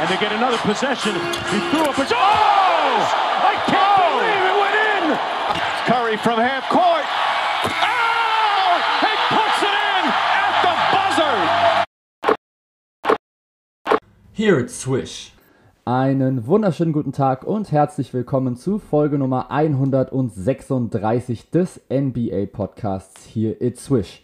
and they get another possession. He threw up a... Oh! I can't oh! believe it went in! Curry from half court. Oh! He puts it in at the buzzer! Here it's Swish. Einen wunderschönen guten Tag und herzlich willkommen zu Folge Nummer 136 des NBA Podcasts hier It's Swish.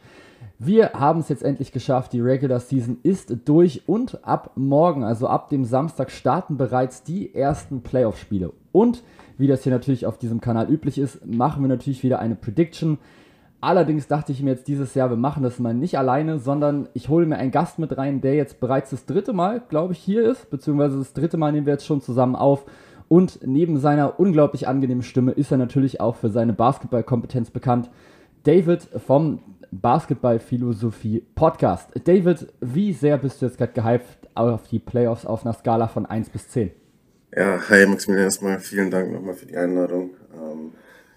Wir haben es jetzt endlich geschafft. Die Regular Season ist durch und ab morgen, also ab dem Samstag, starten bereits die ersten Playoff-Spiele. Und wie das hier natürlich auf diesem Kanal üblich ist, machen wir natürlich wieder eine Prediction. Allerdings dachte ich mir jetzt dieses Jahr, wir machen das mal nicht alleine, sondern ich hole mir einen Gast mit rein, der jetzt bereits das dritte Mal, glaube ich, hier ist, beziehungsweise das dritte Mal nehmen wir jetzt schon zusammen auf. Und neben seiner unglaublich angenehmen Stimme ist er natürlich auch für seine Basketballkompetenz bekannt. David vom Basketballphilosophie Podcast. David, wie sehr bist du jetzt gerade gehypt auf die Playoffs auf einer Skala von 1 bis 10? Ja, hi Maximilian, erstmal vielen Dank nochmal für die Einladung. Ähm,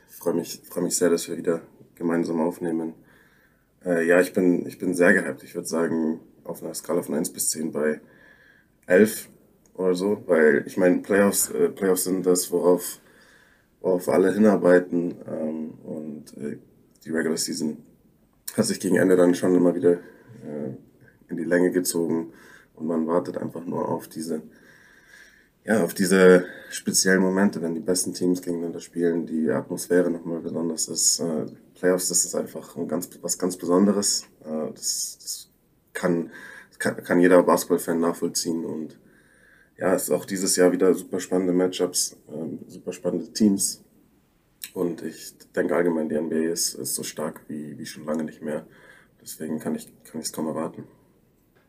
ich freue mich, freu mich sehr, dass wir wieder gemeinsam aufnehmen. Äh, ja, ich bin, ich bin sehr gehypt. Ich würde sagen, auf einer Skala von 1 bis 10 bei 11 oder so, weil ich meine, Playoffs, äh, Playoffs sind das, worauf, worauf alle hinarbeiten ähm, und äh, die Regular Season hat sich gegen Ende dann schon immer wieder äh, in die Länge gezogen und man wartet einfach nur auf diese, ja, auf diese speziellen Momente, wenn die besten Teams gegeneinander spielen, die Atmosphäre nochmal besonders ist. Äh, Playoffs, das ist einfach ein ganz, was ganz Besonderes. Äh, das, das kann, kann, kann jeder Basketballfan nachvollziehen und ja, es ist auch dieses Jahr wieder super spannende Matchups, äh, super spannende Teams. Und ich denke allgemein, die NBA ist, ist so stark wie, wie schon lange nicht mehr. Deswegen kann ich es kaum erwarten.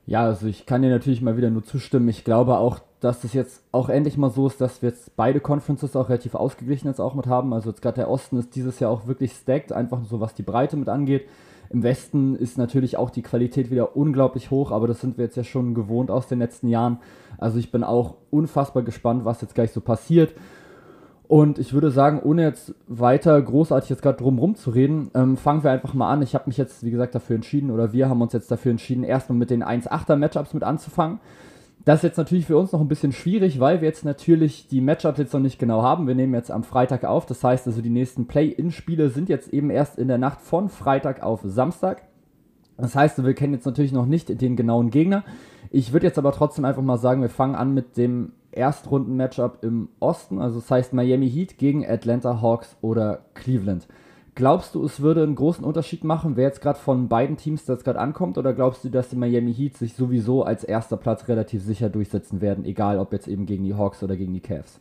Ja, also ich kann dir natürlich mal wieder nur zustimmen. Ich glaube auch, dass das jetzt auch endlich mal so ist, dass wir jetzt beide Conferences auch relativ ausgeglichen jetzt auch mit haben. Also jetzt gerade der Osten ist dieses Jahr auch wirklich stacked, einfach so was die Breite mit angeht. Im Westen ist natürlich auch die Qualität wieder unglaublich hoch, aber das sind wir jetzt ja schon gewohnt aus den letzten Jahren. Also ich bin auch unfassbar gespannt, was jetzt gleich so passiert. Und ich würde sagen, ohne jetzt weiter großartig jetzt gerade drum zu reden, ähm, fangen wir einfach mal an. Ich habe mich jetzt, wie gesagt, dafür entschieden, oder wir haben uns jetzt dafür entschieden, erstmal mit den 1-8er Matchups mit anzufangen. Das ist jetzt natürlich für uns noch ein bisschen schwierig, weil wir jetzt natürlich die Matchups jetzt noch nicht genau haben. Wir nehmen jetzt am Freitag auf. Das heißt also, die nächsten Play-In-Spiele sind jetzt eben erst in der Nacht von Freitag auf Samstag. Das heißt, wir kennen jetzt natürlich noch nicht den genauen Gegner. Ich würde jetzt aber trotzdem einfach mal sagen, wir fangen an mit dem Erstrunden-Matchup im Osten. Also das heißt Miami Heat gegen Atlanta Hawks oder Cleveland. Glaubst du, es würde einen großen Unterschied machen, wer jetzt gerade von beiden Teams das gerade ankommt? Oder glaubst du, dass die Miami Heat sich sowieso als erster Platz relativ sicher durchsetzen werden, egal ob jetzt eben gegen die Hawks oder gegen die Cavs?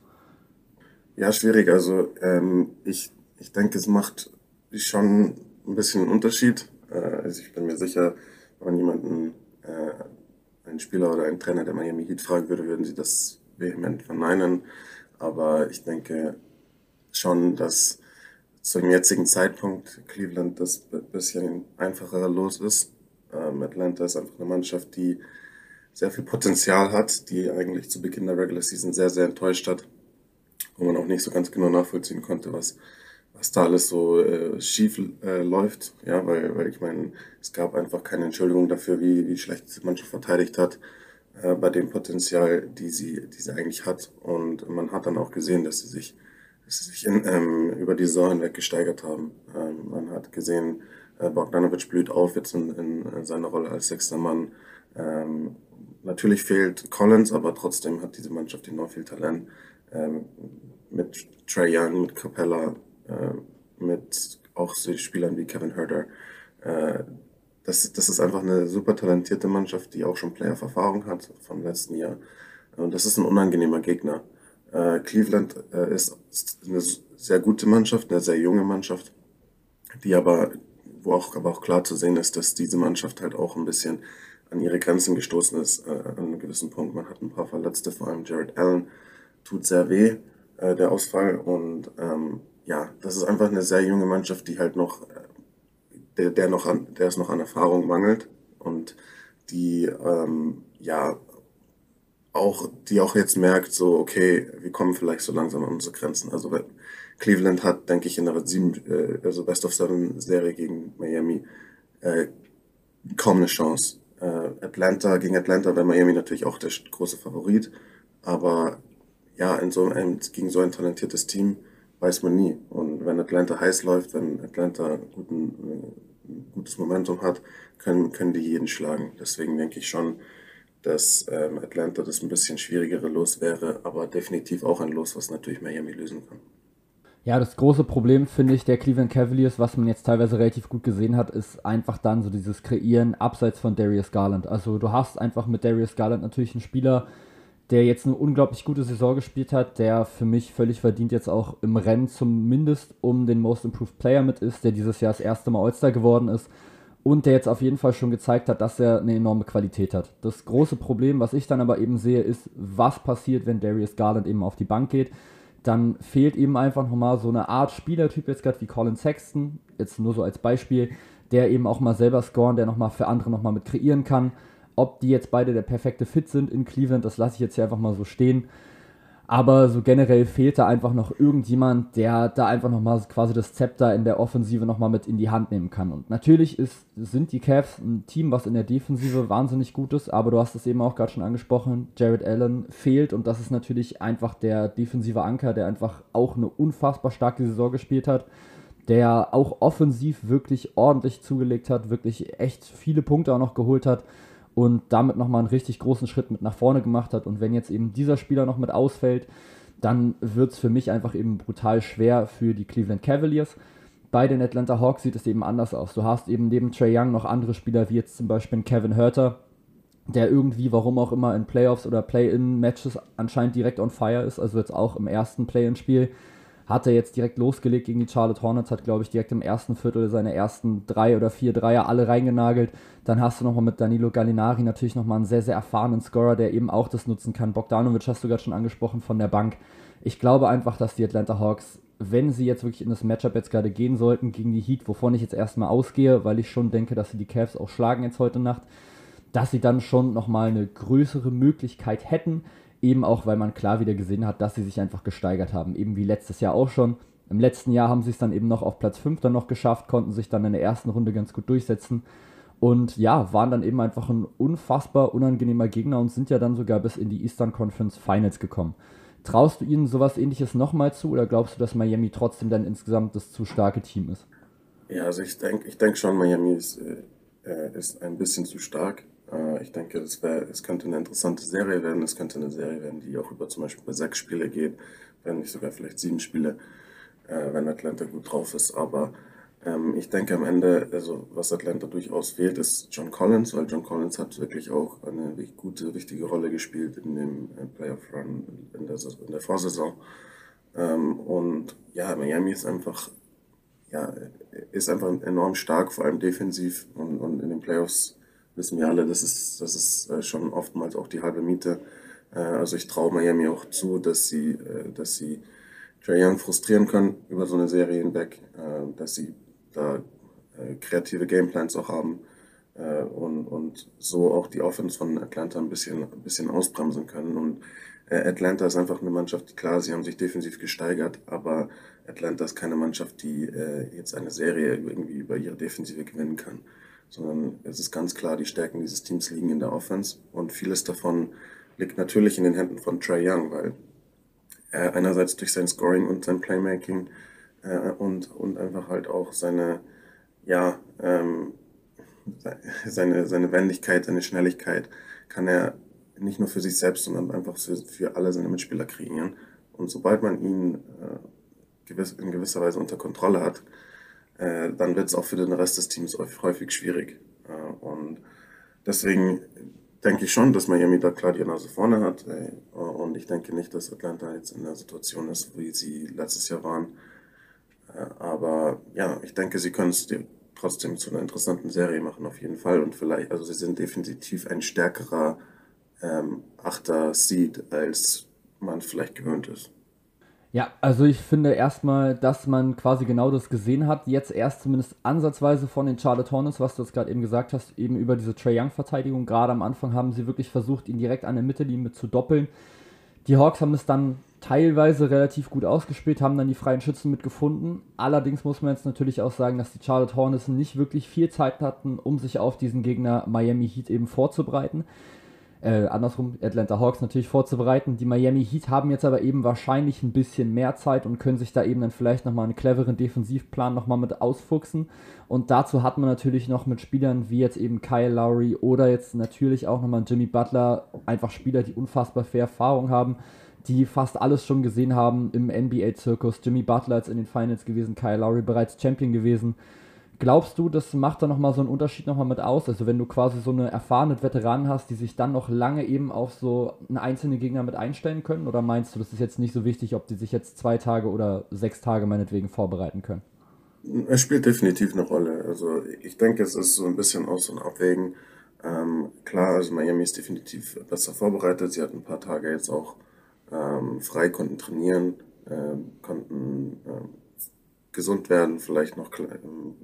Ja, schwierig. Also ähm, ich, ich denke, es macht schon ein bisschen einen Unterschied. Äh, also ich bin mir sicher, wenn man jemanden, äh, einen Spieler oder einen Trainer der Miami Heat fragen würde, würden sie das vehement verneinen. Aber ich denke schon, dass zum jetzigen Zeitpunkt Cleveland das bisschen einfacher los ist. Ähm, Atlanta ist einfach eine Mannschaft, die sehr viel Potenzial hat, die eigentlich zu Beginn der Regular Season sehr, sehr enttäuscht hat, wo man auch nicht so ganz genau nachvollziehen konnte, was, was da alles so äh, schief äh, läuft. Ja, weil, weil ich meine, es gab einfach keine Entschuldigung dafür, wie, wie schlecht die Mannschaft verteidigt hat äh, bei dem Potenzial, die sie, die sie eigentlich hat. Und man hat dann auch gesehen, dass sie sich, dass sie sich in, ähm, über die Saison hinweg gesteigert haben. Ähm, man hat gesehen, äh, Bogdanovic blüht auf jetzt in, in seiner Rolle als sechster Mann. Ähm, natürlich fehlt Collins, aber trotzdem hat diese Mannschaft enorm viel Talent. Ähm, mit Trey Young, mit Capella, äh, mit auch so Spielern wie Kevin Herter. Äh, das, das ist einfach eine super talentierte Mannschaft, die auch schon Playoff-Erfahrung hat vom letzten Jahr. Und das ist ein unangenehmer Gegner. Äh, Cleveland äh, ist eine sehr gute Mannschaft, eine sehr junge Mannschaft, die aber, wo auch, aber auch klar zu sehen ist, dass diese Mannschaft halt auch ein bisschen an ihre Grenzen gestoßen ist, äh, an einem gewissen Punkt. Man hat ein paar Verletzte, vor allem Jared Allen, tut sehr weh, äh, der Ausfall. Und ähm, ja, das ist einfach eine sehr junge Mannschaft, die halt noch, der, der noch an, der es noch an Erfahrung mangelt und die ähm, ja auch, die auch jetzt merkt, so, okay, wir kommen vielleicht so langsam an unsere Grenzen. Also Cleveland hat, denke ich, in der sieben, äh, also Best of Seven Serie gegen Miami äh, kaum eine Chance. Äh, Atlanta gegen Atlanta wäre Miami natürlich auch der große Favorit. Aber ja, in so einem, gegen so ein talentiertes Team weiß man nie. Und wenn Atlanta heiß läuft, wenn Atlanta guten, äh, gutes Momentum hat, können, können die jeden schlagen. Deswegen denke ich schon, dass ähm, Atlanta das ein bisschen schwierigere Los wäre, aber definitiv auch ein Los, was natürlich Miami lösen kann. Ja, das große Problem finde ich der Cleveland Cavaliers, was man jetzt teilweise relativ gut gesehen hat, ist einfach dann so dieses Kreieren abseits von Darius Garland. Also du hast einfach mit Darius Garland natürlich einen Spieler, der jetzt eine unglaublich gute Saison gespielt hat, der für mich völlig verdient jetzt auch im Rennen zumindest um den Most Improved Player mit ist, der dieses Jahr das erste Mal All-Star geworden ist und der jetzt auf jeden Fall schon gezeigt hat, dass er eine enorme Qualität hat. Das große Problem, was ich dann aber eben sehe, ist, was passiert, wenn Darius Garland eben auf die Bank geht. Dann fehlt eben einfach nochmal so eine Art Spielertyp jetzt gerade wie Colin Sexton, jetzt nur so als Beispiel, der eben auch mal selber scoren, der nochmal für andere nochmal mit kreieren kann. Ob die jetzt beide der perfekte Fit sind in Cleveland, das lasse ich jetzt hier einfach mal so stehen. Aber so generell fehlt da einfach noch irgendjemand, der da einfach nochmal quasi das Zepter in der Offensive nochmal mit in die Hand nehmen kann. Und natürlich ist, sind die Cavs ein Team, was in der Defensive wahnsinnig gut ist, aber du hast es eben auch gerade schon angesprochen, Jared Allen fehlt und das ist natürlich einfach der defensive Anker, der einfach auch eine unfassbar starke Saison gespielt hat, der auch offensiv wirklich ordentlich zugelegt hat, wirklich echt viele Punkte auch noch geholt hat und damit nochmal einen richtig großen Schritt mit nach vorne gemacht hat. Und wenn jetzt eben dieser Spieler noch mit ausfällt, dann wird es für mich einfach eben brutal schwer für die Cleveland Cavaliers. Bei den Atlanta Hawks sieht es eben anders aus. Du hast eben neben Trey Young noch andere Spieler, wie jetzt zum Beispiel Kevin Herter, der irgendwie, warum auch immer, in Playoffs oder Play-In-Matches anscheinend direkt on fire ist. Also jetzt auch im ersten Play-In-Spiel hat er jetzt direkt losgelegt gegen die Charlotte Hornets, hat, glaube ich, direkt im ersten Viertel seine ersten drei oder vier Dreier alle reingenagelt. Dann hast du nochmal mit Danilo Gallinari natürlich nochmal einen sehr, sehr erfahrenen Scorer, der eben auch das nutzen kann. Bogdanovic hast du gerade schon angesprochen von der Bank. Ich glaube einfach, dass die Atlanta Hawks, wenn sie jetzt wirklich in das Matchup jetzt gerade gehen sollten gegen die Heat, wovon ich jetzt erstmal ausgehe, weil ich schon denke, dass sie die Cavs auch schlagen jetzt heute Nacht, dass sie dann schon nochmal eine größere Möglichkeit hätten, Eben auch, weil man klar wieder gesehen hat, dass sie sich einfach gesteigert haben. Eben wie letztes Jahr auch schon. Im letzten Jahr haben sie es dann eben noch auf Platz 5 dann noch geschafft, konnten sich dann in der ersten Runde ganz gut durchsetzen. Und ja, waren dann eben einfach ein unfassbar unangenehmer Gegner und sind ja dann sogar bis in die Eastern Conference Finals gekommen. Traust du ihnen sowas ähnliches nochmal zu oder glaubst du, dass Miami trotzdem dann insgesamt das zu starke Team ist? Ja, also ich denke ich denk schon, Miami ist, äh, ist ein bisschen zu stark. Äh, ich denke, es, wär, es könnte eine interessante Serie werden. Es könnte eine Serie werden, die auch über zum Beispiel sechs Spiele geht, wenn nicht sogar vielleicht sieben Spiele, äh, wenn Atlanta gut drauf ist. Aber ähm, ich denke am Ende, also was Atlanta durchaus fehlt, ist John Collins, weil John Collins hat wirklich auch eine gute, wichtige Rolle gespielt in dem äh, Playoff Run in der, in der Vorsaison. Ähm, und ja, Miami ist einfach ja, ist einfach enorm stark, vor allem defensiv und, und in den Playoffs wissen wir alle, das ist, das ist äh, schon oftmals auch die halbe Miete. Äh, also ich traue Miami auch zu, dass sie, äh, dass sie Trae Young frustrieren können über so eine Serie hinweg, dass sie da kreative Gameplans auch haben und, und so auch die Offense von Atlanta ein bisschen, ein bisschen ausbremsen können. Und Atlanta ist einfach eine Mannschaft, klar, sie haben sich defensiv gesteigert, aber Atlanta ist keine Mannschaft, die jetzt eine Serie irgendwie über ihre Defensive gewinnen kann sondern es ist ganz klar, die Stärken dieses Teams liegen in der Offense und vieles davon liegt natürlich in den Händen von Trey Young, weil er einerseits durch sein Scoring und sein Playmaking äh, und, und einfach halt auch seine, ja, ähm, seine, seine Wendigkeit, seine Schnelligkeit kann er nicht nur für sich selbst, sondern einfach für, für alle seine Mitspieler kreieren. Und sobald man ihn äh, gewiss, in gewisser Weise unter Kontrolle hat, äh, dann wird es auch für den Rest des Teams häufig schwierig. Äh, und deswegen denke ich schon, dass Miami da klar die Nase vorne hat. Äh, und ich denke nicht, dass Atlanta jetzt in der Situation ist, wie sie letztes Jahr waren. Äh, aber ja, ich denke, sie können es trotzdem zu einer interessanten Serie machen, auf jeden Fall. Und vielleicht, also sie sind definitiv ein stärkerer ähm, achter Seed, als man vielleicht gewöhnt ist. Ja, also ich finde erstmal, dass man quasi genau das gesehen hat, jetzt erst zumindest ansatzweise von den Charlotte Hornets, was du jetzt gerade eben gesagt hast, eben über diese Trey Young Verteidigung. Gerade am Anfang haben sie wirklich versucht, ihn direkt an der Mittellinie zu doppeln. Die Hawks haben es dann teilweise relativ gut ausgespielt, haben dann die freien Schützen mitgefunden. Allerdings muss man jetzt natürlich auch sagen, dass die Charlotte Hornets nicht wirklich viel Zeit hatten, um sich auf diesen Gegner Miami Heat eben vorzubereiten. Äh, andersrum, Atlanta Hawks natürlich vorzubereiten. Die Miami Heat haben jetzt aber eben wahrscheinlich ein bisschen mehr Zeit und können sich da eben dann vielleicht nochmal einen cleveren Defensivplan nochmal mit ausfuchsen. Und dazu hat man natürlich noch mit Spielern wie jetzt eben Kyle Lowry oder jetzt natürlich auch nochmal Jimmy Butler, einfach Spieler, die unfassbar viel Erfahrung haben, die fast alles schon gesehen haben im NBA-Zirkus. Jimmy Butler ist in den Finals gewesen, Kyle Lowry bereits Champion gewesen. Glaubst du, das macht da nochmal so einen Unterschied nochmal mit aus? Also wenn du quasi so eine erfahrene Veteranen hast, die sich dann noch lange eben auf so einen einzelnen Gegner mit einstellen können? Oder meinst du, das ist jetzt nicht so wichtig, ob die sich jetzt zwei Tage oder sechs Tage meinetwegen vorbereiten können? Es spielt definitiv eine Rolle. Also ich denke, es ist so ein bisschen aus so ein Abwägen. Ähm, klar, also Miami ist definitiv besser vorbereitet. Sie hatten ein paar Tage jetzt auch ähm, frei, konnten trainieren, äh, konnten äh, gesund werden, vielleicht noch ähm,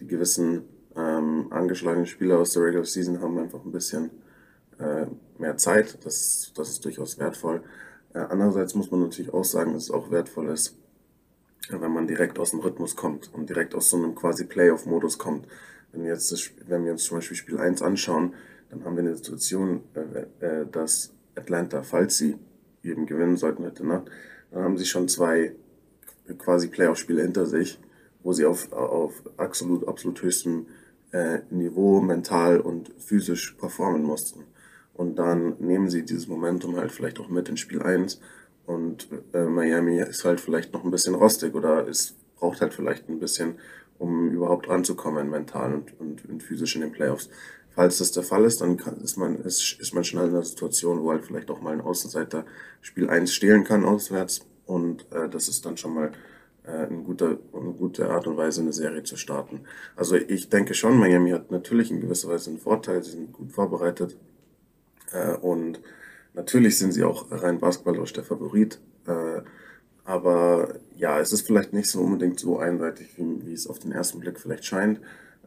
die gewissen ähm, angeschlagenen Spieler aus der Regular Season haben einfach ein bisschen äh, mehr Zeit. Das, das ist durchaus wertvoll. Äh, andererseits muss man natürlich auch sagen, dass es auch wertvoll ist, wenn man direkt aus dem Rhythmus kommt und direkt aus so einem quasi Playoff-Modus kommt. Wenn wir, jetzt das, wenn wir uns zum Beispiel Spiel 1 anschauen, dann haben wir eine Situation, äh, äh, dass Atlanta, falls sie eben gewinnen sollten heute Nacht, dann haben sie schon zwei quasi Playoff-Spiele hinter sich wo sie auf, auf absolut, absolut höchstem äh, Niveau mental und physisch performen mussten. Und dann nehmen sie dieses Momentum halt vielleicht auch mit in Spiel 1 und äh, Miami ist halt vielleicht noch ein bisschen rostig oder es braucht halt vielleicht ein bisschen, um überhaupt ranzukommen mental und, und, und physisch in den Playoffs. Falls das der Fall ist, dann kann, ist, man, ist, ist man schnell in einer Situation, wo halt vielleicht auch mal ein Außenseiter Spiel 1 stehlen kann auswärts und äh, das ist dann schon mal äh, eine, gute, eine gute Art und Weise, eine Serie zu starten. Also ich denke schon, Miami hat natürlich in gewisser Weise einen Vorteil, sie sind gut vorbereitet äh, und natürlich sind sie auch rein basketballerisch der Favorit. Äh, aber ja, es ist vielleicht nicht so unbedingt so eindeutig, wie, wie es auf den ersten Blick vielleicht scheint.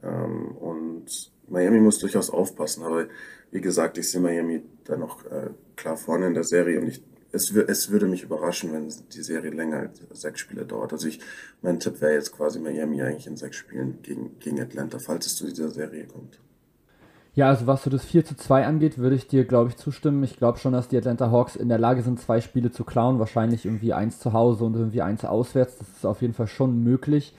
Ähm, und Miami muss durchaus aufpassen. Aber wie gesagt, ich sehe Miami da noch äh, klar vorne in der Serie und ich es, es würde mich überraschen, wenn die Serie länger als sechs Spiele dauert. Also ich, mein Tipp wäre jetzt quasi Miami eigentlich in sechs Spielen gegen, gegen Atlanta, falls es zu dieser Serie kommt. Ja, also was so das 4 zu 2 angeht, würde ich dir, glaube ich, zustimmen. Ich glaube schon, dass die Atlanta Hawks in der Lage sind, zwei Spiele zu klauen. Wahrscheinlich irgendwie eins zu Hause und irgendwie eins auswärts. Das ist auf jeden Fall schon möglich.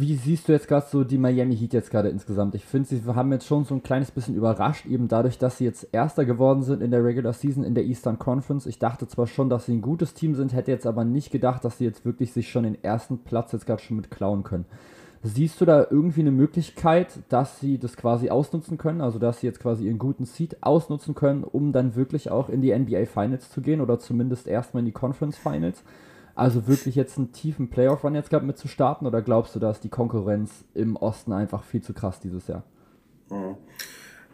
Wie siehst du jetzt gerade so die Miami Heat jetzt gerade insgesamt? Ich finde, sie haben jetzt schon so ein kleines bisschen überrascht, eben dadurch, dass sie jetzt Erster geworden sind in der Regular Season in der Eastern Conference. Ich dachte zwar schon, dass sie ein gutes Team sind, hätte jetzt aber nicht gedacht, dass sie jetzt wirklich sich schon den ersten Platz jetzt gerade schon mit klauen können. Siehst du da irgendwie eine Möglichkeit, dass sie das quasi ausnutzen können, also dass sie jetzt quasi ihren guten Seed ausnutzen können, um dann wirklich auch in die NBA Finals zu gehen oder zumindest erstmal in die Conference Finals? Also wirklich jetzt einen tiefen Playoff-Run jetzt gehabt mit zu starten oder glaubst du, dass die Konkurrenz im Osten einfach viel zu krass dieses Jahr? Mhm.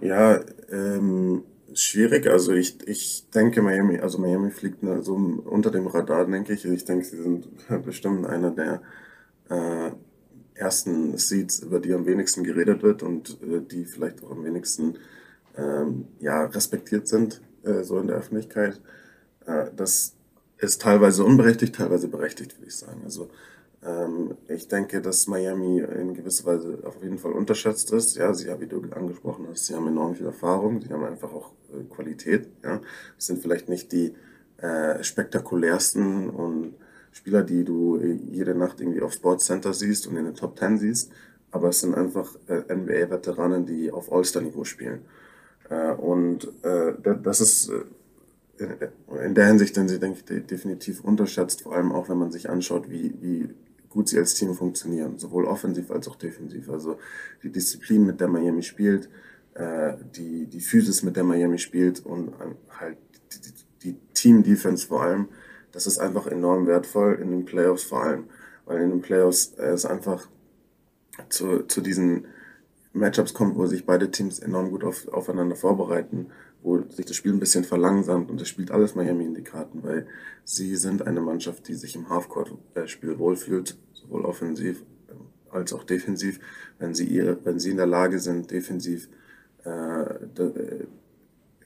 Ja, ähm, schwierig. Also ich, ich denke, Miami, also Miami fliegt so unter dem Radar, denke ich. Ich denke, sie sind bestimmt einer der äh, ersten Seeds, über die am wenigsten geredet wird und äh, die vielleicht auch am wenigsten ähm, ja, respektiert sind, äh, so in der Öffentlichkeit. Äh, das ist teilweise unberechtigt, teilweise berechtigt, würde ich sagen. Also ähm, ich denke, dass Miami in gewisser Weise auf jeden Fall unterschätzt ist. Ja, sie haben, wie du angesprochen hast, sie haben enorm viel Erfahrung, sie haben einfach auch äh, Qualität. Ja, es sind vielleicht nicht die äh, spektakulärsten und Spieler, die du äh, jede Nacht irgendwie auf Sports Center siehst und in den Top Ten siehst, aber es sind einfach äh, NBA-Veteranen, die auf All-Star-Niveau spielen. Äh, und äh, das ist äh, in der Hinsicht sind sie, denke ich, definitiv unterschätzt, vor allem auch wenn man sich anschaut, wie, wie gut sie als Team funktionieren, sowohl offensiv als auch defensiv. Also die Disziplin, mit der Miami spielt, äh, die, die Physis, mit der Miami spielt und halt die, die Team-Defense vor allem, das ist einfach enorm wertvoll in den Playoffs vor allem, weil in den Playoffs äh, es einfach zu, zu diesen Matchups kommt, wo sich beide Teams enorm gut auf, aufeinander vorbereiten wo sich das Spiel ein bisschen verlangsamt und das spielt alles Miami in die Karten, weil sie sind eine Mannschaft, die sich im Halfcourt-Spiel wohlfühlt, sowohl offensiv als auch defensiv. Wenn sie, ihre, wenn sie in der Lage sind, defensiv äh,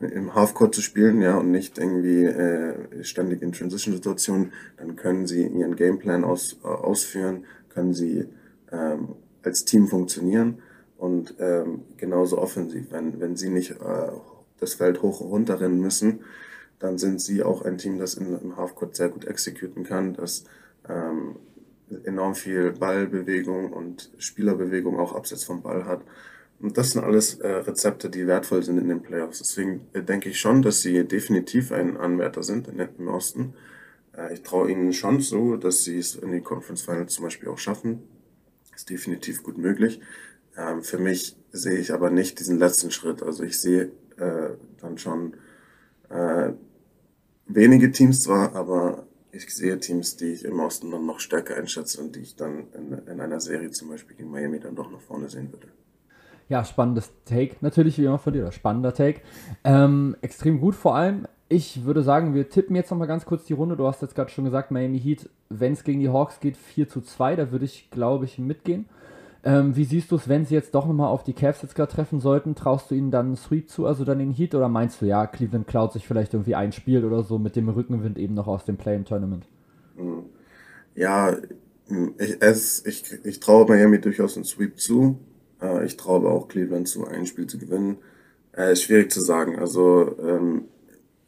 im Halfcourt zu spielen, ja, und nicht irgendwie äh, ständig in Transition-Situationen, dann können sie ihren Gameplan aus, äh, ausführen, können sie ähm, als Team funktionieren und ähm, genauso offensiv. Wenn, wenn sie nicht äh, das Feld hoch und runter rennen müssen, dann sind sie auch ein Team, das im Halfcourt sehr gut exekutieren kann, das ähm, enorm viel Ballbewegung und Spielerbewegung auch abseits vom Ball hat. Und das sind alles äh, Rezepte, die wertvoll sind in den Playoffs. Deswegen äh, denke ich schon, dass sie definitiv ein Anwärter sind in, im Osten. Äh, ich traue ihnen schon so, dass sie es in die Conference Finals zum Beispiel auch schaffen. Ist definitiv gut möglich. Ähm, für mich sehe ich aber nicht diesen letzten Schritt. Also ich sehe äh, dann schon äh, wenige Teams zwar, aber ich sehe Teams, die ich im Osten dann noch stärker einschätze und die ich dann in, in einer Serie zum Beispiel gegen Miami dann doch nach vorne sehen würde. Ja, spannendes Take. Natürlich wie immer von dir, spannender Take. Ähm, extrem gut vor allem. Ich würde sagen, wir tippen jetzt nochmal ganz kurz die Runde. Du hast jetzt gerade schon gesagt, Miami Heat, wenn es gegen die Hawks geht, 4 zu 2. Da würde ich, glaube ich, mitgehen. Ähm, wie siehst du es, wenn sie jetzt doch nochmal auf die Cavs jetzt gerade treffen sollten? Traust du ihnen dann einen Sweep zu, also dann den Heat? Oder meinst du, ja, Cleveland klaut sich vielleicht irgendwie ein Spiel oder so mit dem Rückenwind eben noch aus dem Play-In-Tournament? Ja, ich, ich, ich traue Miami durchaus einen Sweep zu. Äh, ich traue auch Cleveland zu, ein Spiel zu gewinnen. Äh, ist schwierig zu sagen. Also ähm,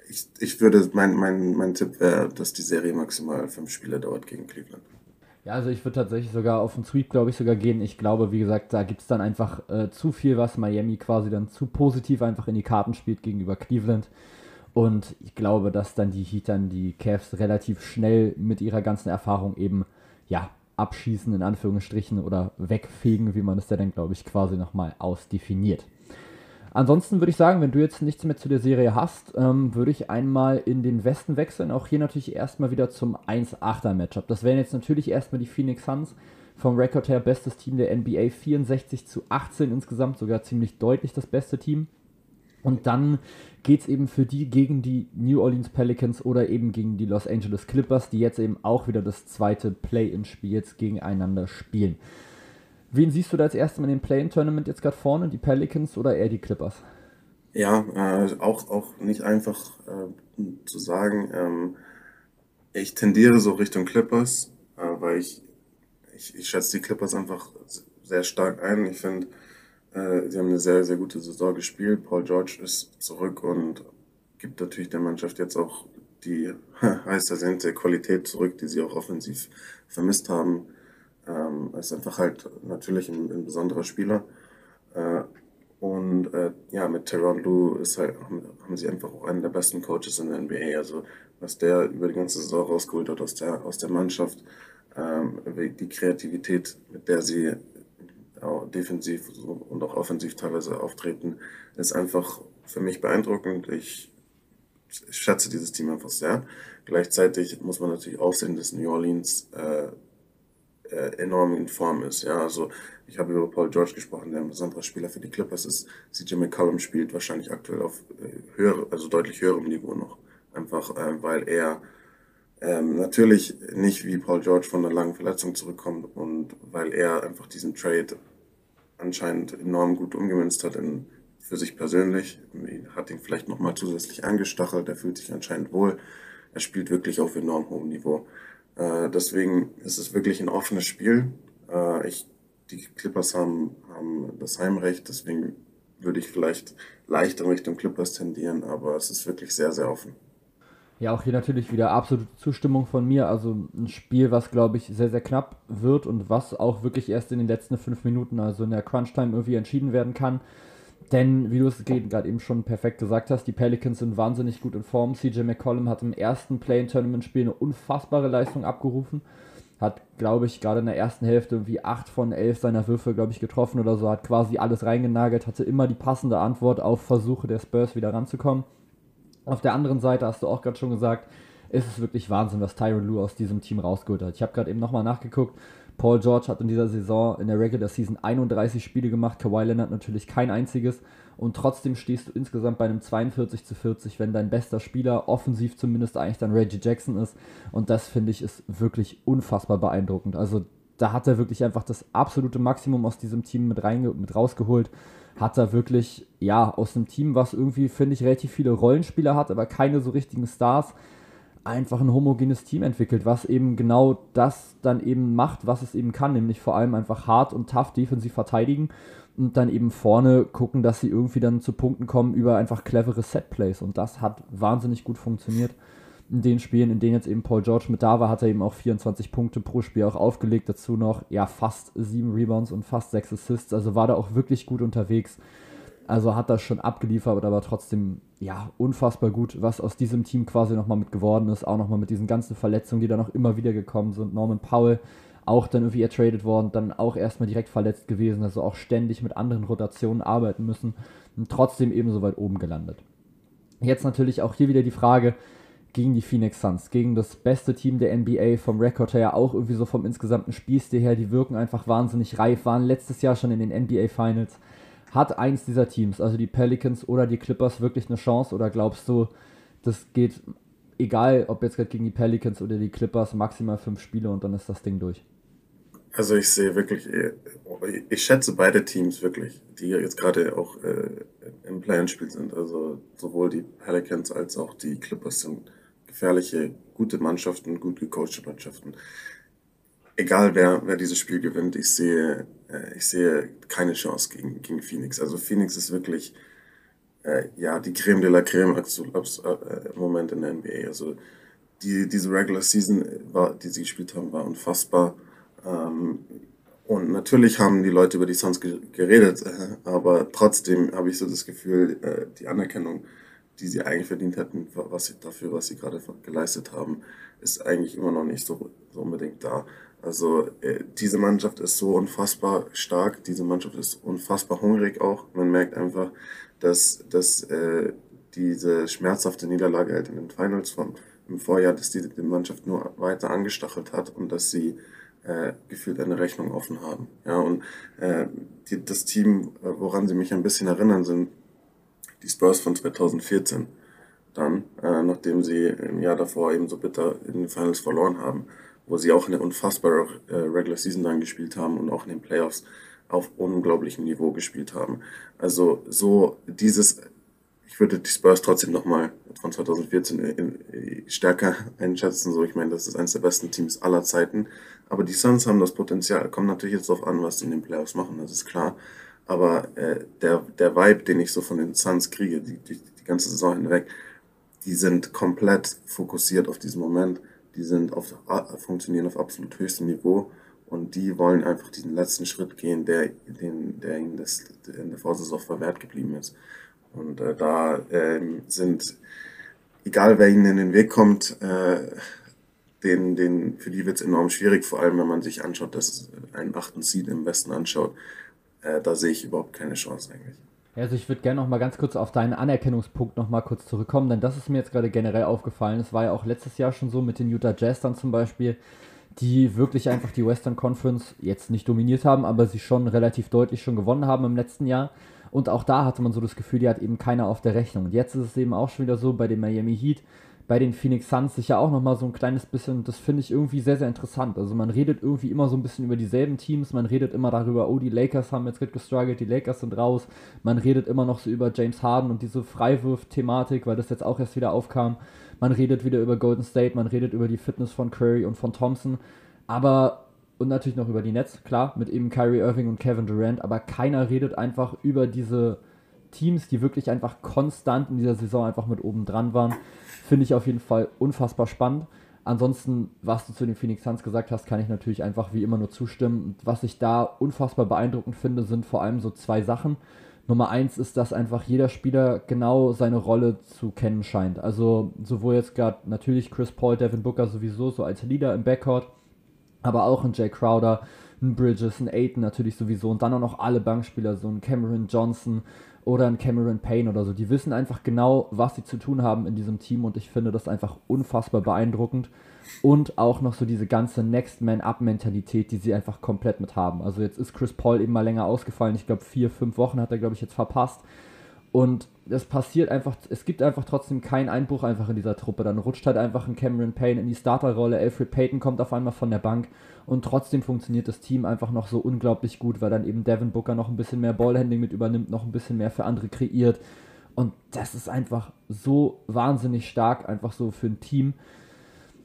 ich, ich würde, mein, mein, mein Tipp wäre, dass die Serie maximal fünf Spiele dauert gegen Cleveland. Ja, also ich würde tatsächlich sogar auf den Sweep, glaube ich, sogar gehen. Ich glaube, wie gesagt, da gibt es dann einfach äh, zu viel, was Miami quasi dann zu positiv einfach in die Karten spielt gegenüber Cleveland. Und ich glaube, dass dann die Heat dann die Cavs relativ schnell mit ihrer ganzen Erfahrung eben, ja, abschießen, in Anführungsstrichen, oder wegfegen, wie man es ja dann, glaube ich, quasi nochmal ausdefiniert. Ansonsten würde ich sagen, wenn du jetzt nichts mehr zu der Serie hast, ähm, würde ich einmal in den Westen wechseln. Auch hier natürlich erstmal wieder zum 1-8er Matchup. Das wären jetzt natürlich erstmal die Phoenix Suns. Vom Rekord her bestes Team der NBA, 64 zu 18 insgesamt, sogar ziemlich deutlich das beste Team. Und dann geht es eben für die gegen die New Orleans Pelicans oder eben gegen die Los Angeles Clippers, die jetzt eben auch wieder das zweite Play-in-Spiel gegeneinander spielen. Wen siehst du da als erstes in dem Play-in-Tournament jetzt gerade vorne, die Pelicans oder eher die Clippers? Ja, äh, auch, auch nicht einfach äh, zu sagen. Ähm, ich tendiere so Richtung Clippers, äh, weil ich, ich, ich schätze die Clippers einfach sehr stark ein. Ich finde, äh, sie haben eine sehr, sehr gute Saison gespielt. Paul George ist zurück und gibt natürlich der Mannschaft jetzt auch die heiß ersehnte Qualität zurück, die sie auch offensiv vermisst haben. Ähm, ist einfach halt natürlich ein, ein besonderer Spieler. Äh, und äh, ja, mit Teron Lou ist halt, haben, sie einfach auch einen der besten Coaches in der NBA. Also was der über die ganze Saison rausgeholt hat aus der, aus der Mannschaft, ähm, die Kreativität, mit der sie auch defensiv und auch offensiv teilweise auftreten, ist einfach für mich beeindruckend. Ich, ich schätze dieses Team einfach sehr. Gleichzeitig muss man natürlich auch sehen, dass New Orleans äh, äh, enorm in Form ist. Ja, also ich habe über Paul George gesprochen, der ein besonderer Spieler für die Clippers ist. CJ McCollum spielt wahrscheinlich aktuell auf äh, höher, also deutlich höherem Niveau noch. Einfach äh, weil er ähm, natürlich nicht wie Paul George von einer langen Verletzung zurückkommt und weil er einfach diesen Trade anscheinend enorm gut umgemünzt hat in, für sich persönlich. Hat ihn vielleicht nochmal zusätzlich angestachelt, er fühlt sich anscheinend wohl. Er spielt wirklich auf enorm hohem Niveau. Äh, deswegen ist es wirklich ein offenes Spiel. Äh, ich, die Clippers haben, haben das Heimrecht, deswegen würde ich vielleicht leicht in Richtung Clippers tendieren, aber es ist wirklich sehr, sehr offen. Ja, auch hier natürlich wieder absolute Zustimmung von mir. Also ein Spiel, was glaube ich sehr, sehr knapp wird und was auch wirklich erst in den letzten fünf Minuten, also in der Crunch-Time irgendwie entschieden werden kann. Denn, wie du es gerade eben schon perfekt gesagt hast, die Pelicans sind wahnsinnig gut in Form. CJ McCollum hat im ersten Play-in-Tournament-Spiel eine unfassbare Leistung abgerufen. Hat, glaube ich, gerade in der ersten Hälfte irgendwie 8 von 11 seiner Würfe, glaube ich, getroffen oder so. Hat quasi alles reingenagelt, hatte immer die passende Antwort auf Versuche der Spurs wieder ranzukommen. Auf der anderen Seite hast du auch gerade schon gesagt, ist es wirklich Wahnsinn, was Tyron Lue aus diesem Team rausgeholt hat. Ich habe gerade eben nochmal nachgeguckt. Paul George hat in dieser Saison in der Regular Season 31 Spiele gemacht, Kawhi Leonard natürlich kein einziges. Und trotzdem stehst du insgesamt bei einem 42 zu 40, wenn dein bester Spieler offensiv zumindest eigentlich dann Reggie Jackson ist. Und das finde ich ist wirklich unfassbar beeindruckend. Also da hat er wirklich einfach das absolute Maximum aus diesem Team mit, rein, mit rausgeholt. Hat er wirklich, ja, aus einem Team, was irgendwie, finde ich, relativ viele Rollenspieler hat, aber keine so richtigen Stars, einfach ein homogenes Team entwickelt, was eben genau das dann eben macht, was es eben kann, nämlich vor allem einfach hart und tough defensiv verteidigen. und dann eben vorne gucken, dass sie irgendwie dann zu Punkten kommen über einfach clevere Setplays. Und das hat wahnsinnig gut funktioniert in den Spielen, in denen jetzt eben Paul George mit da war, hat er eben auch 24 Punkte pro Spiel auch aufgelegt. Dazu noch ja fast sieben Rebounds und fast sechs Assists. Also war da auch wirklich gut unterwegs. Also hat das schon abgeliefert, aber trotzdem ja unfassbar gut, was aus diesem Team quasi nochmal mit geworden ist. Auch nochmal mit diesen ganzen Verletzungen, die dann auch immer wieder gekommen sind. Norman Powell auch dann irgendwie ertradet worden, dann auch erstmal direkt verletzt gewesen, also auch ständig mit anderen Rotationen arbeiten müssen und trotzdem eben so weit oben gelandet. Jetzt natürlich auch hier wieder die Frage gegen die Phoenix Suns, gegen das beste Team der NBA vom Rekord her, auch irgendwie so vom insgesamten Spielstil her, die wirken einfach wahnsinnig reif, waren letztes Jahr schon in den NBA Finals. Hat eins dieser Teams, also die Pelicans oder die Clippers, wirklich eine Chance oder glaubst du, das geht egal, ob jetzt gerade gegen die Pelicans oder die Clippers, maximal fünf Spiele und dann ist das Ding durch? Also ich sehe wirklich, ich schätze beide Teams wirklich, die jetzt gerade auch äh, im Play-In-Spiel sind. Also sowohl die Pelicans als auch die Clippers sind gefährliche, gute Mannschaften, gut gecoachte Mannschaften. Egal wer, wer dieses Spiel gewinnt, ich sehe, ich sehe keine Chance gegen, gegen Phoenix. Also Phoenix ist wirklich äh, ja die Creme de la Creme äh, im Moment in der NBA. Also die, diese Regular Season, war, die sie gespielt haben, war unfassbar. Ähm, und natürlich haben die Leute über die Suns geredet, äh, aber trotzdem habe ich so das Gefühl, äh, die Anerkennung, die sie eigentlich verdient hätten, was sie dafür, was sie gerade geleistet haben, ist eigentlich immer noch nicht so, so unbedingt da. Also äh, diese Mannschaft ist so unfassbar stark, diese Mannschaft ist unfassbar hungrig auch. Man merkt einfach, dass, dass äh, diese schmerzhafte Niederlage halt in den Finals vom im Vorjahr, dass die, die Mannschaft nur weiter angestachelt hat und dass sie äh, gefühlt eine Rechnung offen haben. Ja, und äh, die, das Team, woran sie mich ein bisschen erinnern, sind die Spurs von 2014. Dann, äh, nachdem sie im Jahr davor eben so bitter in den Finals verloren haben, wo sie auch eine unfassbare äh, Regular Season dann gespielt haben und auch in den Playoffs auf unglaublichem Niveau gespielt haben. Also so dieses ich würde die Spurs trotzdem nochmal von 2014 in, in, stärker einschätzen. So, ich meine, das ist eines der besten Teams aller Zeiten. Aber die Suns haben das Potenzial. Kommt natürlich jetzt darauf an, was die in den Playoffs machen, das ist klar. Aber äh, der, der Vibe, den ich so von den Suns kriege, die, die, die ganze Saison hinweg, die sind komplett fokussiert auf diesen Moment. Die sind auf, funktionieren auf absolut höchstem Niveau und die wollen einfach diesen letzten Schritt gehen, der, den, der ihnen das, in der Vorsaison verwehrt geblieben ist. Und äh, da äh, sind, egal wer ihnen in den Weg kommt, äh, den, den, für die wird es enorm schwierig, vor allem wenn man sich anschaut, dass einen achten Seed im Westen anschaut. Äh, da sehe ich überhaupt keine Chance eigentlich. Also ich würde gerne noch mal ganz kurz auf deinen Anerkennungspunkt noch mal kurz zurückkommen, denn das ist mir jetzt gerade generell aufgefallen. Es war ja auch letztes Jahr schon so mit den Utah Jazz dann zum Beispiel, die wirklich einfach die Western Conference jetzt nicht dominiert haben, aber sie schon relativ deutlich schon gewonnen haben im letzten Jahr. Und auch da hatte man so das Gefühl, die hat eben keiner auf der Rechnung. Und jetzt ist es eben auch schon wieder so bei den Miami Heat, bei den Phoenix Suns sicher auch nochmal so ein kleines bisschen, das finde ich irgendwie sehr, sehr interessant. Also man redet irgendwie immer so ein bisschen über dieselben Teams, man redet immer darüber, oh, die Lakers haben jetzt gestruggelt, die Lakers sind raus. Man redet immer noch so über James Harden und diese Freiwurf-Thematik, weil das jetzt auch erst wieder aufkam. Man redet wieder über Golden State, man redet über die Fitness von Curry und von Thompson. Aber und natürlich noch über die Nets, klar, mit eben Kyrie Irving und Kevin Durant, aber keiner redet einfach über diese Teams, die wirklich einfach konstant in dieser Saison einfach mit oben dran waren. Finde ich auf jeden Fall unfassbar spannend. Ansonsten, was du zu den Phoenix Suns gesagt hast, kann ich natürlich einfach wie immer nur zustimmen. Und was ich da unfassbar beeindruckend finde, sind vor allem so zwei Sachen. Nummer eins ist, dass einfach jeder Spieler genau seine Rolle zu kennen scheint. Also sowohl jetzt gerade natürlich Chris Paul, Devin Booker sowieso so als Leader im Backcourt, aber auch ein Jay Crowder, ein Bridges, ein Aiton natürlich sowieso und dann auch noch alle Bankspieler, so ein Cameron Johnson oder ein Cameron Payne oder so. Die wissen einfach genau, was sie zu tun haben in diesem Team und ich finde das einfach unfassbar beeindruckend. Und auch noch so diese ganze Next Man Up Mentalität, die sie einfach komplett mit haben. Also jetzt ist Chris Paul eben mal länger ausgefallen. Ich glaube, vier, fünf Wochen hat er, glaube ich, jetzt verpasst. Und es passiert einfach, es gibt einfach trotzdem keinen Einbruch einfach in dieser Truppe. Dann rutscht halt einfach ein Cameron Payne in die Starterrolle, Alfred Payton kommt auf einmal von der Bank und trotzdem funktioniert das Team einfach noch so unglaublich gut, weil dann eben Devin Booker noch ein bisschen mehr Ballhandling mit übernimmt, noch ein bisschen mehr für andere kreiert. Und das ist einfach so wahnsinnig stark, einfach so für ein Team.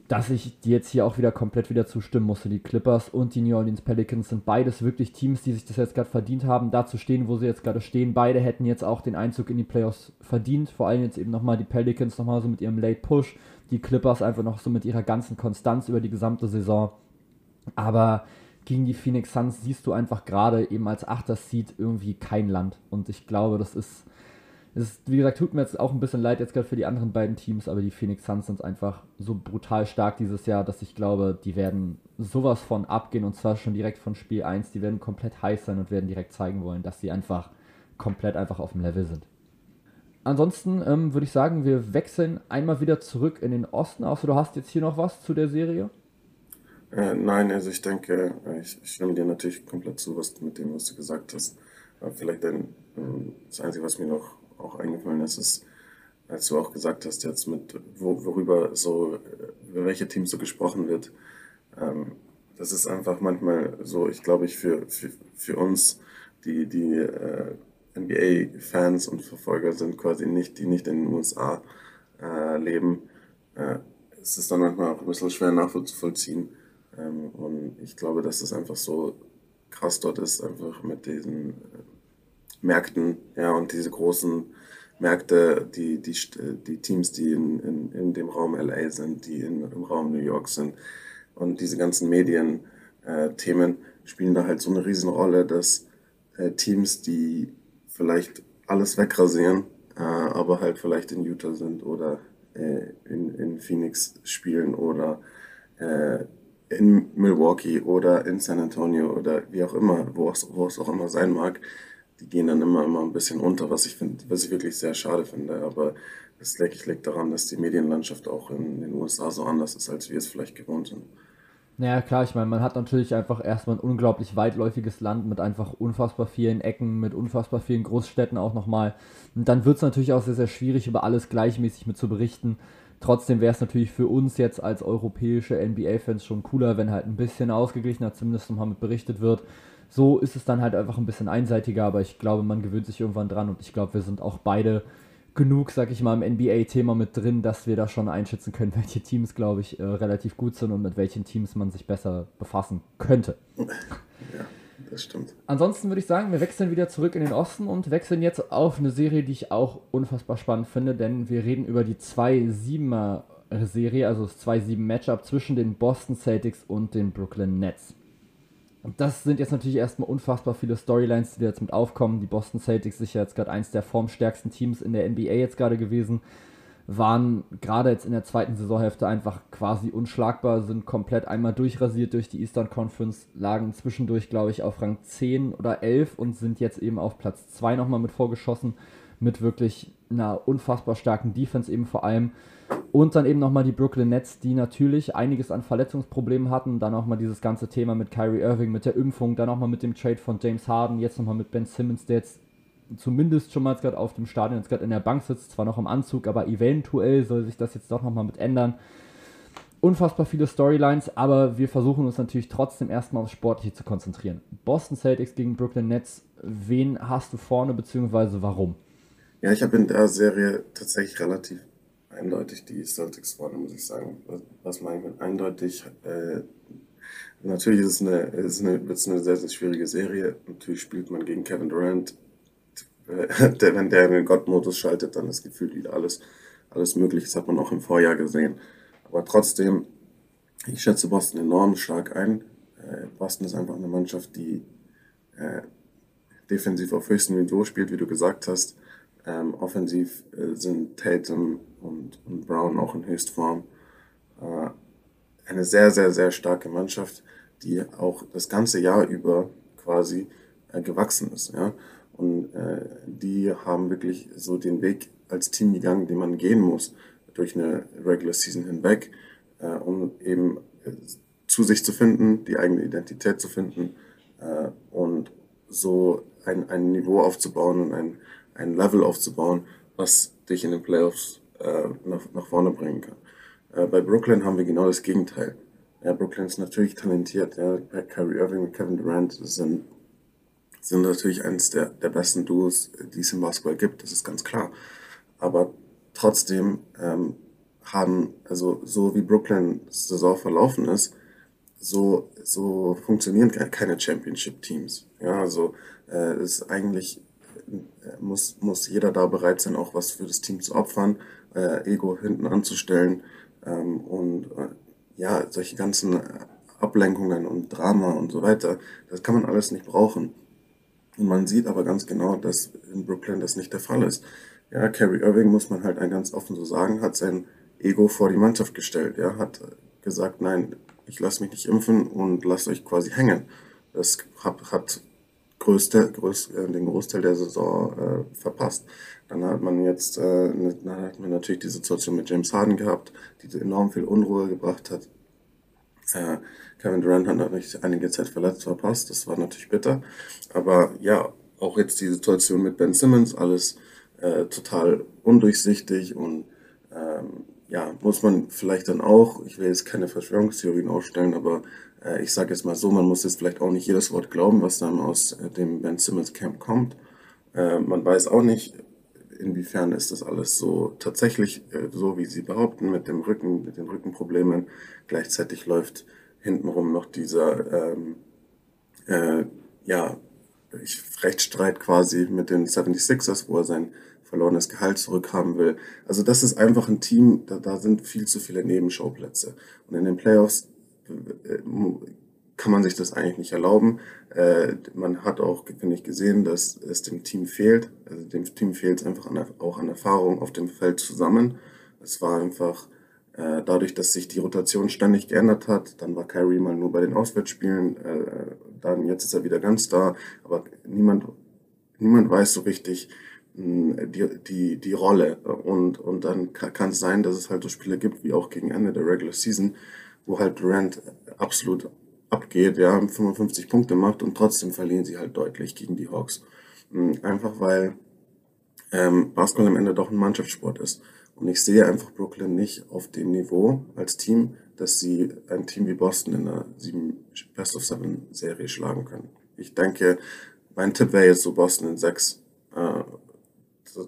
Dass ich jetzt hier auch wieder komplett wieder zustimmen musste. Die Clippers und die New Orleans Pelicans sind beides wirklich Teams, die sich das jetzt gerade verdient haben, da zu stehen, wo sie jetzt gerade stehen. Beide hätten jetzt auch den Einzug in die Playoffs verdient. Vor allem jetzt eben nochmal die Pelicans nochmal so mit ihrem Late Push. Die Clippers einfach noch so mit ihrer ganzen Konstanz über die gesamte Saison. Aber gegen die Phoenix Suns siehst du einfach gerade eben als Achter Seed irgendwie kein Land. Und ich glaube, das ist es, wie gesagt, tut mir jetzt auch ein bisschen leid jetzt gerade für die anderen beiden Teams, aber die Phoenix Suns sind einfach so brutal stark dieses Jahr, dass ich glaube, die werden sowas von abgehen und zwar schon direkt von Spiel 1. Die werden komplett heiß sein und werden direkt zeigen wollen, dass sie einfach komplett einfach auf dem Level sind. Ansonsten ähm, würde ich sagen, wir wechseln einmal wieder zurück in den Osten. Außer du hast jetzt hier noch was zu der Serie? Äh, nein, also ich denke, äh, ich, ich stimme dir natürlich komplett zu, was mit dem, was du gesagt hast. Aber vielleicht ein, ähm, das Einzige, was mir noch auch eingefallen ist, ist, als du auch gesagt hast, jetzt mit, wo, worüber so, über welche Teams so gesprochen wird. Ähm, das ist einfach manchmal so, ich glaube, ich für, für, für uns, die, die äh, NBA-Fans und Verfolger sind quasi nicht, die nicht in den USA äh, leben, äh, es ist dann manchmal auch ein bisschen schwer nachzuvollziehen. Ähm, und ich glaube, dass es einfach so krass dort ist, einfach mit diesen äh, Märkten, ja, und diese großen Märkte, die, die, die Teams, die in, in, in dem Raum LA sind, die in, im Raum New York sind. Und diese ganzen Medien-Themen äh, spielen da halt so eine Riesenrolle, dass äh, Teams, die vielleicht alles wegrasieren, äh, aber halt vielleicht in Utah sind oder in, in Phoenix spielen oder in Milwaukee oder in San Antonio oder wie auch immer, wo es, wo es auch immer sein mag, die gehen dann immer, immer ein bisschen unter, was ich finde, was ich wirklich sehr schade finde. Aber das denke ich liegt daran, dass die Medienlandschaft auch in den USA so anders ist, als wir es vielleicht gewohnt sind. Naja, klar, ich meine, man hat natürlich einfach erstmal ein unglaublich weitläufiges Land mit einfach unfassbar vielen Ecken, mit unfassbar vielen Großstädten auch nochmal. Und dann wird es natürlich auch sehr, sehr schwierig, über alles gleichmäßig mit zu berichten. Trotzdem wäre es natürlich für uns jetzt als europäische NBA-Fans schon cooler, wenn halt ein bisschen ausgeglichener zumindest nochmal mit berichtet wird. So ist es dann halt einfach ein bisschen einseitiger, aber ich glaube, man gewöhnt sich irgendwann dran und ich glaube, wir sind auch beide genug, sag ich mal, im NBA-Thema mit drin, dass wir da schon einschätzen können, welche Teams, glaube ich, äh, relativ gut sind und mit welchen Teams man sich besser befassen könnte. Ja, das stimmt. Ansonsten würde ich sagen, wir wechseln wieder zurück in den Osten und wechseln jetzt auf eine Serie, die ich auch unfassbar spannend finde, denn wir reden über die 2-7er Serie, also das 2-7-Matchup zwischen den Boston Celtics und den Brooklyn Nets. Und das sind jetzt natürlich erstmal unfassbar viele Storylines, die jetzt mit aufkommen. Die Boston Celtics sicher jetzt gerade eins der formstärksten Teams in der NBA jetzt gerade gewesen. Waren gerade jetzt in der zweiten Saisonhälfte einfach quasi unschlagbar, sind komplett einmal durchrasiert durch die Eastern Conference, lagen zwischendurch, glaube ich, auf Rang 10 oder 11 und sind jetzt eben auf Platz 2 nochmal mit vorgeschossen. Mit wirklich einer unfassbar starken Defense eben vor allem. Und dann eben nochmal die Brooklyn Nets, die natürlich einiges an Verletzungsproblemen hatten. Dann nochmal dieses ganze Thema mit Kyrie Irving, mit der Impfung, dann nochmal mit dem Trade von James Harden, jetzt nochmal mit Ben Simmons, der jetzt zumindest schon mal gerade auf dem Stadion jetzt gerade in der Bank sitzt, zwar noch im Anzug, aber eventuell soll sich das jetzt doch nochmal mit ändern. Unfassbar viele Storylines, aber wir versuchen uns natürlich trotzdem erstmal aufs Sportliche zu konzentrieren. Boston Celtics gegen Brooklyn Nets, wen hast du vorne, beziehungsweise warum? Ja, ich habe in der Serie tatsächlich relativ eindeutig die Celtics vorne, muss ich sagen. Was meine ich mit eindeutig? Äh, natürlich ist es eine, ist eine, wird es eine sehr, sehr schwierige Serie. Natürlich spielt man gegen Kevin Durant. Der, wenn der in den Gott-Modus schaltet, dann ist gefühlt wieder alles, alles möglich. Das hat man auch im Vorjahr gesehen. Aber trotzdem, ich schätze Boston enorm stark ein. Äh, Boston ist einfach eine Mannschaft, die äh, defensiv auf höchstem Niveau spielt, wie du gesagt hast. Ähm, offensiv äh, sind Tatum und, und Brown auch in Höchstform. Äh, eine sehr, sehr, sehr starke Mannschaft, die auch das ganze Jahr über quasi äh, gewachsen ist. Ja? Und äh, die haben wirklich so den Weg als Team gegangen, den man gehen muss durch eine Regular Season hinweg, äh, um eben äh, zu sich zu finden, die eigene Identität zu finden und so ein, ein Niveau aufzubauen und ein, ein Level aufzubauen, was dich in den Playoffs äh, nach, nach vorne bringen kann. Äh, bei Brooklyn haben wir genau das Gegenteil. Ja, Brooklyn ist natürlich talentiert. Ja, Kyrie Irving und Kevin Durant sind, sind natürlich eines der, der besten Duos, die es im Basketball gibt. Das ist ganz klar. Aber trotzdem ähm, haben, also so wie Brooklyn Saison verlaufen ist, so, so funktionieren keine Championship-Teams. Ja, also äh, ist eigentlich muss, muss jeder da bereit sein, auch was für das Team zu opfern, äh, Ego hinten anzustellen ähm, und äh, ja, solche ganzen Ablenkungen und Drama und so weiter, das kann man alles nicht brauchen. Und man sieht aber ganz genau, dass in Brooklyn das nicht der Fall ist. Ja, Kerry Irving, muss man halt ganz offen so sagen, hat sein Ego vor die Mannschaft gestellt. Ja, hat gesagt, nein, ich lasse mich nicht impfen und lasst euch quasi hängen. Das hat, hat größte, größ, äh, den Großteil der Saison äh, verpasst. Dann hat man jetzt, äh, ne, dann hat man natürlich die Situation mit James Harden gehabt, die enorm viel Unruhe gebracht hat. Äh, Kevin Durant hat natürlich einige Zeit verletzt verpasst, das war natürlich bitter. Aber ja, auch jetzt die Situation mit Ben Simmons, alles äh, total undurchsichtig und ähm, ja, muss man vielleicht dann auch, ich will jetzt keine Verschwörungstheorien aufstellen, aber ich sage jetzt mal so, man muss jetzt vielleicht auch nicht jedes Wort glauben, was dann aus äh, dem Ben Simmons Camp kommt. Äh, man weiß auch nicht, inwiefern ist das alles so tatsächlich äh, so, wie sie behaupten, mit dem Rücken, mit den Rückenproblemen. Gleichzeitig läuft hintenrum noch dieser, ähm, äh, ja, Rechtsstreit quasi mit den 76ers, wo er sein verlorenes Gehalt zurückhaben will. Also das ist einfach ein Team, da, da sind viel zu viele Nebenschauplätze. Und in den Playoffs äh, kann man sich das eigentlich nicht erlauben. Äh, man hat auch, finde ich, gesehen, dass es dem Team fehlt. Also dem Team fehlt es einfach an, auch an Erfahrung auf dem Feld zusammen. Es war einfach äh, dadurch, dass sich die Rotation ständig geändert hat. Dann war Kyrie mal nur bei den Auswärtsspielen, dann jetzt ist er wieder ganz da. Aber niemand, niemand weiß so richtig, die, die, die Rolle. Und, und dann kann es sein, dass es halt so Spiele gibt, wie auch gegen Ende der Regular Season, wo halt Durant absolut abgeht, ja, 55 Punkte macht und trotzdem verlieren sie halt deutlich gegen die Hawks. Einfach weil ähm, Basketball am Ende doch ein Mannschaftssport ist. Und ich sehe einfach Brooklyn nicht auf dem Niveau als Team, dass sie ein Team wie Boston in der sieben, Best of Seven Serie schlagen können. Ich denke, mein Tipp wäre jetzt so Boston in sechs. Äh,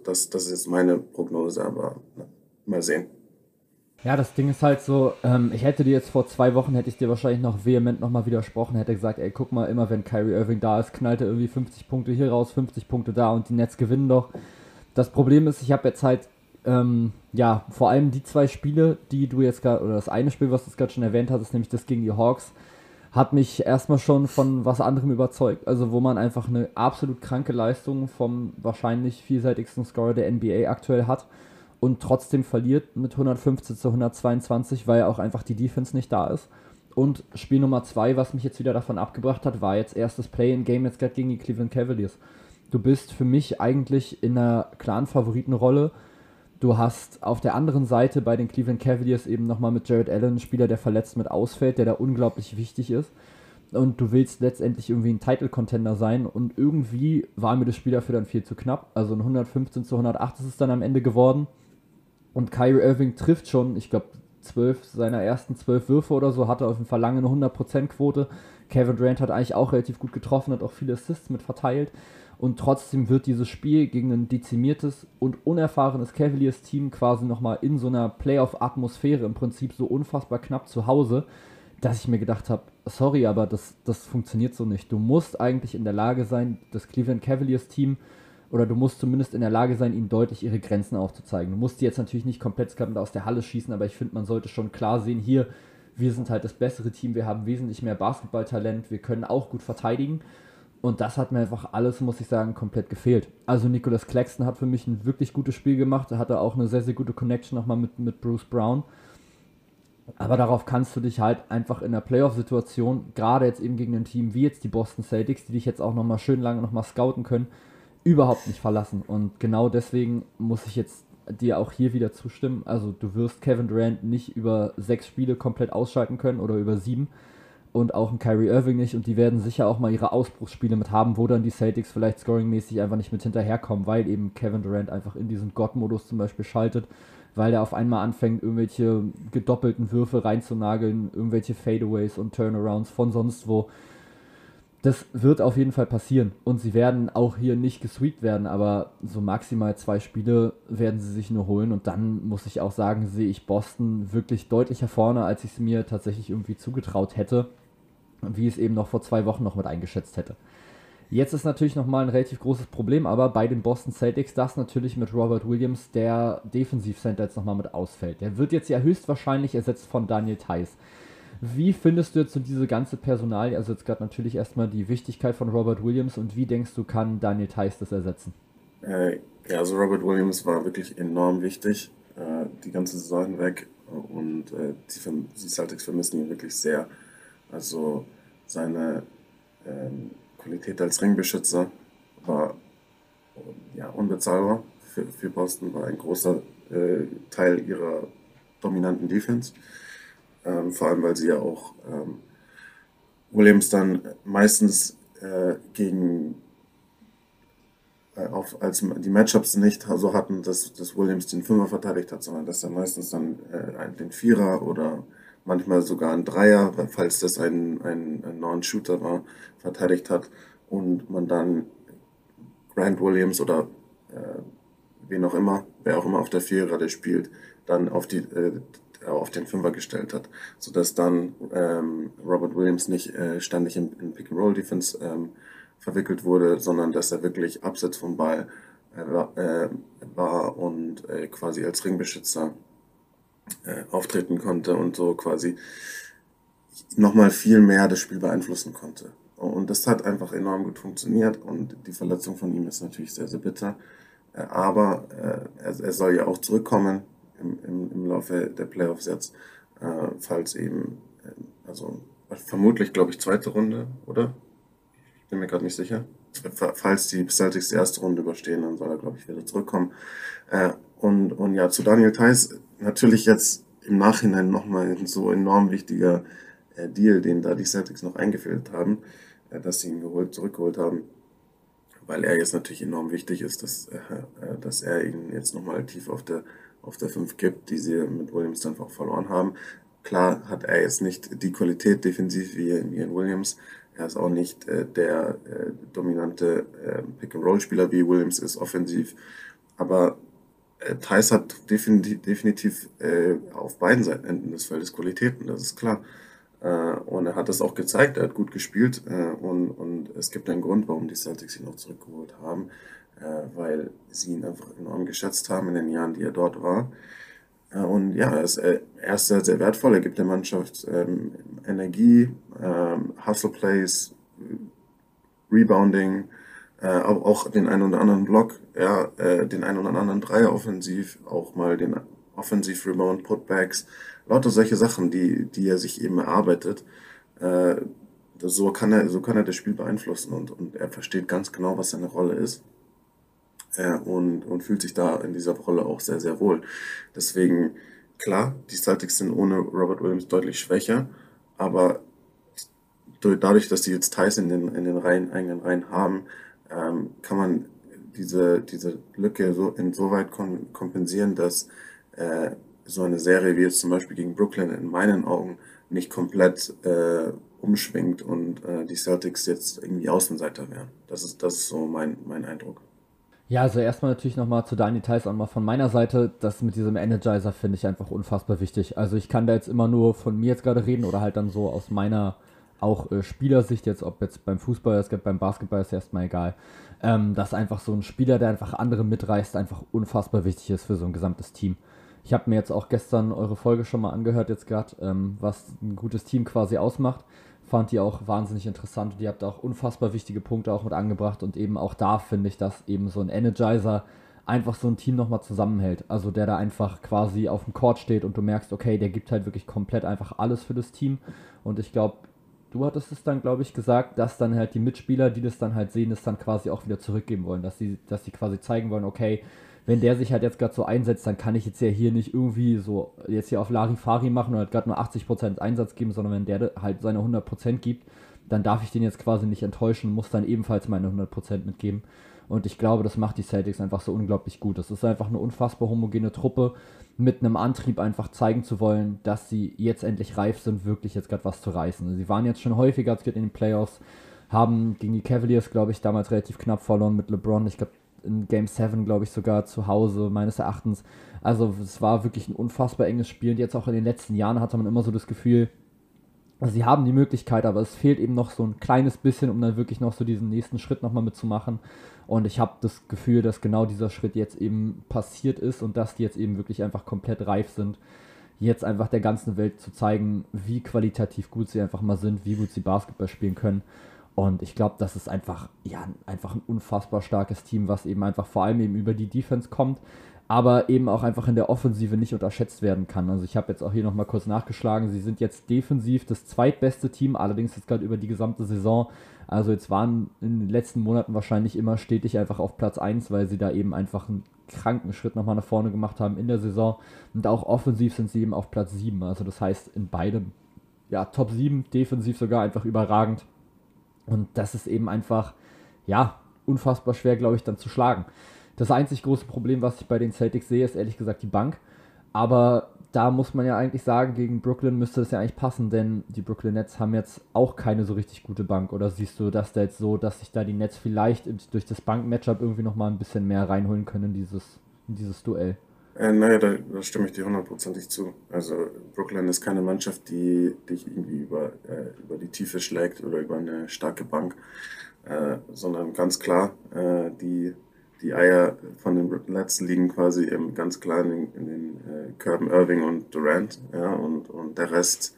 das, das ist jetzt meine Prognose, aber mal sehen. Ja, das Ding ist halt so, ähm, ich hätte dir jetzt vor zwei Wochen, hätte ich dir wahrscheinlich noch vehement nochmal widersprochen, hätte gesagt, ey, guck mal, immer wenn Kyrie Irving da ist, knallt er irgendwie 50 Punkte hier raus, 50 Punkte da und die Nets gewinnen doch. Das Problem ist, ich habe jetzt halt, ähm, ja, vor allem die zwei Spiele, die du jetzt gerade, oder das eine Spiel, was du gerade schon erwähnt hast, ist nämlich das gegen die Hawks, hat mich erstmal schon von was anderem überzeugt. Also wo man einfach eine absolut kranke Leistung vom wahrscheinlich vielseitigsten Scorer der NBA aktuell hat und trotzdem verliert mit 115 zu 122, weil auch einfach die Defense nicht da ist. Und Spiel Nummer zwei, was mich jetzt wieder davon abgebracht hat, war jetzt erstes Play-in-Game jetzt gerade gegen die Cleveland Cavaliers. Du bist für mich eigentlich in einer klaren Favoritenrolle Du hast auf der anderen Seite bei den Cleveland Cavaliers eben nochmal mit Jared Allen einen Spieler, der verletzt mit ausfällt, der da unglaublich wichtig ist. Und du willst letztendlich irgendwie ein Title-Contender sein. Und irgendwie war mir das Spiel dafür dann viel zu knapp. Also ein 115 zu 108 ist es dann am Ende geworden. Und Kyrie Irving trifft schon, ich glaube, zwölf seiner ersten zwölf Würfe oder so, hatte auf jeden Fall lange eine 100%-Quote. Kevin Durant hat eigentlich auch relativ gut getroffen, hat auch viele Assists mit verteilt und trotzdem wird dieses Spiel gegen ein dezimiertes und unerfahrenes Cavaliers-Team quasi nochmal in so einer Playoff-Atmosphäre im Prinzip so unfassbar knapp zu Hause, dass ich mir gedacht habe, sorry, aber das, das funktioniert so nicht. Du musst eigentlich in der Lage sein, das Cleveland Cavaliers-Team oder du musst zumindest in der Lage sein, ihnen deutlich ihre Grenzen aufzuzeigen. Du musst die jetzt natürlich nicht komplett aus der Halle schießen, aber ich finde, man sollte schon klar sehen, hier, wir sind halt das bessere Team, wir haben wesentlich mehr Basketballtalent, wir können auch gut verteidigen und das hat mir einfach alles, muss ich sagen, komplett gefehlt. Also Nicholas Claxton hat für mich ein wirklich gutes Spiel gemacht. Er hatte auch eine sehr, sehr gute Connection nochmal mit, mit Bruce Brown. Aber darauf kannst du dich halt einfach in der Playoff-Situation, gerade jetzt eben gegen ein Team wie jetzt die Boston Celtics, die dich jetzt auch nochmal schön lange nochmal scouten können, überhaupt nicht verlassen. Und genau deswegen muss ich jetzt dir auch hier wieder zustimmen. Also du wirst Kevin Durant nicht über sechs Spiele komplett ausschalten können oder über sieben und auch ein Kyrie Irving nicht und die werden sicher auch mal ihre Ausbruchsspiele mit haben, wo dann die Celtics vielleicht scoringmäßig einfach nicht mit hinterherkommen, weil eben Kevin Durant einfach in diesen God-Modus zum Beispiel schaltet, weil der auf einmal anfängt, irgendwelche gedoppelten Würfe reinzunageln, irgendwelche Fadeaways und Turnarounds von sonst wo. Das wird auf jeden Fall passieren. Und sie werden auch hier nicht gesweept werden, aber so maximal zwei Spiele werden sie sich nur holen. Und dann muss ich auch sagen, sehe ich Boston wirklich deutlicher vorne, als ich es mir tatsächlich irgendwie zugetraut hätte. Wie ich es eben noch vor zwei Wochen noch mit eingeschätzt hätte. Jetzt ist natürlich nochmal ein relativ großes Problem, aber bei den Boston Celtics das natürlich mit Robert Williams, der Defensivcenter jetzt nochmal mit ausfällt. Der wird jetzt ja höchstwahrscheinlich ersetzt von Daniel Theiss. Wie findest du jetzt so diese ganze Personal, also jetzt gerade natürlich erstmal die Wichtigkeit von Robert Williams und wie denkst du, kann Daniel Theiss das ersetzen? Äh, ja, also Robert Williams war wirklich enorm wichtig, äh, die ganze Saison hinweg und äh, die, die, Celtics vermissen ihn wirklich sehr. Also seine ähm, Qualität als Ringbeschützer war ja, unbezahlbar für, für Boston, war ein großer äh, Teil ihrer dominanten Defense. Ähm, vor allem, weil sie ja auch ähm, Williams dann meistens äh, gegen äh, auf, als die Matchups nicht so hatten, dass, dass Williams den Fünfer verteidigt hat, sondern dass er meistens dann äh, den Vierer oder manchmal sogar einen Dreier, falls das ein, ein, ein Non-Shooter war, verteidigt hat und man dann Grant Williams oder äh, wen auch immer, wer auch immer auf der Vierer gerade spielt, dann auf die äh, auf den Fünfer gestellt hat, sodass dann ähm, Robert Williams nicht äh, ständig in, in Pick-and-Roll-Defense ähm, verwickelt wurde, sondern dass er wirklich abseits vom Ball äh, äh, war und äh, quasi als Ringbeschützer äh, auftreten konnte und so quasi nochmal viel mehr das Spiel beeinflussen konnte. Und das hat einfach enorm gut funktioniert und die Verletzung von ihm ist natürlich sehr, sehr bitter. Äh, aber äh, er, er soll ja auch zurückkommen im, im, im Laufe der Playoffs jetzt, äh, falls eben, äh, also vermutlich, glaube ich, zweite Runde, oder? Ich bin mir gerade nicht sicher. Falls die Celtics die erste Runde überstehen, dann soll er, glaube ich, wieder zurückkommen. Äh, und, und ja, zu Daniel Theiss, natürlich jetzt im Nachhinein nochmal ein so enorm wichtiger äh, Deal, den da die Celtics noch eingefädelt haben, äh, dass sie ihn geholt, zurückgeholt haben weil er jetzt natürlich enorm wichtig ist, dass, äh, äh dass er ihn jetzt nochmal tief auf der auf der 5 gibt, die sie mit Williams dann auch verloren haben. Klar hat er jetzt nicht die Qualität defensiv wie Ian Williams. Er ist auch nicht äh, der äh, dominante äh, Pick-and-Roll-Spieler wie Williams ist offensiv. Aber äh, Thais hat definitiv, definitiv äh, auf beiden Seiten des Feldes Qualitäten, das ist klar. Äh, und er hat das auch gezeigt, er hat gut gespielt äh, und, und es gibt einen Grund, warum die Celtics ihn auch zurückgeholt haben weil sie ihn einfach enorm geschätzt haben in den Jahren, die er dort war. Äh, und ja, er ist, äh, er ist sehr, sehr wertvoll. Er gibt der Mannschaft ähm, Energie, ähm, Hustle Plays, Rebounding, äh, aber auch den einen oder anderen Block, ja, äh, den einen oder anderen Dreier offensiv, auch mal den Offensiv Rebound Putbacks, lauter solche Sachen, die, die er sich eben erarbeitet. Äh, so kann er, so kann er das Spiel beeinflussen und, und er versteht ganz genau, was seine Rolle ist äh, und, und fühlt sich da in dieser Rolle auch sehr, sehr wohl. Deswegen, klar, die Celtics sind ohne Robert Williams deutlich schwächer, aber dadurch, dass sie jetzt Thais in den, in den Reihen, eigenen Reihen haben, ähm, kann man diese, diese Lücke so insoweit kompensieren, dass äh, so eine Serie wie jetzt zum Beispiel gegen Brooklyn in meinen Augen nicht komplett äh, umschwingt und äh, die Celtics jetzt irgendwie Außenseiter wären. Das ist, das ist so mein, mein Eindruck. Ja, also erstmal natürlich nochmal zu deinen Details auch mal von meiner Seite. Das mit diesem Energizer finde ich einfach unfassbar wichtig. Also ich kann da jetzt immer nur von mir jetzt gerade reden oder halt dann so aus meiner auch äh, Spielersicht jetzt, ob jetzt beim Fußball, es gibt beim Basketball, ist erstmal egal. Ähm, dass einfach so ein Spieler, der einfach andere mitreißt, einfach unfassbar wichtig ist für so ein gesamtes Team. Ich habe mir jetzt auch gestern eure Folge schon mal angehört, jetzt gerade, ähm, was ein gutes Team quasi ausmacht fand die auch wahnsinnig interessant und ihr habt auch unfassbar wichtige Punkte auch mit angebracht und eben auch da finde ich, dass eben so ein Energizer einfach so ein Team nochmal zusammenhält. Also der da einfach quasi auf dem Court steht und du merkst, okay, der gibt halt wirklich komplett einfach alles für das Team und ich glaube, du hattest es dann, glaube ich, gesagt, dass dann halt die Mitspieler, die das dann halt sehen, es dann quasi auch wieder zurückgeben wollen, dass sie, dass sie quasi zeigen wollen, okay, wenn der sich halt jetzt gerade so einsetzt, dann kann ich jetzt ja hier nicht irgendwie so jetzt hier auf Larifari machen und halt gerade nur 80% Einsatz geben, sondern wenn der halt seine 100% gibt, dann darf ich den jetzt quasi nicht enttäuschen und muss dann ebenfalls meine 100% mitgeben. Und ich glaube, das macht die Celtics einfach so unglaublich gut. Das ist einfach eine unfassbar homogene Truppe mit einem Antrieb einfach zeigen zu wollen, dass sie jetzt endlich reif sind, wirklich jetzt gerade was zu reißen. Sie waren jetzt schon häufiger in den Playoffs haben gegen die Cavaliers, glaube ich, damals relativ knapp verloren mit LeBron. Ich glaube, in Game 7, glaube ich, sogar zu Hause, meines Erachtens. Also es war wirklich ein unfassbar enges Spiel und jetzt auch in den letzten Jahren hatte man immer so das Gefühl, also sie haben die Möglichkeit, aber es fehlt eben noch so ein kleines bisschen, um dann wirklich noch so diesen nächsten Schritt nochmal mitzumachen. Und ich habe das Gefühl, dass genau dieser Schritt jetzt eben passiert ist und dass die jetzt eben wirklich einfach komplett reif sind, jetzt einfach der ganzen Welt zu zeigen, wie qualitativ gut sie einfach mal sind, wie gut sie Basketball spielen können. Und ich glaube, das ist einfach, ja, einfach ein unfassbar starkes Team, was eben einfach vor allem eben über die Defense kommt, aber eben auch einfach in der Offensive nicht unterschätzt werden kann. Also ich habe jetzt auch hier nochmal kurz nachgeschlagen, sie sind jetzt defensiv das zweitbeste Team, allerdings jetzt gerade über die gesamte Saison. Also jetzt waren in den letzten Monaten wahrscheinlich immer stetig einfach auf Platz 1, weil sie da eben einfach einen kranken Schritt nochmal nach vorne gemacht haben in der Saison. Und auch offensiv sind sie eben auf Platz 7. Also das heißt in beidem, ja, Top 7, defensiv sogar einfach überragend. Und das ist eben einfach, ja, unfassbar schwer, glaube ich, dann zu schlagen. Das einzig große Problem, was ich bei den Celtics sehe, ist ehrlich gesagt die Bank. Aber da muss man ja eigentlich sagen, gegen Brooklyn müsste das ja eigentlich passen, denn die Brooklyn Nets haben jetzt auch keine so richtig gute Bank. Oder siehst du das da jetzt so, dass sich da die Nets vielleicht durch das Bank-Matchup irgendwie nochmal ein bisschen mehr reinholen können in dieses, in dieses Duell? Äh, naja, da, da stimme ich dir hundertprozentig zu. Also Brooklyn ist keine Mannschaft, die dich irgendwie über, äh, über die Tiefe schlägt oder über eine starke Bank, äh, sondern ganz klar, äh, die, die Eier von den Nets liegen quasi im, ganz klar in, in den äh, Kirby Irving und Durant. Ja, und, und der Rest,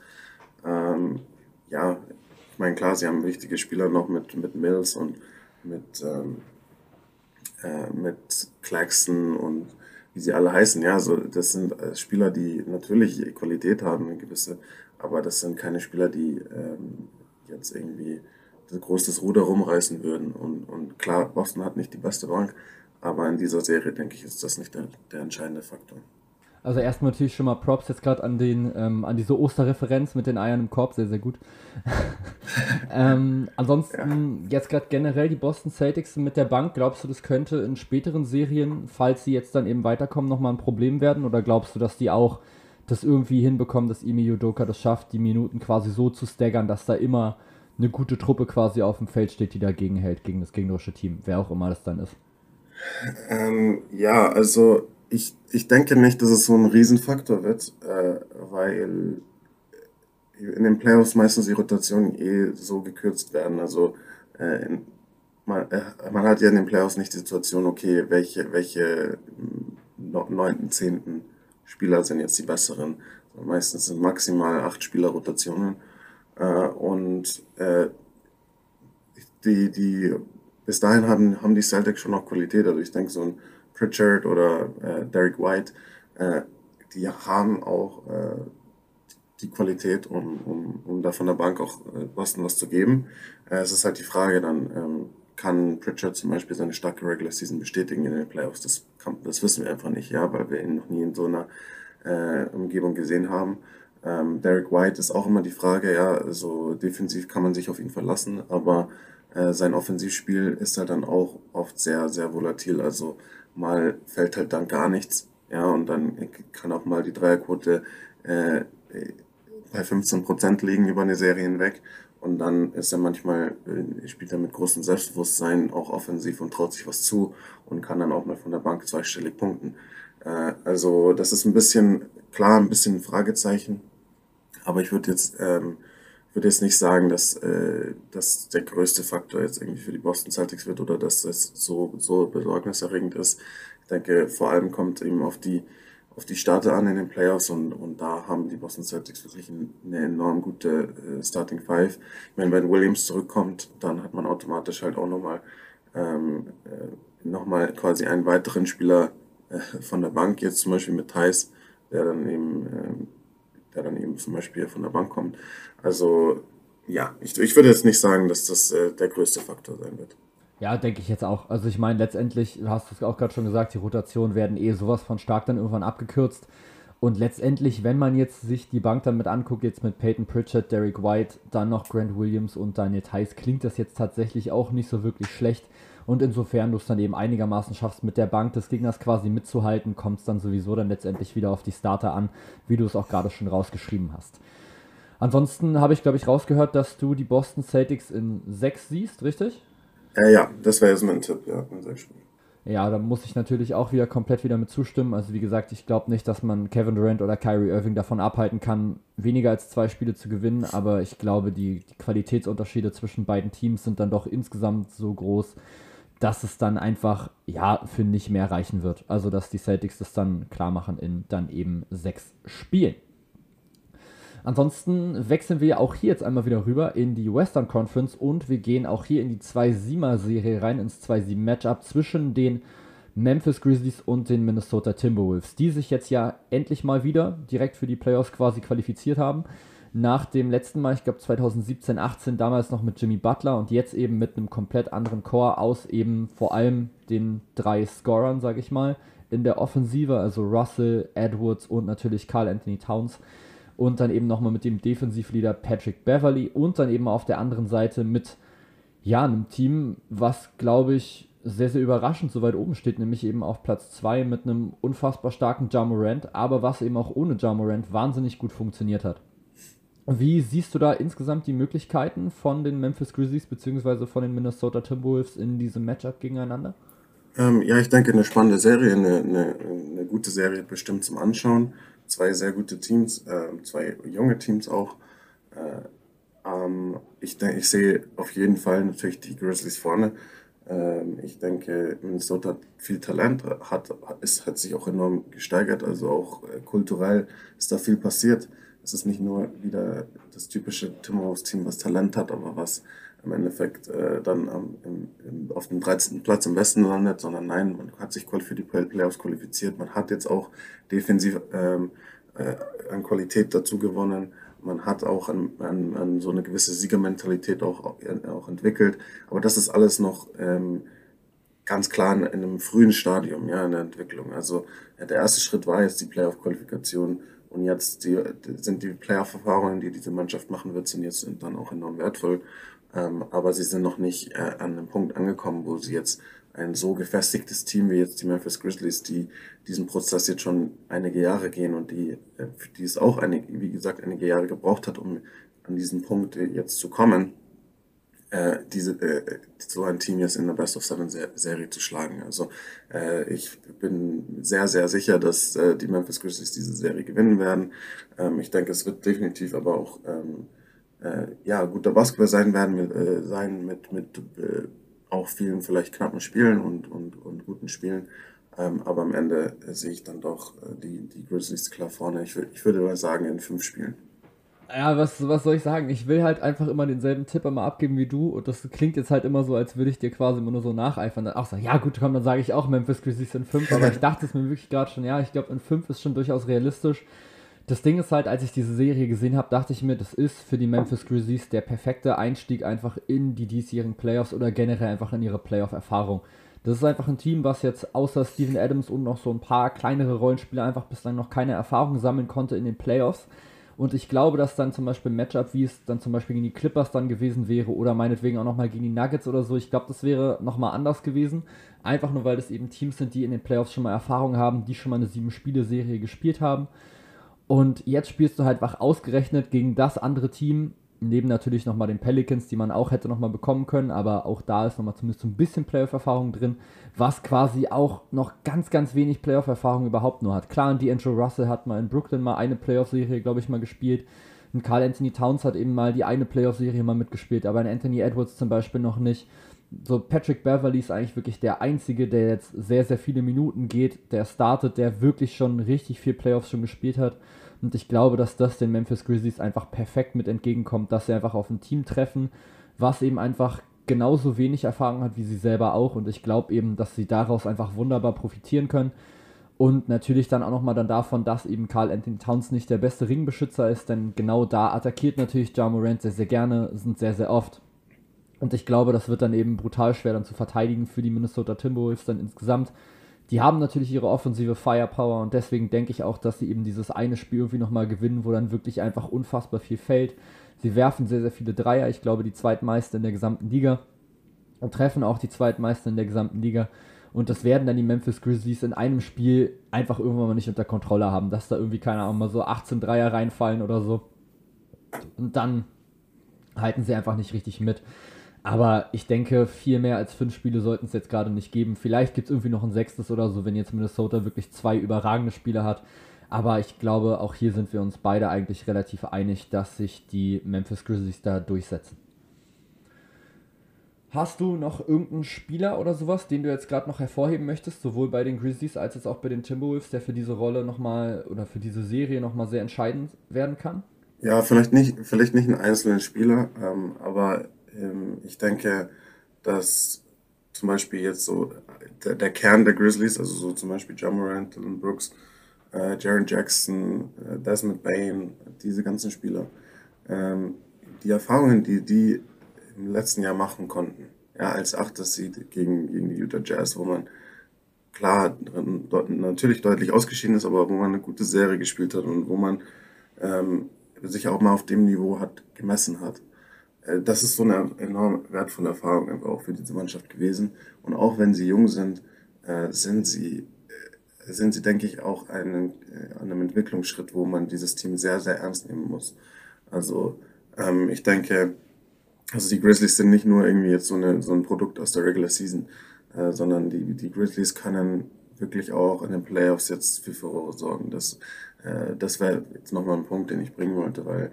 ähm, ja, ich meine, klar, sie haben wichtige Spieler noch mit, mit Mills und mit, ähm, äh, mit Claxton und wie sie alle heißen. Ja, so, das sind äh, Spieler, die natürlich Qualität haben, eine gewisse, aber das sind keine Spieler, die ähm, jetzt irgendwie das großes Ruder rumreißen würden. Und, und klar, Boston hat nicht die beste Bank, aber in dieser Serie, denke ich, ist das nicht der, der entscheidende Faktor. Also erstmal natürlich schon mal Props jetzt gerade an den, ähm, an diese Osterreferenz mit den Eiern im Korb, sehr, sehr gut. ähm, ansonsten ja. jetzt gerade generell die Boston Celtics mit der Bank, glaubst du, das könnte in späteren Serien, falls sie jetzt dann eben weiterkommen, nochmal ein Problem werden? Oder glaubst du, dass die auch das irgendwie hinbekommen, dass Imi Yudoka das schafft, die Minuten quasi so zu staggern, dass da immer eine gute Truppe quasi auf dem Feld steht, die dagegen hält, gegen das gegnerische Team, wer auch immer das dann ist? Ähm, ja, also ich, ich denke nicht, dass es so ein Riesenfaktor wird, äh, weil in den Playoffs meistens die Rotationen eh so gekürzt werden. Also äh, in, man, äh, man hat ja in den Playoffs nicht die Situation, okay, welche, welche neunten, zehnten Spieler sind jetzt die besseren. Also meistens sind maximal acht Spieler Rotationen. Äh, und äh, die, die bis dahin haben, haben die Celtics schon noch Qualität. Also ich denke, so ein Pritchard oder äh, Derek White, äh, die haben auch äh, die Qualität, um, um, um da von der Bank auch äh, Boston was zu geben. Äh, es ist halt die Frage dann, ähm, kann Pritchard zum Beispiel seine starke Regular Season bestätigen in den Playoffs? Das, kann, das wissen wir einfach nicht, ja, weil wir ihn noch nie in so einer äh, Umgebung gesehen haben. Ähm, Derek White ist auch immer die Frage, ja, also defensiv kann man sich auf ihn verlassen, aber äh, sein Offensivspiel ist halt dann auch oft sehr, sehr volatil. Also mal fällt halt dann gar nichts. Ja, und dann kann auch mal die Dreierquote äh, bei 15 Prozent liegen über eine Serie hinweg. Und dann ist er manchmal, äh, spielt er mit großem Selbstbewusstsein auch offensiv und traut sich was zu und kann dann auch mal von der Bank zweistellig punkten. Äh, also das ist ein bisschen, klar, ein bisschen ein Fragezeichen. Aber ich würde jetzt ähm, würde jetzt nicht sagen, dass äh, das der größte Faktor jetzt irgendwie für die Boston Celtics wird oder dass das so, so besorgniserregend ist. Ich denke, vor allem kommt eben auf die, auf die Starter an in den Playoffs und, und da haben die Boston Celtics wirklich eine enorm gute äh, Starting Five. Ich meine, wenn Williams zurückkommt, dann hat man automatisch halt auch nochmal ähm, äh, noch quasi einen weiteren Spieler äh, von der Bank, jetzt zum Beispiel mit Thais, der dann eben äh, der dann eben zum Beispiel von der Bank kommt. Also ja, ich, ich würde jetzt nicht sagen, dass das äh, der größte Faktor sein wird. Ja, denke ich jetzt auch. Also ich meine, letztendlich, du hast es auch gerade schon gesagt, die Rotationen werden eh sowas von stark dann irgendwann abgekürzt. Und letztendlich, wenn man jetzt sich die Bank damit anguckt, jetzt mit Peyton Pritchard, Derek White, dann noch Grant Williams und Daniel Theiss, klingt das jetzt tatsächlich auch nicht so wirklich schlecht. Und insofern du es dann eben einigermaßen schaffst, mit der Bank des Gegners quasi mitzuhalten, kommt es dann sowieso dann letztendlich wieder auf die Starter an, wie du es auch gerade schon rausgeschrieben hast. Ansonsten habe ich, glaube ich, rausgehört, dass du die Boston Celtics in 6 siehst, richtig? Ja, ja, das wäre jetzt mein Tipp, ja, in 6 Spielen. Ja, da muss ich natürlich auch wieder komplett wieder mit zustimmen. Also wie gesagt, ich glaube nicht, dass man Kevin Durant oder Kyrie Irving davon abhalten kann, weniger als zwei Spiele zu gewinnen. Aber ich glaube, die, die Qualitätsunterschiede zwischen beiden Teams sind dann doch insgesamt so groß, dass es dann einfach, ja, für nicht mehr reichen wird. Also dass die Celtics das dann klar machen in dann eben sechs Spielen. Ansonsten wechseln wir auch hier jetzt einmal wieder rüber in die Western Conference und wir gehen auch hier in die 2-7er-Serie rein, ins 2-7-Matchup zwischen den Memphis Grizzlies und den Minnesota Timberwolves, die sich jetzt ja endlich mal wieder direkt für die Playoffs quasi qualifiziert haben. Nach dem letzten Mal, ich glaube 2017, 18, damals noch mit Jimmy Butler und jetzt eben mit einem komplett anderen Core aus eben vor allem den drei Scorern, sage ich mal, in der Offensive, also Russell, Edwards und natürlich Carl Anthony Towns und dann eben nochmal mit dem Defensivleader Patrick Beverly und dann eben auf der anderen Seite mit ja, einem Team, was glaube ich sehr, sehr überraschend so weit oben steht, nämlich eben auf Platz 2 mit einem unfassbar starken Jamorant, aber was eben auch ohne Jamorant wahnsinnig gut funktioniert hat. Wie siehst du da insgesamt die Möglichkeiten von den Memphis Grizzlies bzw. von den Minnesota Timberwolves in diesem Matchup gegeneinander? Ähm, ja, ich denke, eine spannende Serie, eine, eine, eine gute Serie bestimmt zum Anschauen zwei sehr gute Teams, äh, zwei junge Teams auch. Äh, ähm, ich, denke, ich sehe auf jeden Fall natürlich die Grizzlies vorne. Ähm, ich denke, Minnesota hat viel Talent, hat, ist, hat sich auch enorm gesteigert, also auch äh, kulturell ist da viel passiert. Es ist nicht nur wieder das typische Timberwolves-Team, was Talent hat, aber was im Endeffekt äh, dann am, im, im, auf dem 13. Platz im Westen landet, sondern nein, man hat sich für die Playoffs qualifiziert, man hat jetzt auch defensiv ähm, äh, an Qualität dazu gewonnen, man hat auch an, an, an so eine gewisse Siegermentalität auch, auch entwickelt, aber das ist alles noch ähm, ganz klar in, in einem frühen Stadium ja, in der Entwicklung. Also ja, der erste Schritt war jetzt die Playoff-Qualifikation und jetzt die, sind die Playoff-Erfahrungen, die diese Mannschaft machen wird, sind jetzt dann auch enorm wertvoll. Ähm, aber sie sind noch nicht äh, an einem Punkt angekommen, wo sie jetzt ein so gefestigtes Team wie jetzt die Memphis Grizzlies, die diesen Prozess jetzt schon einige Jahre gehen und die, äh, die es auch, eine, wie gesagt, einige Jahre gebraucht hat, um an diesen Punkt jetzt zu kommen, äh, diese, äh, so ein Team jetzt in der Best of Seven Serie zu schlagen. Also äh, ich bin sehr, sehr sicher, dass äh, die Memphis Grizzlies diese Serie gewinnen werden. Ähm, ich denke, es wird definitiv aber auch ähm, äh, ja, guter Basketball sein werden, äh, sein mit, mit äh, auch vielen vielleicht knappen Spielen und, und, und guten Spielen. Ähm, aber am Ende äh, sehe ich dann doch äh, die, die Grizzlies klar vorne. Ich, ich würde mal sagen, in fünf Spielen. Ja, was, was soll ich sagen? Ich will halt einfach immer denselben Tipp immer abgeben wie du und das klingt jetzt halt immer so, als würde ich dir quasi immer nur so nacheifern. Dann auch sagen, ja gut, komm, dann sage ich auch Memphis Grizzlies in 5, aber ich dachte es mir wirklich gerade schon, ja, ich glaube in 5 ist schon durchaus realistisch das Ding ist halt, als ich diese Serie gesehen habe, dachte ich mir, das ist für die Memphis Grizzlies der perfekte Einstieg einfach in die diesjährigen Playoffs oder generell einfach in ihre Playoff-Erfahrung. Das ist einfach ein Team, was jetzt außer Steven Adams und noch so ein paar kleinere Rollenspieler einfach bislang noch keine Erfahrung sammeln konnte in den Playoffs. Und ich glaube, dass dann zum Beispiel ein Matchup, wie es dann zum Beispiel gegen die Clippers dann gewesen wäre oder meinetwegen auch nochmal gegen die Nuggets oder so, ich glaube, das wäre nochmal anders gewesen. Einfach nur, weil das eben Teams sind, die in den Playoffs schon mal Erfahrung haben, die schon mal eine Sieben-Spiele-Serie gespielt haben. Und jetzt spielst du halt wach ausgerechnet gegen das andere Team, neben natürlich nochmal den Pelicans, die man auch hätte nochmal bekommen können, aber auch da ist nochmal zumindest so ein bisschen Playoff-Erfahrung drin, was quasi auch noch ganz, ganz wenig Playoff-Erfahrung überhaupt nur hat. Klar, und D'Angelo Russell hat mal in Brooklyn mal eine Playoff-Serie, glaube ich, mal gespielt. Und Carl Anthony Towns hat eben mal die eine Playoff-Serie mal mitgespielt, aber in Anthony Edwards zum Beispiel noch nicht. So, Patrick Beverly ist eigentlich wirklich der Einzige, der jetzt sehr, sehr viele Minuten geht, der startet, der wirklich schon richtig viel Playoffs schon gespielt hat. Und ich glaube, dass das den Memphis Grizzlies einfach perfekt mit entgegenkommt, dass sie einfach auf ein Team treffen, was eben einfach genauso wenig Erfahrung hat wie sie selber auch. Und ich glaube eben, dass sie daraus einfach wunderbar profitieren können. Und natürlich dann auch nochmal dann davon, dass eben Carl Anthony Towns nicht der beste Ringbeschützer ist, denn genau da attackiert natürlich Ja Morant sehr, sehr gerne, sind sehr, sehr oft. Und ich glaube, das wird dann eben brutal schwer dann zu verteidigen für die Minnesota Timberwolves dann insgesamt die haben natürlich ihre offensive Firepower und deswegen denke ich auch, dass sie eben dieses eine Spiel irgendwie nochmal gewinnen, wo dann wirklich einfach unfassbar viel fällt. Sie werfen sehr, sehr viele Dreier, ich glaube die zweitmeiste in der gesamten Liga und treffen auch die zweitmeiste in der gesamten Liga. Und das werden dann die Memphis Grizzlies in einem Spiel einfach irgendwann mal nicht unter Kontrolle haben, dass da irgendwie, keine Ahnung, mal so 18 Dreier reinfallen oder so. und dann halten sie einfach nicht richtig mit. Aber ich denke, viel mehr als fünf Spiele sollten es jetzt gerade nicht geben. Vielleicht gibt es irgendwie noch ein sechstes oder so, wenn jetzt Minnesota wirklich zwei überragende Spiele hat. Aber ich glaube, auch hier sind wir uns beide eigentlich relativ einig, dass sich die Memphis Grizzlies da durchsetzen. Hast du noch irgendeinen Spieler oder sowas, den du jetzt gerade noch hervorheben möchtest, sowohl bei den Grizzlies als jetzt auch bei den Timberwolves, der für diese Rolle nochmal oder für diese Serie nochmal sehr entscheidend werden kann? Ja, vielleicht nicht, vielleicht nicht einen einzelnen Spieler, ähm, aber ich denke, dass zum Beispiel jetzt so der, der, Kern der Grizzlies, also so zum Beispiel John Morant, Dylan Brooks, äh, Jaron Jackson, äh, Desmond Bain, diese ganzen Spieler, ähm, die Erfahrungen, die die im letzten Jahr machen konnten, ja, als achtes Seed gegen, gegen die Utah Jazz, wo man klar natürlich deutlich ausgeschieden ist, aber wo man eine gute Serie gespielt hat und wo man ähm, sich auch mal auf dem Niveau hat gemessen hat. Äh, das ist so eine enorm wertvolle Erfahrung auch für diese Mannschaft gewesen. Und auch wenn sie jung sind, äh, sind sie, äh, sind sie, denke ich, auch an einem Entwicklungsschritt, wo man dieses Team sehr, sehr ernst nehmen muss. Also ähm, ich denke, also die Grizzlies sind nicht nur irgendwie jetzt so, eine, so ein Produkt aus der Regular Season, sondern die, die Grizzlies können wirklich auch in den Playoffs jetzt für Furore sorgen. Das, das wäre jetzt nochmal ein Punkt, den ich bringen wollte, weil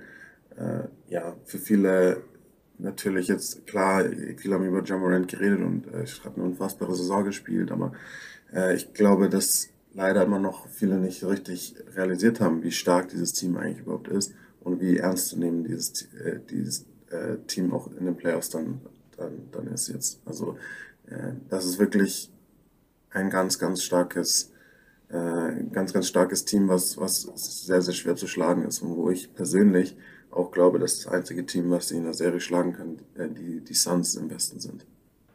ja, für viele natürlich jetzt, klar, viele haben über John Morant geredet und äh, hat eine unfassbare Saison gespielt, aber äh, ich glaube, dass leider immer noch viele nicht richtig realisiert haben, wie stark dieses Team eigentlich überhaupt ist und wie ernst zu nehmen dieses, äh, dieses äh, Team auch in den Playoffs dann, dann, dann ist jetzt. Also äh, das ist wirklich ein ganz, ganz starkes, äh, ganz, ganz starkes Team, was, was sehr, sehr schwer zu schlagen ist und wo ich persönlich auch glaube, dass das einzige Team, was sie in der Serie schlagen kann, äh, die, die Suns im Westen sind.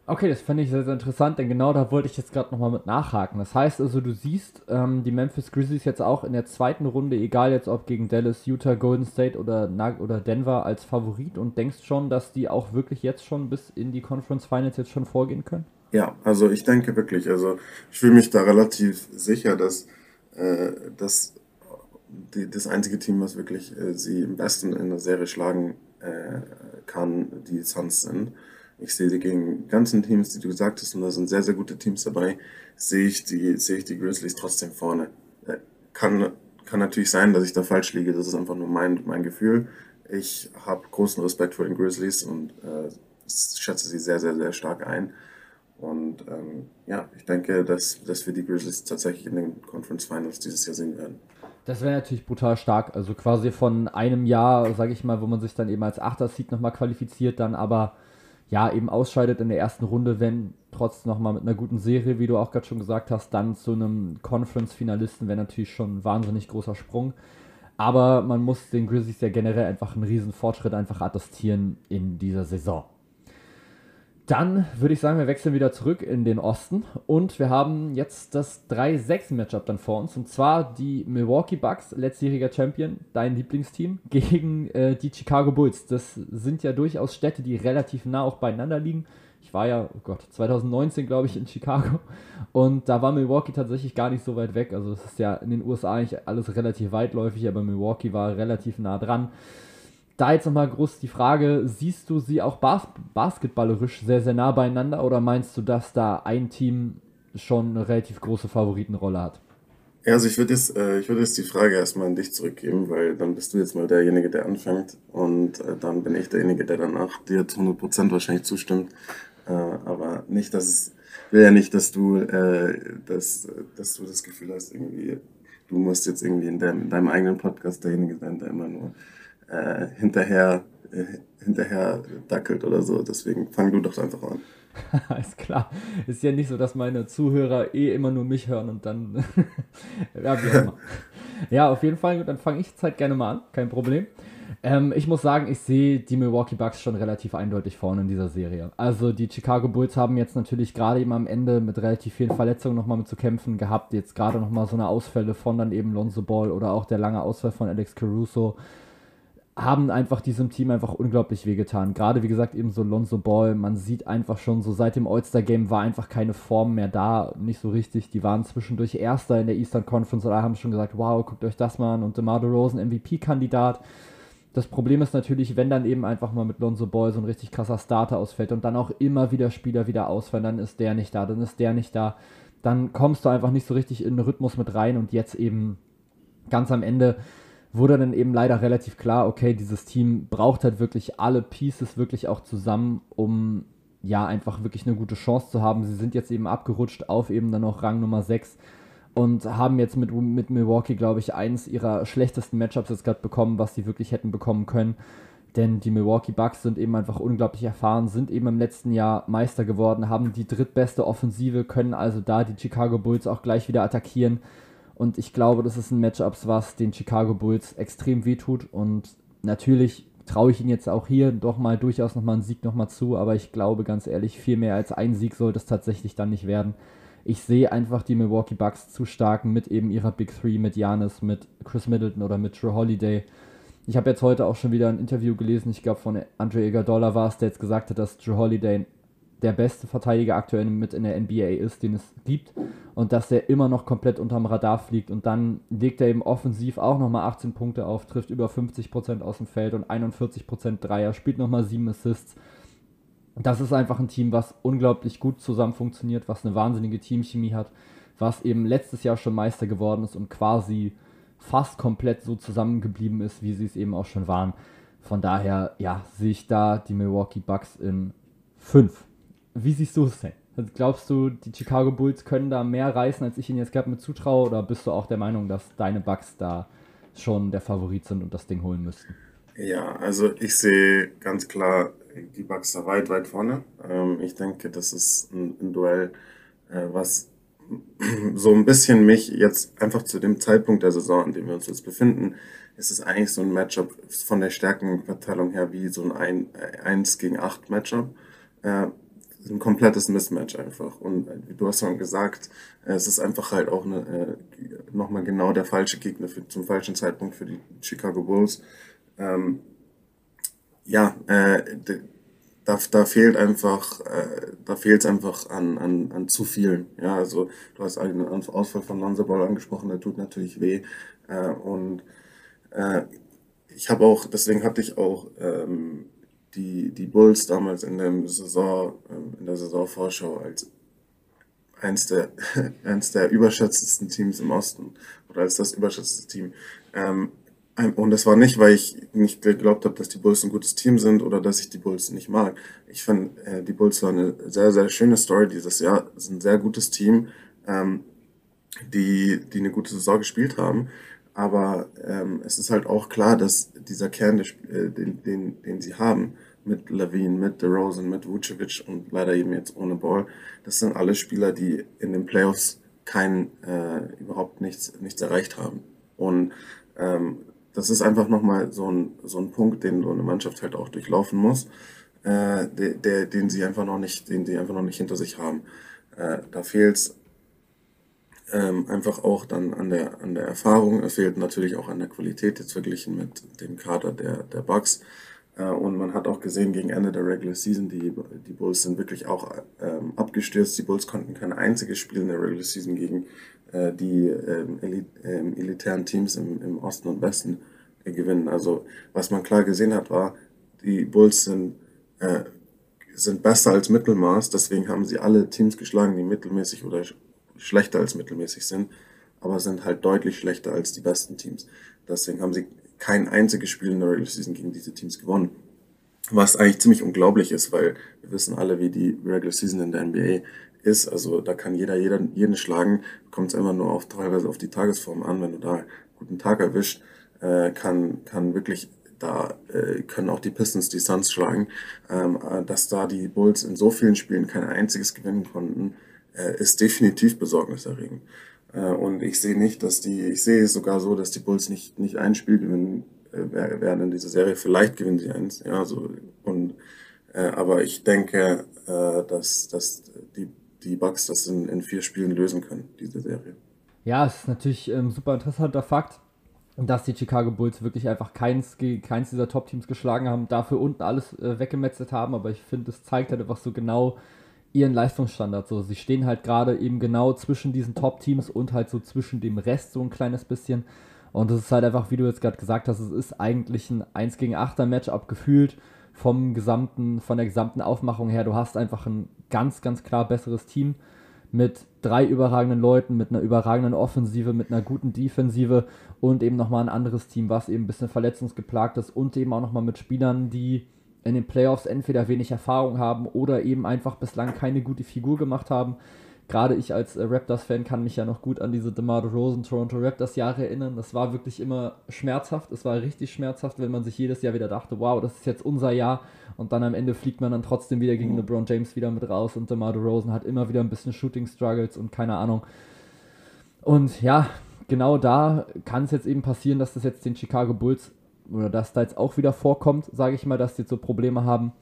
Okay, das fand ich sehr, sehr interessant, denn genau da wollte ich jetzt gerade nochmal mit nachhaken. Das heißt also, du siehst ähm, die Memphis Grizzlies jetzt auch in der zweiten Runde, egal jetzt ob gegen Dallas, Utah, Golden State oder, oder Denver als Favorit und denkst schon, dass die auch wirklich jetzt schon bis in die Conference Finals jetzt schon vorgehen können? Ja, also ich denke wirklich, also ich fühle mich da relativ sicher, dass, äh, dass die, das einzige Team, was wirklich äh, sie im besten in der Serie schlagen äh, kann, die Suns sind. Ich sehe sie gegen ganzen Teams, die du gesagt hast, und da sind sehr, sehr gute Teams dabei, sehe ich die, sehe ich die Grizzlies trotzdem vorne. Äh, kann, kann natürlich sein, dass ich da falsch liege, das ist einfach nur mein, mein Gefühl. Ich habe großen Respekt vor den Grizzlies und äh, schätze sie sehr, sehr, sehr stark ein. Und ähm, ja, ich denke, dass, dass wir die Grizzlies tatsächlich in den Conference Finals dieses Jahr sehen werden. Das wäre natürlich brutal stark. Also quasi von einem Jahr, sage ich mal, wo man sich dann eben als Achter-Seed nochmal qualifiziert, dann aber ja eben ausscheidet in der ersten Runde, wenn trotz nochmal mit einer guten Serie, wie du auch gerade schon gesagt hast, dann zu einem Conference-Finalisten wäre natürlich schon ein wahnsinnig großer Sprung. Aber man muss den Grizzlies ja generell einfach einen riesen Fortschritt einfach attestieren in dieser Saison. Dann würde ich sagen, wir wechseln wieder zurück in den Osten und wir haben jetzt das 3-6-Matchup dann vor uns und zwar die Milwaukee Bucks, letztjähriger Champion, dein Lieblingsteam, gegen äh, die Chicago Bulls. Das sind ja durchaus Städte, die relativ nah auch beieinander liegen. Ich war ja, oh Gott, 2019 glaube ich in Chicago und da war Milwaukee tatsächlich gar nicht so weit weg. Also es ist ja in den USA eigentlich alles relativ weitläufig, aber Milwaukee war relativ nah dran da jetzt nochmal groß die Frage, siehst du sie auch bas basketballerisch sehr, sehr nah beieinander oder meinst du, dass da ein Team schon eine relativ große Favoritenrolle hat? Also ich würde jetzt, äh, ich jetzt die Frage erstmal an dich zurückgeben, weil dann bist du jetzt mal derjenige, der anfängt und äh, dann bin ich derjenige, der danach dir zu 100% wahrscheinlich zustimmt. Äh, aber nicht, dass es, will ja nicht, dass du, äh, dass, dass du das Gefühl hast, irgendwie, du musst jetzt irgendwie in, deinem, in deinem eigenen Podcast derjenige sein, der immer nur äh, hinterher, äh, hinterher dackelt oder so. Deswegen fang du doch einfach an. Alles klar. Ist ja nicht so, dass meine Zuhörer eh immer nur mich hören und dann. ja, wie immer. ja, auf jeden Fall. Dann fange ich jetzt halt gerne mal an. Kein Problem. Ähm, ich muss sagen, ich sehe die Milwaukee Bucks schon relativ eindeutig vorne in dieser Serie. Also die Chicago Bulls haben jetzt natürlich gerade eben am Ende mit relativ vielen Verletzungen nochmal mit zu kämpfen gehabt. Jetzt gerade nochmal so eine Ausfälle von dann eben Lonzo Ball oder auch der lange Ausfall von Alex Caruso haben einfach diesem Team einfach unglaublich wehgetan. Gerade wie gesagt eben so Lonzo Ball, man sieht einfach schon so seit dem All-Star Game war einfach keine Form mehr da, nicht so richtig. Die waren zwischendurch Erster in der Eastern Conference oder haben schon gesagt, wow, guckt euch das mal an und DeMar DeRozan MVP-Kandidat. Das Problem ist natürlich, wenn dann eben einfach mal mit Lonzo Ball so ein richtig krasser Starter ausfällt und dann auch immer wieder Spieler wieder ausfallen, dann ist der nicht da, dann ist der nicht da, dann kommst du einfach nicht so richtig in den Rhythmus mit rein und jetzt eben ganz am Ende wurde dann eben leider relativ klar, okay, dieses Team braucht halt wirklich alle Pieces wirklich auch zusammen, um ja einfach wirklich eine gute Chance zu haben. Sie sind jetzt eben abgerutscht auf eben dann noch Rang Nummer 6 und haben jetzt mit, mit Milwaukee, glaube ich, eines ihrer schlechtesten Matchups jetzt gerade bekommen, was sie wirklich hätten bekommen können. Denn die Milwaukee Bucks sind eben einfach unglaublich erfahren, sind eben im letzten Jahr Meister geworden, haben die drittbeste Offensive, können also da die Chicago Bulls auch gleich wieder attackieren. Und ich glaube, das ist ein Matchup, was den Chicago Bulls extrem wehtut. Und natürlich traue ich ihnen jetzt auch hier doch mal durchaus nochmal einen Sieg nochmal zu. Aber ich glaube ganz ehrlich, viel mehr als ein Sieg sollte es tatsächlich dann nicht werden ich sehe einfach die Milwaukee Bucks zu stark mit eben ihrer Big Three, mit Janis, mit Chris Middleton oder mit Drew Holiday. Ich habe jetzt heute auch schon wieder ein Interview gelesen, ich glaube von Andre Iguodala war es, der jetzt gesagt hat, dass Drew Holiday der beste Verteidiger aktuell mit in der NBA ist, den es gibt und dass er immer noch komplett unterm Radar fliegt und dann legt er eben offensiv auch nochmal 18 Punkte auf, trifft über 50% aus dem Feld und 41% Dreier, spielt nochmal 7 Assists das ist einfach ein Team, was unglaublich gut zusammen funktioniert, was eine wahnsinnige Teamchemie hat, was eben letztes Jahr schon Meister geworden ist und quasi fast komplett so zusammengeblieben ist, wie sie es eben auch schon waren. Von daher, ja, sehe ich da die Milwaukee Bucks in 5. Wie siehst du es denn? Also glaubst du, die Chicago Bulls können da mehr reißen, als ich ihnen jetzt gerade mit zutraue? Oder bist du auch der Meinung, dass deine Bucks da schon der Favorit sind und das Ding holen müssten? Ja, also ich sehe ganz klar die Bucks da weit, weit vorne. Ähm, ich denke, das ist ein, Duell, äh, was so ein bisschen mich jetzt einfach zu dem Zeitpunkt der Saison, in dem wir uns jetzt befinden, ist es eigentlich so ein Matchup von der Stärkenverteilung her wie so ein 1 gegen 8 Matchup. Ein komplettes Mismatch einfach. Und äh, du hast schon gesagt, es ist einfach halt auch eine, äh, nochmal genau der falsche Gegner für, zum falschen Zeitpunkt für die Chicago Bulls. Ähm, ja, äh, da, da fehlt einfach, äh, da fehlt es einfach an, an, an zu vielen. Ja, also du hast einen Ausfall von Lonzo Ball angesprochen, der tut natürlich weh. Äh, und äh, ich habe auch, deswegen hatte ich auch ähm, die, die Bulls damals in der Saison, äh, in der Saisonvorschau als eins der, eins der überschätztesten Teams im Osten oder als das überschätzteste Team. Ähm, und das war nicht, weil ich nicht geglaubt habe, dass die Bulls ein gutes Team sind oder dass ich die Bulls nicht mag. Ich fand, äh, die Bulls waren eine sehr, sehr schöne Story dieses Jahr. Es ist ein sehr gutes Team, ähm, die, die eine gute Saison gespielt haben. Aber ähm, es ist halt auch klar, dass dieser Kern, äh, den, den, den sie haben, mit Levine, mit DeRozan, mit Vucevic und leider eben jetzt ohne Ball, das sind alle Spieler, die in den Playoffs kein, äh, überhaupt nichts, nichts erreicht haben. Und ähm, das ist einfach nochmal so ein, so ein Punkt, den so eine Mannschaft halt auch durchlaufen muss, äh, der, der, den sie einfach noch nicht, den sie einfach noch nicht hinter sich haben. Äh, da fehlt es ähm, einfach auch dann an der, an der Erfahrung, es fehlt natürlich auch an der Qualität jetzt verglichen mit dem Kader der, der Bucks. Äh, und man hat auch gesehen, gegen Ende der Regular Season, die, die Bulls sind wirklich auch ähm, abgestürzt. Die Bulls konnten kein einziges Spiel in der Regular Season gegen äh, die ähm, ähm, elitären Teams im, im Osten und Westen äh, gewinnen. Also was man klar gesehen hat, war, die Bulls sind, äh, sind besser als Mittelmaß, deswegen haben sie alle Teams geschlagen, die mittelmäßig oder schlechter als mittelmäßig sind, aber sind halt deutlich schlechter als die besten Teams. Deswegen haben sie kein einziges Spiel in der Regular Season gegen diese Teams gewonnen. Was eigentlich ziemlich unglaublich ist, weil wir wissen alle, wie die Regular Season in der NBA ist. Also da kann jeder, jeder jeden schlagen. Kommt es immer nur auf teilweise auf die Tagesform an. Wenn du da guten Tag erwischt, äh, kann, kann wirklich da äh, können auch die Pistons die Suns schlagen. Ähm, äh, dass da die Bulls in so vielen Spielen kein einziges gewinnen konnten, äh, ist definitiv besorgniserregend. Äh, und ich sehe nicht, dass die, ich sehe es sogar so, dass die Bulls nicht, nicht ein Spiel gewinnen äh, werden in dieser Serie. Vielleicht gewinnen sie eins, ja, so, und, äh, aber ich denke, äh, dass, dass die die Bugs das in, in vier Spielen lösen können, diese Serie. Ja, es ist natürlich ein ähm, super interessanter Fakt, dass die Chicago Bulls wirklich einfach keins, keins dieser Top-Teams geschlagen haben, dafür unten alles äh, weggemetzelt haben, aber ich finde, es zeigt halt einfach so genau ihren Leistungsstandard. So, sie stehen halt gerade eben genau zwischen diesen Top-Teams und halt so zwischen dem Rest so ein kleines bisschen. Und es ist halt einfach, wie du jetzt gerade gesagt hast, es ist eigentlich ein 1 gegen 8er Matchup gefühlt vom gesamten, von der gesamten Aufmachung her. Du hast einfach ein ganz, ganz klar besseres Team mit drei überragenden Leuten, mit einer überragenden Offensive, mit einer guten Defensive und eben nochmal ein anderes Team, was eben ein bisschen verletzungsgeplagt ist und eben auch nochmal mit Spielern, die in den Playoffs entweder wenig Erfahrung haben oder eben einfach bislang keine gute Figur gemacht haben. Gerade ich als äh, Raptors-Fan kann mich ja noch gut an diese DeMar Rosen Toronto Raptors Jahre erinnern. Das war wirklich immer schmerzhaft. Es war richtig schmerzhaft, wenn man sich jedes Jahr wieder dachte, wow, das ist jetzt unser Jahr. Und dann am Ende fliegt man dann trotzdem wieder gegen mhm. LeBron James wieder mit raus und DeMar Rosen hat immer wieder ein bisschen Shooting Struggles und keine Ahnung. Und ja, genau da kann es jetzt eben passieren, dass das jetzt den Chicago Bulls oder dass da jetzt auch wieder vorkommt, sage ich mal, dass die jetzt so Probleme haben.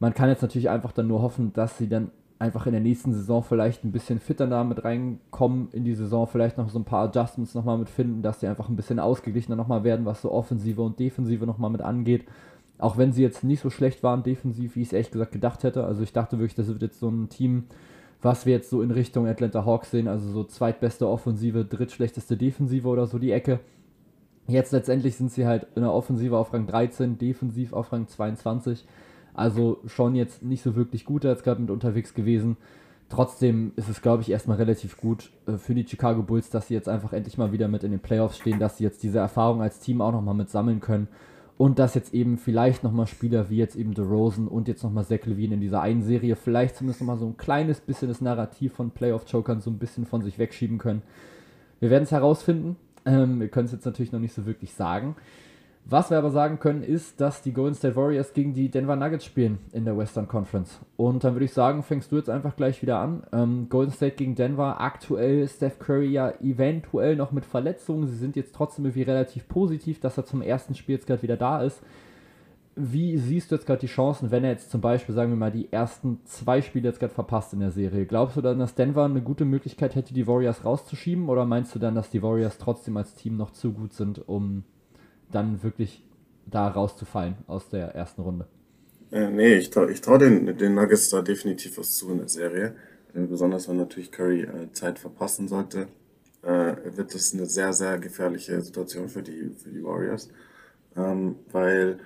Man kann jetzt natürlich einfach dann nur hoffen, dass sie dann einfach in der nächsten Saison vielleicht ein bisschen fitter da mit reinkommen in die Saison, vielleicht noch so ein paar Adjustments nochmal mit finden, dass sie einfach ein bisschen ausgeglichener nochmal werden, was so Offensive und Defensive nochmal mit angeht. Auch wenn sie jetzt nicht so schlecht waren defensiv, wie ich es ehrlich gesagt gedacht hätte. Also ich dachte wirklich, das wird jetzt so ein Team, was wir jetzt so in Richtung Atlanta Hawks sehen, also so zweitbeste Offensive, drittschlechteste Defensive oder so die Ecke. Jetzt letztendlich sind sie halt in der Offensive auf Rang 13, defensiv auf Rang 22. Also schon jetzt nicht so wirklich gut als gerade mit unterwegs gewesen. Trotzdem ist es, glaube ich, erstmal relativ gut äh, für die Chicago Bulls, dass sie jetzt einfach endlich mal wieder mit in den Playoffs stehen, dass sie jetzt diese Erfahrung als Team auch nochmal mit sammeln können und dass jetzt eben vielleicht nochmal Spieler wie jetzt eben DeRozan und jetzt nochmal Zach Levine in dieser einen Serie vielleicht zumindest nochmal so ein kleines bisschen das Narrativ von Playoff-Chokern so ein bisschen von sich wegschieben können. Wir werden es herausfinden. Ähm, wir können es jetzt natürlich noch nicht so wirklich sagen. Was wir aber sagen können, ist, dass die Golden State Warriors gegen die Denver Nuggets spielen in der Western Conference. Und dann würde ich sagen, fängst du jetzt einfach gleich wieder an. Ähm, Golden State gegen Denver, aktuell Steph Curry ja eventuell noch mit Verletzungen. Sie sind jetzt trotzdem irgendwie relativ positiv, dass er zum ersten Spiel jetzt gerade wieder da ist. Wie siehst du jetzt gerade die Chancen, wenn er jetzt zum Beispiel, sagen wir mal, die ersten zwei Spiele jetzt gerade verpasst in der Serie? Glaubst du dann, dass Denver eine gute Möglichkeit hätte, die Warriors rauszuschieben? Oder meinst du dann, dass die Warriors trotzdem als Team noch zu gut sind, um dann wirklich da rauszufallen aus der ersten Runde? Äh, nee, ich traue ich trau den, den Nuggets da definitiv was zu in der Serie. Äh, besonders wenn natürlich Curry äh, Zeit verpassen sollte, äh, wird das eine sehr, sehr gefährliche Situation für die, für die Warriors. Ähm, weil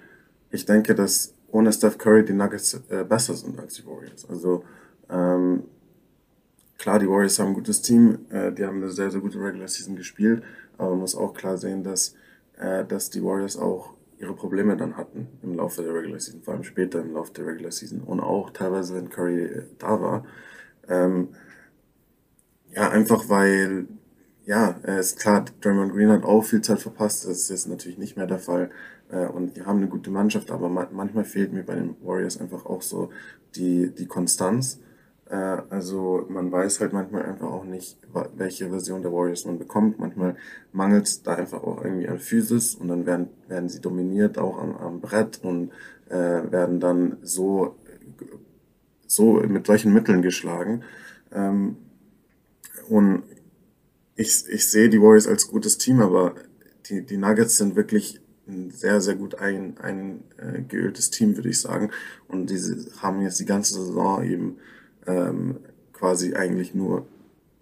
ich denke, dass ohne Steph Curry die Nuggets äh, besser sind als die Warriors. Also ähm, klar, die Warriors haben ein gutes Team, äh, die haben eine sehr, sehr gute Regular Season gespielt, aber man muss auch klar sehen, dass, äh, dass die Warriors auch ihre Probleme dann hatten im Laufe der Regular Season, vor allem später im Laufe der Regular Season und auch teilweise, wenn Curry äh, da war. Ähm, ja, einfach weil ja, ist klar, Draymond Green hat auch viel Zeit verpasst. Das ist jetzt natürlich nicht mehr der Fall. Äh, und wir haben eine gute Mannschaft, aber manchmal fehlt mir bei den Warriors einfach auch so die, die Konstanz. Äh, also man weiß halt manchmal einfach auch nicht, welche Version der Warriors man bekommt. Manchmal mangelt es da einfach auch irgendwie an Physis und dann werden, werden sie dominiert auch am, am Brett und äh, werden dann so, so mit solchen Mitteln geschlagen. Ähm, und ich, ich sehe die Warriors als gutes Team, aber die, die Nuggets sind wirklich ein sehr, sehr gut ein, ein äh, Team, würde ich sagen. Und diese haben jetzt die ganze Saison eben ähm, quasi eigentlich nur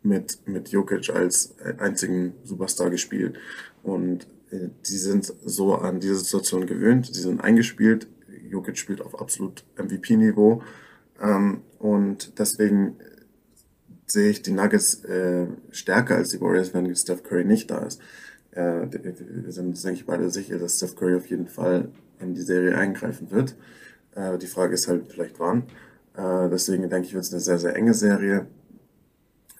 mit, mit Jokic als einzigen Superstar gespielt. Und äh, die sind so an diese Situation gewöhnt, sie sind eingespielt. Jokic spielt auf absolut MVP-Niveau. Ähm, und deswegen sehe ich die Nuggets äh, stärker als die Warriors, wenn Steph Curry nicht da ist. Äh, wir sind uns, denke ich, beide sicher, dass Steph Curry auf jeden Fall in die Serie eingreifen wird. Äh, die Frage ist halt vielleicht wann. Äh, deswegen denke ich, wird es eine sehr, sehr enge Serie.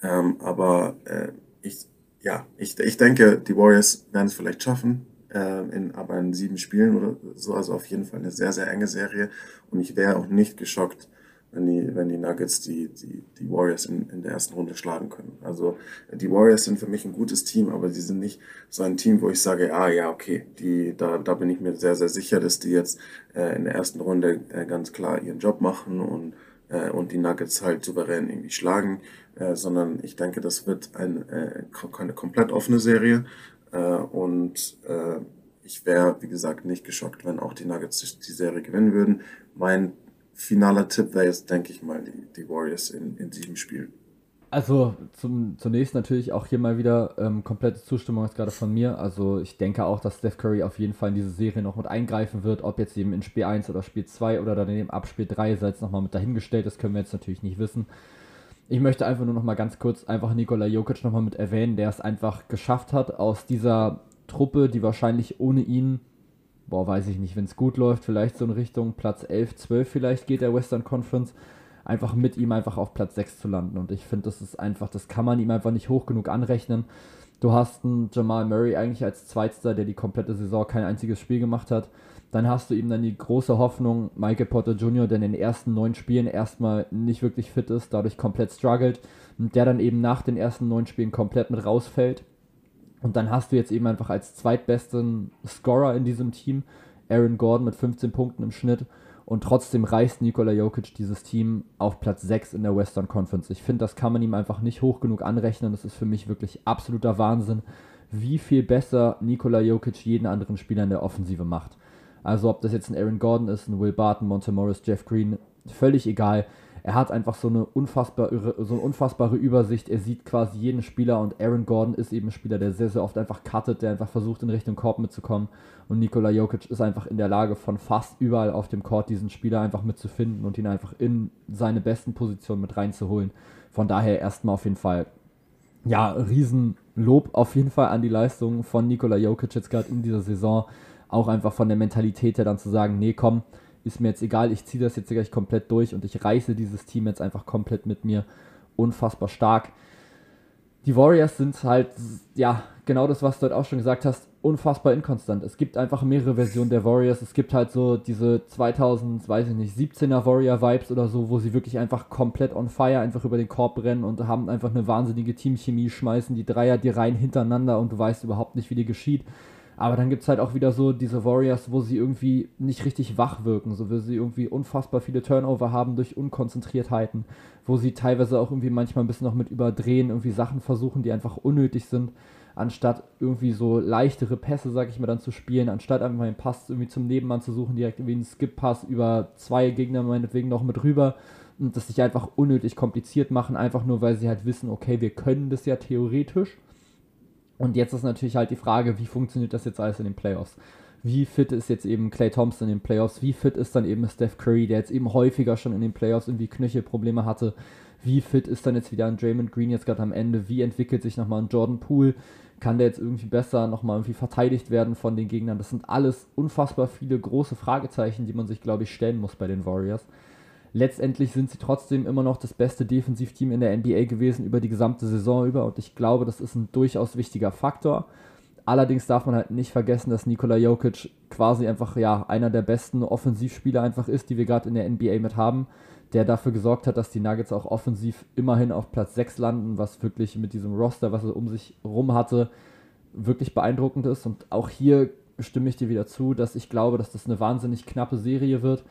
Ähm, aber äh, ich, ja, ich, ich denke, die Warriors werden es vielleicht schaffen, äh, in, aber in sieben Spielen oder so. Also auf jeden Fall eine sehr, sehr enge Serie. Und ich wäre auch nicht geschockt, wenn die, wenn die Nuggets die, die, die Warriors in, in der ersten Runde schlagen können. Also die Warriors sind für mich ein gutes Team, aber sie sind nicht so ein Team, wo ich sage, ah ja, okay, die, da, da bin ich mir sehr, sehr sicher, dass die jetzt äh, in der ersten Runde äh, ganz klar ihren Job machen und, äh, und die Nuggets halt souverän irgendwie schlagen, äh, sondern ich denke, das wird ein, äh, eine komplett offene Serie äh, und äh, ich wäre, wie gesagt, nicht geschockt, wenn auch die Nuggets die Serie gewinnen würden. Mein finaler Tipp wäre jetzt, denke ich mal, die, die Warriors in, in sieben Spielen. Also zum, zunächst natürlich auch hier mal wieder ähm, komplette Zustimmung jetzt gerade von mir. Also ich denke auch, dass Steph Curry auf jeden Fall in diese Serie noch mit eingreifen wird. Ob jetzt eben in Spiel 1 oder Spiel 2 oder daneben ab Spiel 3 sei jetzt nochmal mit dahingestellt. Das können wir jetzt natürlich nicht wissen. Ich möchte einfach nur nochmal ganz kurz einfach Nikola Jokic nochmal mit erwähnen, der es einfach geschafft hat, aus dieser Truppe, die wahrscheinlich ohne ihn, boah, weiß ich nicht, wenn es gut läuft, vielleicht so in Richtung Platz 11, 12 vielleicht geht der Western Conference einfach mit ihm einfach auf Platz 6 zu landen. Und ich finde, das ist einfach, das kann man ihm einfach nicht hoch genug anrechnen. Du hast einen Jamal Murray eigentlich als Zweitster, der die komplette Saison kein einziges Spiel gemacht hat. Dann hast du ihm dann die große Hoffnung, Michael Porter Jr., der in den ersten neun Spielen erstmal nicht wirklich fit ist, dadurch komplett struggelt und der dann eben nach den ersten neun Spielen komplett mit rausfällt. Und dann hast du jetzt eben einfach als zweitbesten Scorer in diesem Team Aaron Gordon mit 15 Punkten im Schnitt und trotzdem reißt Nikola Jokic dieses Team auf Platz 6 in der Western Conference. Ich finde, das kann man ihm einfach nicht hoch genug anrechnen. Das ist für mich wirklich absoluter Wahnsinn, wie viel besser Nikola Jokic jeden anderen Spieler in der Offensive macht. Also ob das jetzt ein Aaron Gordon ist, ein Will Barton, Monte Morris, Jeff Green, völlig egal er hat einfach so eine, unfassbare, so eine unfassbare Übersicht. Er sieht quasi jeden Spieler und Aaron Gordon ist eben ein Spieler, der sehr, sehr oft einfach cuttet, der einfach versucht, in Richtung Korb mitzukommen. Und Nikola Jokic ist einfach in der Lage, von fast überall auf dem Court diesen Spieler einfach mitzufinden und ihn einfach in seine besten Positionen mit reinzuholen. Von daher erstmal auf jeden Fall, ja, Riesenlob auf jeden Fall an die Leistung von Nikola Jokic jetzt gerade in dieser Saison. Auch einfach von der Mentalität her dann zu sagen, nee, komm, ist mir jetzt egal, ich ziehe das jetzt gleich komplett durch und ich reiße dieses Team jetzt einfach komplett mit mir. Unfassbar stark. Die Warriors sind halt, ja, genau das, was du halt auch schon gesagt hast, unfassbar inkonstant. Es gibt einfach mehrere Versionen der Warriors. Es gibt halt so diese 2000, weiß ich nicht, 17er Warrior-Vibes oder so, wo sie wirklich einfach komplett on fire einfach über den Korb rennen und haben einfach eine wahnsinnige Teamchemie, schmeißen die Dreier die rein hintereinander und du weißt überhaupt nicht, wie die geschieht. Aber dann gibt es halt auch wieder so diese Warriors, wo sie irgendwie nicht richtig wach wirken, so wo sie irgendwie unfassbar viele Turnover haben durch Unkonzentriertheiten, wo sie teilweise auch irgendwie manchmal ein bisschen noch mit überdrehen, irgendwie Sachen versuchen, die einfach unnötig sind, anstatt irgendwie so leichtere Pässe, sag ich mal, dann zu spielen, anstatt einfach den Pass irgendwie zum Nebenmann zu suchen, direkt irgendwie einen Skip-Pass über zwei Gegner meinetwegen noch mit rüber und das sich einfach unnötig kompliziert machen, einfach nur weil sie halt wissen, okay, wir können das ja theoretisch und jetzt ist natürlich halt die Frage, wie funktioniert das jetzt alles in den Playoffs? Wie fit ist jetzt eben Clay Thompson in den Playoffs? Wie fit ist dann eben Steph Curry, der jetzt eben häufiger schon in den Playoffs irgendwie Knöchelprobleme hatte? Wie fit ist dann jetzt wieder ein Draymond Green jetzt gerade am Ende? Wie entwickelt sich nochmal ein Jordan Poole? Kann der jetzt irgendwie besser nochmal irgendwie verteidigt werden von den Gegnern? Das sind alles unfassbar viele große Fragezeichen, die man sich, glaube ich, stellen muss bei den Warriors. Letztendlich sind sie trotzdem immer noch das beste Defensivteam in der NBA gewesen über die gesamte Saison über und ich glaube, das ist ein durchaus wichtiger Faktor. Allerdings darf man halt nicht vergessen, dass Nikola Jokic quasi einfach ja einer der besten Offensivspieler einfach ist, die wir gerade in der NBA mit haben, der dafür gesorgt hat, dass die Nuggets auch offensiv immerhin auf Platz 6 landen, was wirklich mit diesem Roster, was er um sich rum hatte, wirklich beeindruckend ist. Und auch hier stimme ich dir wieder zu, dass ich glaube, dass das eine wahnsinnig knappe Serie wird.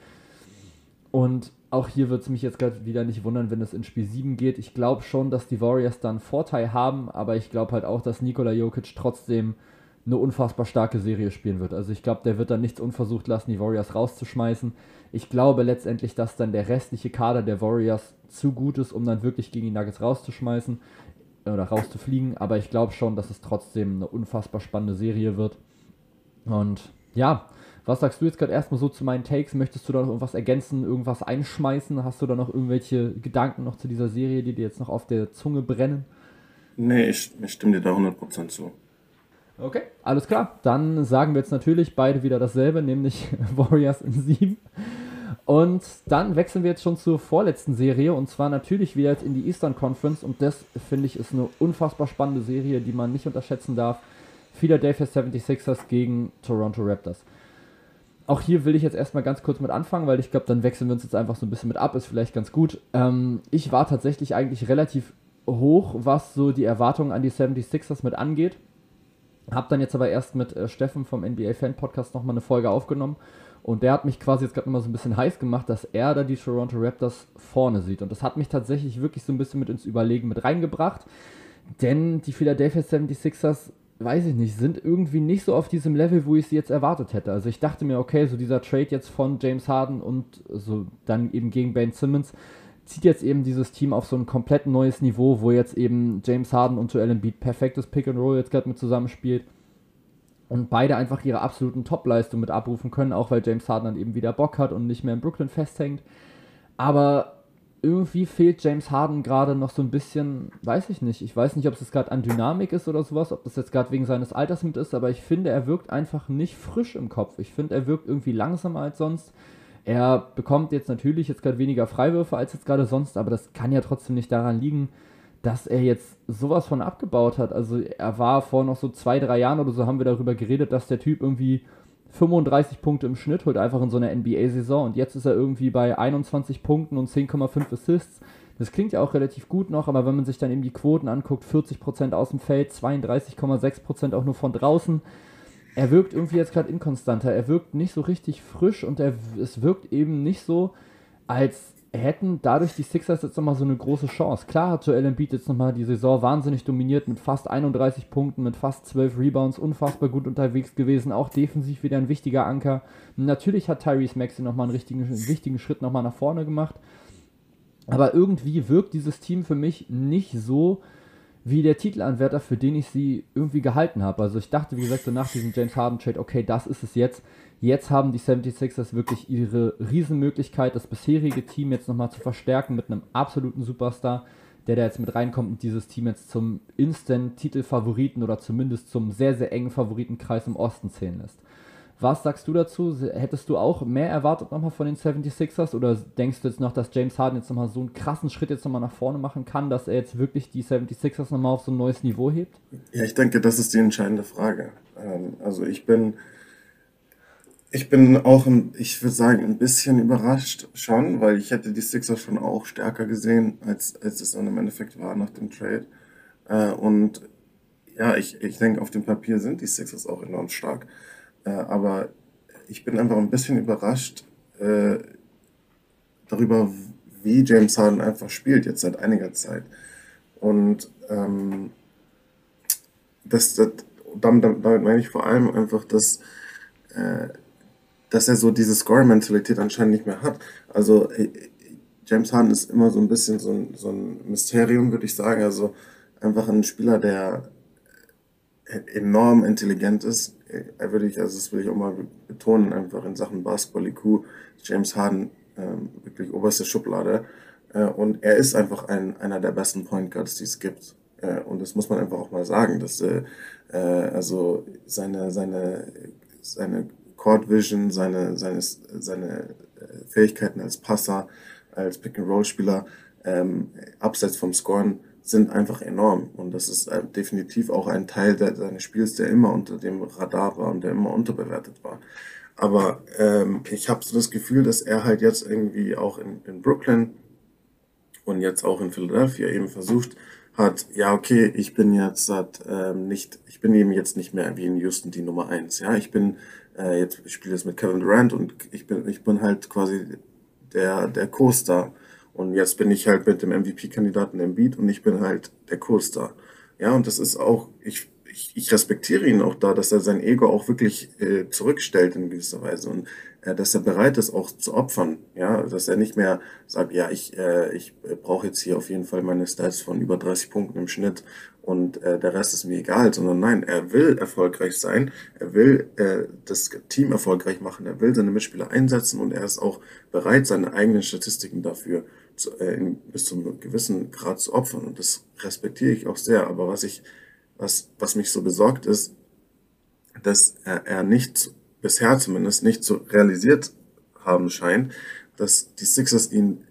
Und auch hier wird es mich jetzt gerade wieder nicht wundern, wenn es in Spiel 7 geht. Ich glaube schon, dass die Warriors dann Vorteil haben, aber ich glaube halt auch, dass Nikola Jokic trotzdem eine unfassbar starke Serie spielen wird. Also ich glaube, der wird dann nichts unversucht lassen, die Warriors rauszuschmeißen. Ich glaube letztendlich, dass dann der restliche Kader der Warriors zu gut ist, um dann wirklich gegen die Nuggets rauszuschmeißen oder rauszufliegen. Aber ich glaube schon, dass es trotzdem eine unfassbar spannende Serie wird. Und ja, was sagst du jetzt gerade erstmal so zu meinen Takes? Möchtest du da noch irgendwas ergänzen, irgendwas einschmeißen? Hast du da noch irgendwelche Gedanken noch zu dieser Serie, die dir jetzt noch auf der Zunge brennen? Nee, ich, ich stimme dir da 100% zu. Okay, alles klar. Dann sagen wir jetzt natürlich beide wieder dasselbe, nämlich Warriors in 7. Und dann wechseln wir jetzt schon zur vorletzten Serie und zwar natürlich wieder in die Eastern Conference und das finde ich ist eine unfassbar spannende Serie, die man nicht unterschätzen darf. Philadelphia 76ers gegen Toronto Raptors auch hier will ich jetzt erstmal ganz kurz mit anfangen, weil ich glaube, dann wechseln wir uns jetzt einfach so ein bisschen mit ab, ist vielleicht ganz gut. Ähm, ich war tatsächlich eigentlich relativ hoch, was so die Erwartungen an die 76ers mit angeht. Hab dann jetzt aber erst mit äh, Steffen vom NBA Fan Podcast nochmal eine Folge aufgenommen und der hat mich quasi jetzt gerade nochmal so ein bisschen heiß gemacht, dass er da die Toronto Raptors vorne sieht. Und das hat mich tatsächlich wirklich so ein bisschen mit ins Überlegen mit reingebracht. Denn die Philadelphia 76ers weiß ich nicht, sind irgendwie nicht so auf diesem Level, wo ich sie jetzt erwartet hätte. Also ich dachte mir, okay, so dieser Trade jetzt von James Harden und so dann eben gegen Ben Simmons, zieht jetzt eben dieses Team auf so ein komplett neues Niveau, wo jetzt eben James Harden und Joel Embiid perfektes Pick and Roll jetzt gerade mit zusammenspielt und beide einfach ihre absoluten Topleistungen mit abrufen können, auch weil James Harden dann eben wieder Bock hat und nicht mehr in Brooklyn festhängt. Aber irgendwie fehlt James Harden gerade noch so ein bisschen, weiß ich nicht. Ich weiß nicht, ob es gerade an Dynamik ist oder sowas, ob das jetzt gerade wegen seines Alters mit ist, aber ich finde, er wirkt einfach nicht frisch im Kopf. Ich finde, er wirkt irgendwie langsamer als sonst. Er bekommt jetzt natürlich jetzt gerade weniger Freiwürfe als jetzt gerade sonst, aber das kann ja trotzdem nicht daran liegen, dass er jetzt sowas von abgebaut hat. Also er war vor noch so zwei, drei Jahren oder so, haben wir darüber geredet, dass der Typ irgendwie 35 Punkte im Schnitt holt, einfach in so einer NBA-Saison. Und jetzt ist er irgendwie bei 21 Punkten und 10,5 Assists. Das klingt ja auch relativ gut noch, aber wenn man sich dann eben die Quoten anguckt, 40% aus dem Feld, 32,6% auch nur von draußen. Er wirkt irgendwie jetzt gerade inkonstanter. Er wirkt nicht so richtig frisch und er, es wirkt eben nicht so, als hätten dadurch die Sixers jetzt nochmal so eine große Chance. Klar hat Joel Embiid jetzt nochmal die Saison wahnsinnig dominiert mit fast 31 Punkten, mit fast 12 Rebounds, unfassbar gut unterwegs gewesen, auch defensiv wieder ein wichtiger Anker. Natürlich hat Tyrese Maxey nochmal einen richtigen, wichtigen Schritt nochmal nach vorne gemacht. Aber irgendwie wirkt dieses Team für mich nicht so wie der Titelanwärter, für den ich sie irgendwie gehalten habe. Also ich dachte, wie gesagt, so nach diesem James Harden Trade, okay, das ist es jetzt Jetzt haben die 76ers wirklich ihre Riesenmöglichkeit, das bisherige Team jetzt nochmal zu verstärken mit einem absoluten Superstar, der da jetzt mit reinkommt und dieses Team jetzt zum Instant-Titelfavoriten oder zumindest zum sehr, sehr engen Favoritenkreis im Osten zählen lässt. Was sagst du dazu? Hättest du auch mehr erwartet nochmal von den 76ers oder denkst du jetzt noch, dass James Harden jetzt nochmal so einen krassen Schritt jetzt nochmal nach vorne machen kann, dass er jetzt wirklich die 76ers nochmal auf so ein neues Niveau hebt? Ja, ich denke, das ist die entscheidende Frage. Ähm, also ich bin ich bin auch, ein, ich würde sagen, ein bisschen überrascht schon, weil ich hätte die Sixers schon auch stärker gesehen, als, als es dann im Endeffekt war nach dem Trade. Äh, und ja, ich, ich denke, auf dem Papier sind die Sixers auch enorm stark. Äh, aber ich bin einfach ein bisschen überrascht äh, darüber, wie James Harden einfach spielt, jetzt seit einiger Zeit. Und ähm, das, das, damit, damit meine ich vor allem einfach, dass äh, dass er so diese Score-Mentalität anscheinend nicht mehr hat. Also äh, James Harden ist immer so ein bisschen so ein, so ein Mysterium, würde ich sagen. Also einfach ein Spieler, der enorm intelligent ist. Er würde ich, also das will ich auch mal betonen, einfach in Sachen Basketball IQ, James Harden ähm, wirklich oberste Schublade. Äh, und er ist einfach ein, einer der besten Point Guards, die es gibt. Äh, und das muss man einfach auch mal sagen, dass äh, äh also seine, seine, seine Court Vision, seine, seine, seine äh, Fähigkeiten als Passer, als Pick-and-Roll-Spieler, ähm, abseits vom Scoren, sind einfach enorm. Und das ist äh, definitiv auch ein Teil der, seines Spiels, der immer unter dem Radar war und der immer unterbewertet war. Aber ähm, ich habe so das Gefühl, dass er halt jetzt irgendwie auch in, in Brooklyn und jetzt auch in Philadelphia eben versucht hat, ja, okay, ich bin jetzt hat, ähm, nicht, ich bin eben jetzt nicht mehr wie in Houston die Nummer eins. Ja, ich bin äh, jetzt ich spiele das mit Kevin Durant und ich bin, ich bin halt quasi der, der Co-Star. Und jetzt bin ich halt mit dem MVP-Kandidaten im Beat und ich bin halt der Co-Star. Ja, und das ist auch, ich, ich, ich respektiere ihn auch da, dass er sein Ego auch wirklich äh, zurückstellt in gewisser Weise und äh, dass er bereit ist, auch zu opfern. Ja, dass er nicht mehr sagt, ja, ich, äh, ich brauche jetzt hier auf jeden Fall meine Stats von über 30 Punkten im Schnitt und äh, der Rest ist mir egal, sondern nein, er will erfolgreich sein, er will äh, das Team erfolgreich machen, er will seine Mitspieler einsetzen und er ist auch bereit, seine eigenen Statistiken dafür zu, äh, in, bis zu einem gewissen Grad zu opfern. Und das respektiere ich auch sehr. Aber was ich, was, was mich so besorgt ist, dass er, er nicht, bisher zumindest nicht so realisiert haben scheint, dass die Sixers ihn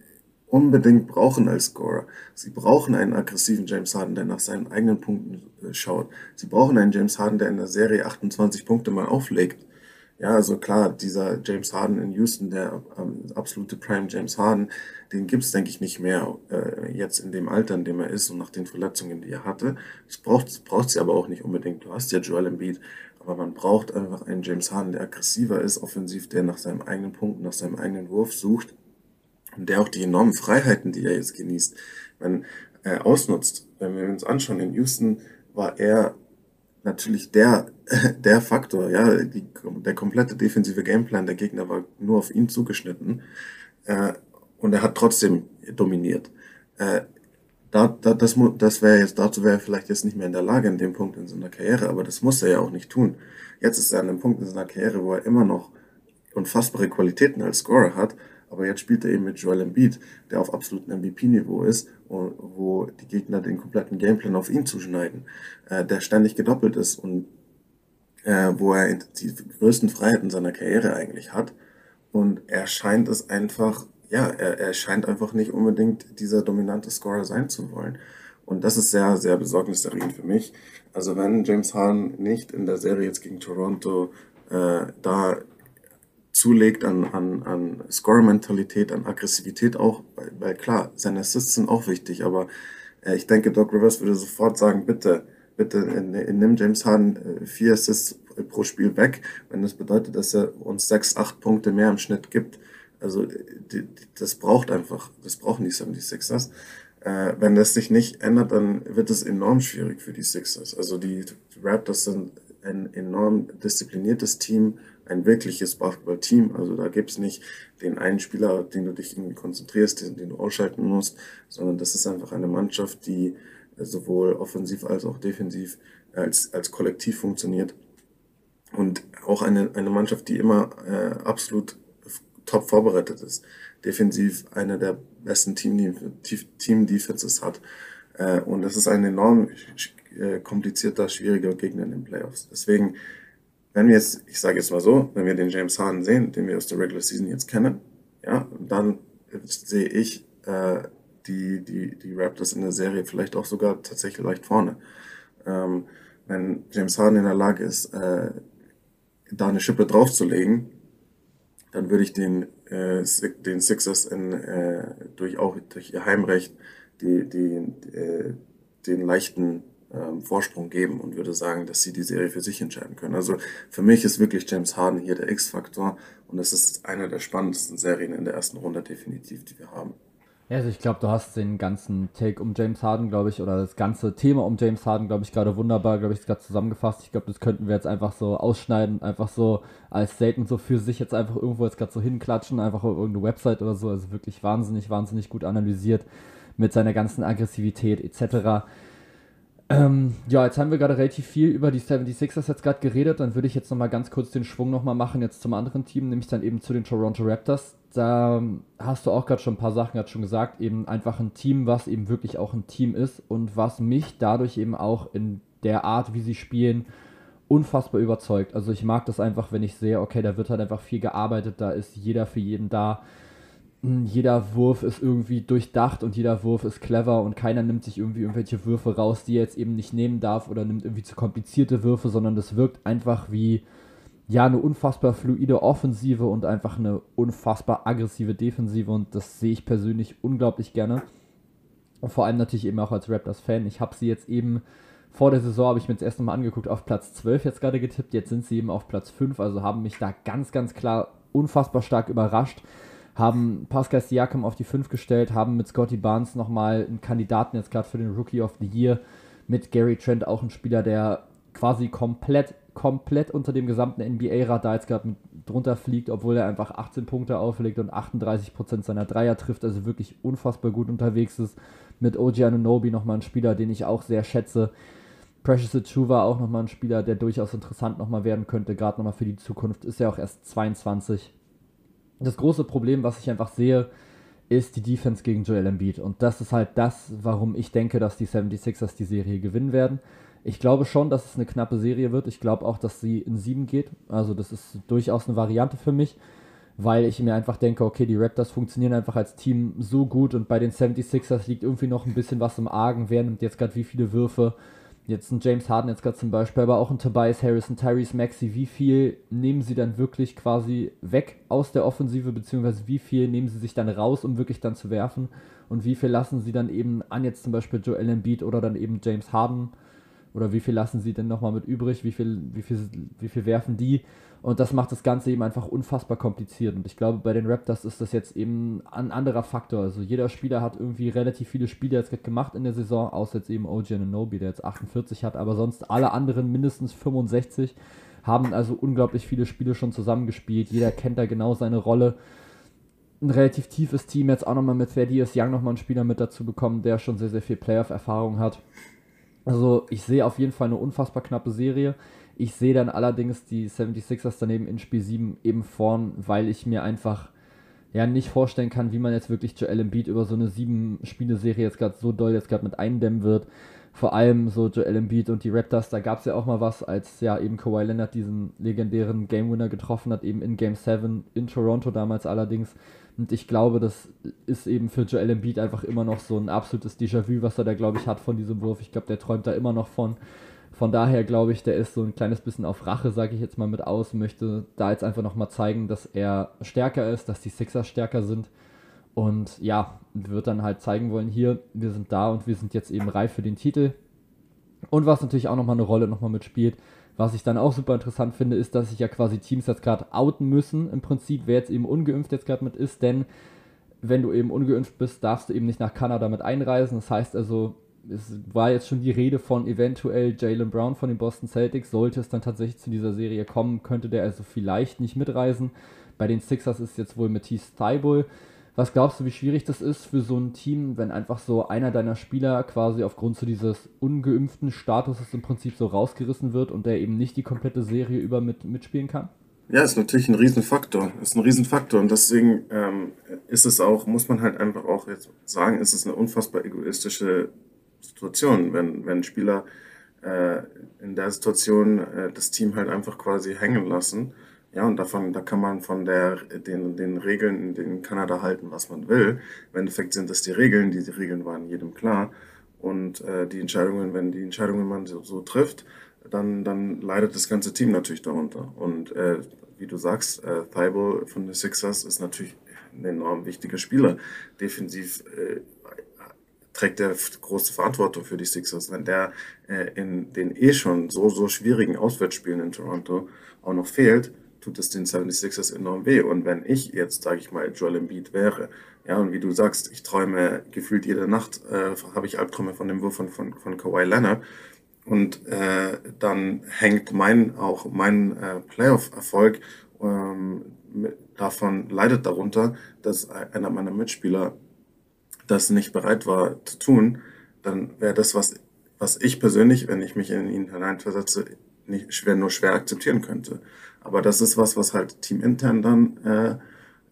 unbedingt brauchen als Scorer. Sie brauchen einen aggressiven James Harden, der nach seinen eigenen Punkten äh, schaut. Sie brauchen einen James Harden, der in der Serie 28 Punkte mal auflegt. Ja, also klar, dieser James Harden in Houston, der ähm, absolute Prime James Harden, den gibt's denke ich, nicht mehr äh, jetzt in dem Alter, in dem er ist und nach den Verletzungen, die er hatte. Das braucht, braucht sie aber auch nicht unbedingt. Du hast ja Joel Embiid, aber man braucht einfach einen James Harden, der aggressiver ist, offensiv, der nach seinem eigenen Punkt, nach seinem eigenen Wurf sucht und der auch die enormen Freiheiten, die er jetzt genießt, wenn, äh, ausnutzt. Wenn wir uns anschauen, in Houston war er natürlich der, der Faktor, ja, die, der komplette defensive Gameplan der Gegner war nur auf ihn zugeschnitten. Äh, und er hat trotzdem dominiert. Äh, da, da, das das wäre jetzt, dazu wäre er vielleicht jetzt nicht mehr in der Lage in dem Punkt in seiner Karriere, aber das muss er ja auch nicht tun. Jetzt ist er an einem Punkt in seiner Karriere, wo er immer noch unfassbare Qualitäten als Scorer hat, aber jetzt spielt er eben mit Joel Embiid, der auf absolutem MVP-Niveau ist, wo die Gegner den kompletten Gameplan auf ihn zuschneiden, äh, der ständig gedoppelt ist und äh, wo er die größten Freiheiten seiner Karriere eigentlich hat. Und er scheint es einfach ja, er, er scheint einfach nicht unbedingt dieser dominante Scorer sein zu wollen. Und das ist sehr, sehr besorgniserregend für mich. Also wenn James Harden nicht in der Serie jetzt gegen Toronto äh, da zulegt an, an, an Scorer-Mentalität, an Aggressivität auch, weil, weil klar, seine Assists sind auch wichtig, aber äh, ich denke, Doc Rivers würde sofort sagen, bitte, bitte nimm James Harden äh, vier Assists pro Spiel weg, wenn das bedeutet, dass er uns sechs, acht Punkte mehr im Schnitt gibt also die, die, das braucht einfach, das brauchen die 76ers. Äh, wenn das sich nicht ändert, dann wird es enorm schwierig für die Sixers. Also die Raptors sind ein enorm diszipliniertes Team, ein wirkliches Basketballteam. Also da gibt's nicht den einen Spieler, den du dich irgendwie konzentrierst, den, den du ausschalten musst, sondern das ist einfach eine Mannschaft, die sowohl offensiv als auch defensiv als, als Kollektiv funktioniert. Und auch eine, eine Mannschaft, die immer äh, absolut top vorbereitet ist. Defensiv einer der besten Team-Defenses hat. Äh, und das ist ein enorm äh, komplizierter, schwieriger Gegner in den Playoffs. Deswegen, wenn wir jetzt, ich sage jetzt mal so, wenn wir den James Harden sehen, den wir aus der Regular Season jetzt kennen, ja, dann sehe ich äh, die, die, die Raptors in der Serie vielleicht auch sogar tatsächlich leicht vorne. Ähm, wenn James Harden in der Lage ist, äh, da eine Schippe draufzulegen, dann würde ich den, äh, den Sixers in, äh, durch auch durch ihr Heimrecht die, die, äh, den leichten ähm, Vorsprung geben und würde sagen, dass sie die Serie für sich entscheiden können. Also für mich ist wirklich James Harden hier der X-Faktor und das ist einer der spannendsten Serien in der ersten Runde definitiv, die wir haben. Ja, also ich glaube, du hast den ganzen Take um James Harden, glaube ich, oder das ganze Thema um James Harden, glaube ich, gerade wunderbar, glaube ich, gerade zusammengefasst. Ich glaube, das könnten wir jetzt einfach so ausschneiden, einfach so als Statement so für sich jetzt einfach irgendwo jetzt gerade so hinklatschen, einfach auf irgendeine Website oder so. Also wirklich wahnsinnig, wahnsinnig gut analysiert mit seiner ganzen Aggressivität etc. Ähm, ja, jetzt haben wir gerade relativ viel über die 76ers jetzt gerade geredet. Dann würde ich jetzt nochmal ganz kurz den Schwung nochmal machen, jetzt zum anderen Team, nämlich dann eben zu den Toronto Raptors. Da hast du auch gerade schon ein paar Sachen gerade schon gesagt. Eben einfach ein Team, was eben wirklich auch ein Team ist und was mich dadurch eben auch in der Art, wie sie spielen, unfassbar überzeugt. Also ich mag das einfach, wenn ich sehe, okay, da wird halt einfach viel gearbeitet, da ist jeder für jeden da jeder Wurf ist irgendwie durchdacht und jeder Wurf ist clever und keiner nimmt sich irgendwie irgendwelche Würfe raus, die er jetzt eben nicht nehmen darf oder nimmt irgendwie zu komplizierte Würfe, sondern das wirkt einfach wie ja eine unfassbar fluide Offensive und einfach eine unfassbar aggressive Defensive und das sehe ich persönlich unglaublich gerne. Und vor allem natürlich eben auch als Raptors-Fan. Ich habe sie jetzt eben vor der Saison, habe ich mir jetzt erst nochmal angeguckt, auf Platz 12 jetzt gerade getippt. Jetzt sind sie eben auf Platz 5, also haben mich da ganz, ganz klar unfassbar stark überrascht haben Pascal Siakam auf die 5 gestellt, haben mit Scotty Barnes nochmal einen Kandidaten jetzt gerade für den Rookie of the Year, mit Gary Trent auch ein Spieler, der quasi komplett, komplett unter dem gesamten NBA-Radar jetzt gerade drunter fliegt, obwohl er einfach 18 Punkte auflegt und 38% seiner Dreier trifft, also wirklich unfassbar gut unterwegs ist. Mit OG Anunobi nochmal ein Spieler, den ich auch sehr schätze. Precious Achuva auch nochmal ein Spieler, der durchaus interessant nochmal werden könnte, gerade nochmal für die Zukunft. Ist ja auch erst 22 das große Problem, was ich einfach sehe, ist die Defense gegen Joel Embiid. Und das ist halt das, warum ich denke, dass die 76ers die Serie gewinnen werden. Ich glaube schon, dass es eine knappe Serie wird. Ich glaube auch, dass sie in sieben geht. Also das ist durchaus eine Variante für mich, weil ich mir einfach denke, okay, die Raptors funktionieren einfach als Team so gut und bei den 76ers liegt irgendwie noch ein bisschen was im Argen. Wer nimmt jetzt gerade wie viele Würfe? Jetzt ein James Harden jetzt gerade zum Beispiel, aber auch ein Tobias Harris, ein Tyrese Maxey, wie viel nehmen sie dann wirklich quasi weg aus der Offensive, beziehungsweise wie viel nehmen sie sich dann raus, um wirklich dann zu werfen? Und wie viel lassen sie dann eben an jetzt zum Beispiel Joel Embiid oder dann eben James Harden? Oder wie viel lassen sie denn nochmal mit übrig, wie viel, wie viel, wie viel werfen die und das macht das Ganze eben einfach unfassbar kompliziert. Und ich glaube, bei den Raptors ist das jetzt eben ein anderer Faktor. Also jeder Spieler hat irgendwie relativ viele Spiele jetzt gemacht in der Saison, außer jetzt eben OG Ananobi, der jetzt 48 hat, aber sonst alle anderen mindestens 65 haben also unglaublich viele Spiele schon zusammengespielt. Jeder kennt da genau seine Rolle. ein relativ tiefes Team jetzt auch nochmal mit Thaddeus Young nochmal einen Spieler mit dazu bekommen, der schon sehr, sehr viel Playoff-Erfahrung hat. Also ich sehe auf jeden Fall eine unfassbar knappe Serie. Ich sehe dann allerdings die 76ers daneben in Spiel 7 eben vorn, weil ich mir einfach ja nicht vorstellen kann, wie man jetzt wirklich Joel Embiid über so eine sieben Spiele-Serie jetzt gerade so doll jetzt gerade mit eindämmen wird. Vor allem so Joel Embiid und die Raptors, da gab es ja auch mal was, als ja eben Kawhi Leonard diesen legendären Game Winner getroffen hat, eben in Game 7 in Toronto damals allerdings. Und ich glaube, das ist eben für Joel Embiid einfach immer noch so ein absolutes Déjà-vu, was er da, glaube ich, hat von diesem Wurf. Ich glaube, der träumt da immer noch von. Von daher glaube ich, der ist so ein kleines bisschen auf Rache, sage ich jetzt mal mit aus, möchte da jetzt einfach nochmal zeigen, dass er stärker ist, dass die Sixers stärker sind. Und ja, wird dann halt zeigen wollen, hier, wir sind da und wir sind jetzt eben reif für den Titel. Und was natürlich auch nochmal eine Rolle nochmal mitspielt, was ich dann auch super interessant finde, ist, dass sich ja quasi Teams jetzt gerade outen müssen. Im Prinzip, wer jetzt eben ungeimpft jetzt gerade mit ist, denn wenn du eben ungeimpft bist, darfst du eben nicht nach Kanada mit einreisen. Das heißt also, es war jetzt schon die Rede von eventuell Jalen Brown von den Boston Celtics. Sollte es dann tatsächlich zu dieser Serie kommen, könnte der also vielleicht nicht mitreisen. Bei den Sixers ist jetzt wohl Matisse Thybulle. Was glaubst du, wie schwierig das ist für so ein Team, wenn einfach so einer deiner Spieler quasi aufgrund zu dieses ungeimpften Statuses im Prinzip so rausgerissen wird und der eben nicht die komplette Serie über mit, mitspielen kann? Ja, ist natürlich ein Riesenfaktor. Ist ein Riesenfaktor. Und deswegen ähm, ist es auch, muss man halt einfach auch jetzt sagen, ist es eine unfassbar egoistische Situation, wenn, wenn Spieler äh, in der Situation äh, das Team halt einfach quasi hängen lassen ja, und davon, da kann man von der, den, den Regeln in Kanada halten, was man will. Im Endeffekt sind das die Regeln, die, die Regeln waren jedem klar. Und äh, die Entscheidungen, wenn die Entscheidungen man so, so trifft, dann, dann leidet das ganze Team natürlich darunter. Und äh, wie du sagst, äh, Thibault von den Sixers ist natürlich ein enorm wichtiger Spieler. Defensiv äh, trägt er große Verantwortung für die Sixers. Wenn der äh, in den eh schon so, so schwierigen Auswärtsspielen in Toronto auch noch fehlt, tut es den 76ers enorm weh. Und wenn ich jetzt, sage ich mal, Joel Embiid wäre, ja, und wie du sagst, ich träume gefühlt jede Nacht, äh, habe ich Albträume von dem Wurf von, von, von Kawhi Leonard. Und äh, dann hängt mein, auch mein äh, Playoff-Erfolg ähm, davon, leidet darunter, dass einer meiner Mitspieler das nicht bereit war zu tun, dann wäre das, was, was ich persönlich, wenn ich mich in ihn hineinversetze, nicht schwer, nur schwer akzeptieren könnte. Aber das ist was, was halt teamintern dann äh,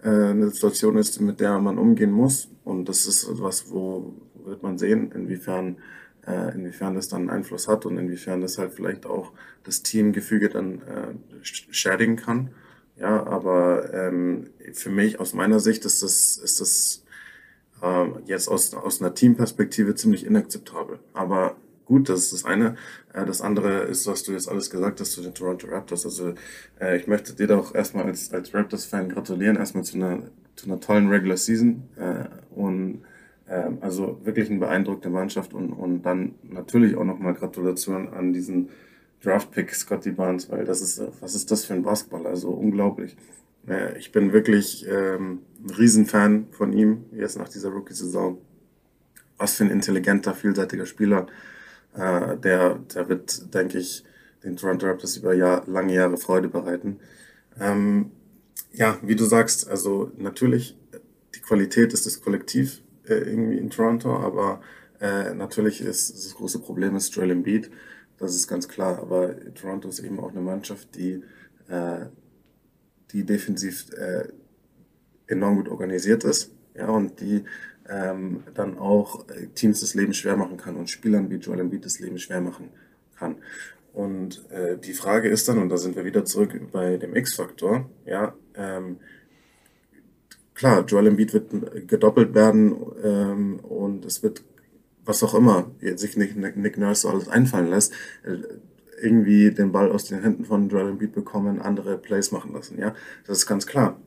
äh, eine Situation ist, mit der man umgehen muss. Und das ist was, wo wird man sehen, inwiefern, äh, inwiefern das dann Einfluss hat und inwiefern das halt vielleicht auch das Teamgefüge dann äh, schädigen kann. Ja, aber ähm, für mich, aus meiner Sicht, ist das, ist das äh, jetzt aus, aus einer Teamperspektive ziemlich inakzeptabel. Aber gut, das ist das eine. Äh, das andere ist, was du jetzt alles gesagt hast zu den Toronto Raptors. Also äh, ich möchte dir doch erstmal als, als Raptors-Fan gratulieren, erstmal zu einer, zu einer tollen Regular Season. Äh, und ähm, also wirklich eine beeindruckende Mannschaft und, und dann natürlich auch nochmal Gratulation an diesen Draft-Pick Scotty Barnes, weil das ist, was ist das für ein Basketball? Also unglaublich. Ich bin wirklich ähm, ein Riesenfan von ihm, jetzt nach dieser Rookie-Saison. Was für ein intelligenter, vielseitiger Spieler. Äh, der, der wird, denke ich, den Toronto Raptors über Jahr, lange Jahre Freude bereiten. Ähm, ja, wie du sagst, also natürlich, die Qualität ist das Kollektiv äh, irgendwie in Toronto, aber äh, natürlich ist das große Problem ist Joel Embiid, das ist ganz klar, aber Toronto ist eben auch eine Mannschaft, die, äh, die defensiv äh, enorm gut organisiert ist, ja, und die ähm, dann auch äh, Teams das Leben schwer machen kann und Spielern wie Joel Embiid das Leben schwer machen kann. Und äh, die Frage ist dann, und da sind wir wieder zurück bei dem X-Faktor, ja, ähm, klar, Joel Embiid wird gedoppelt werden ähm, und es wird, was auch immer, sich Nick, Nick Nurse alles einfallen lässt, äh, irgendwie den Ball aus den Händen von Joel Embiid bekommen, andere Plays machen lassen, ja, das ist ganz klar.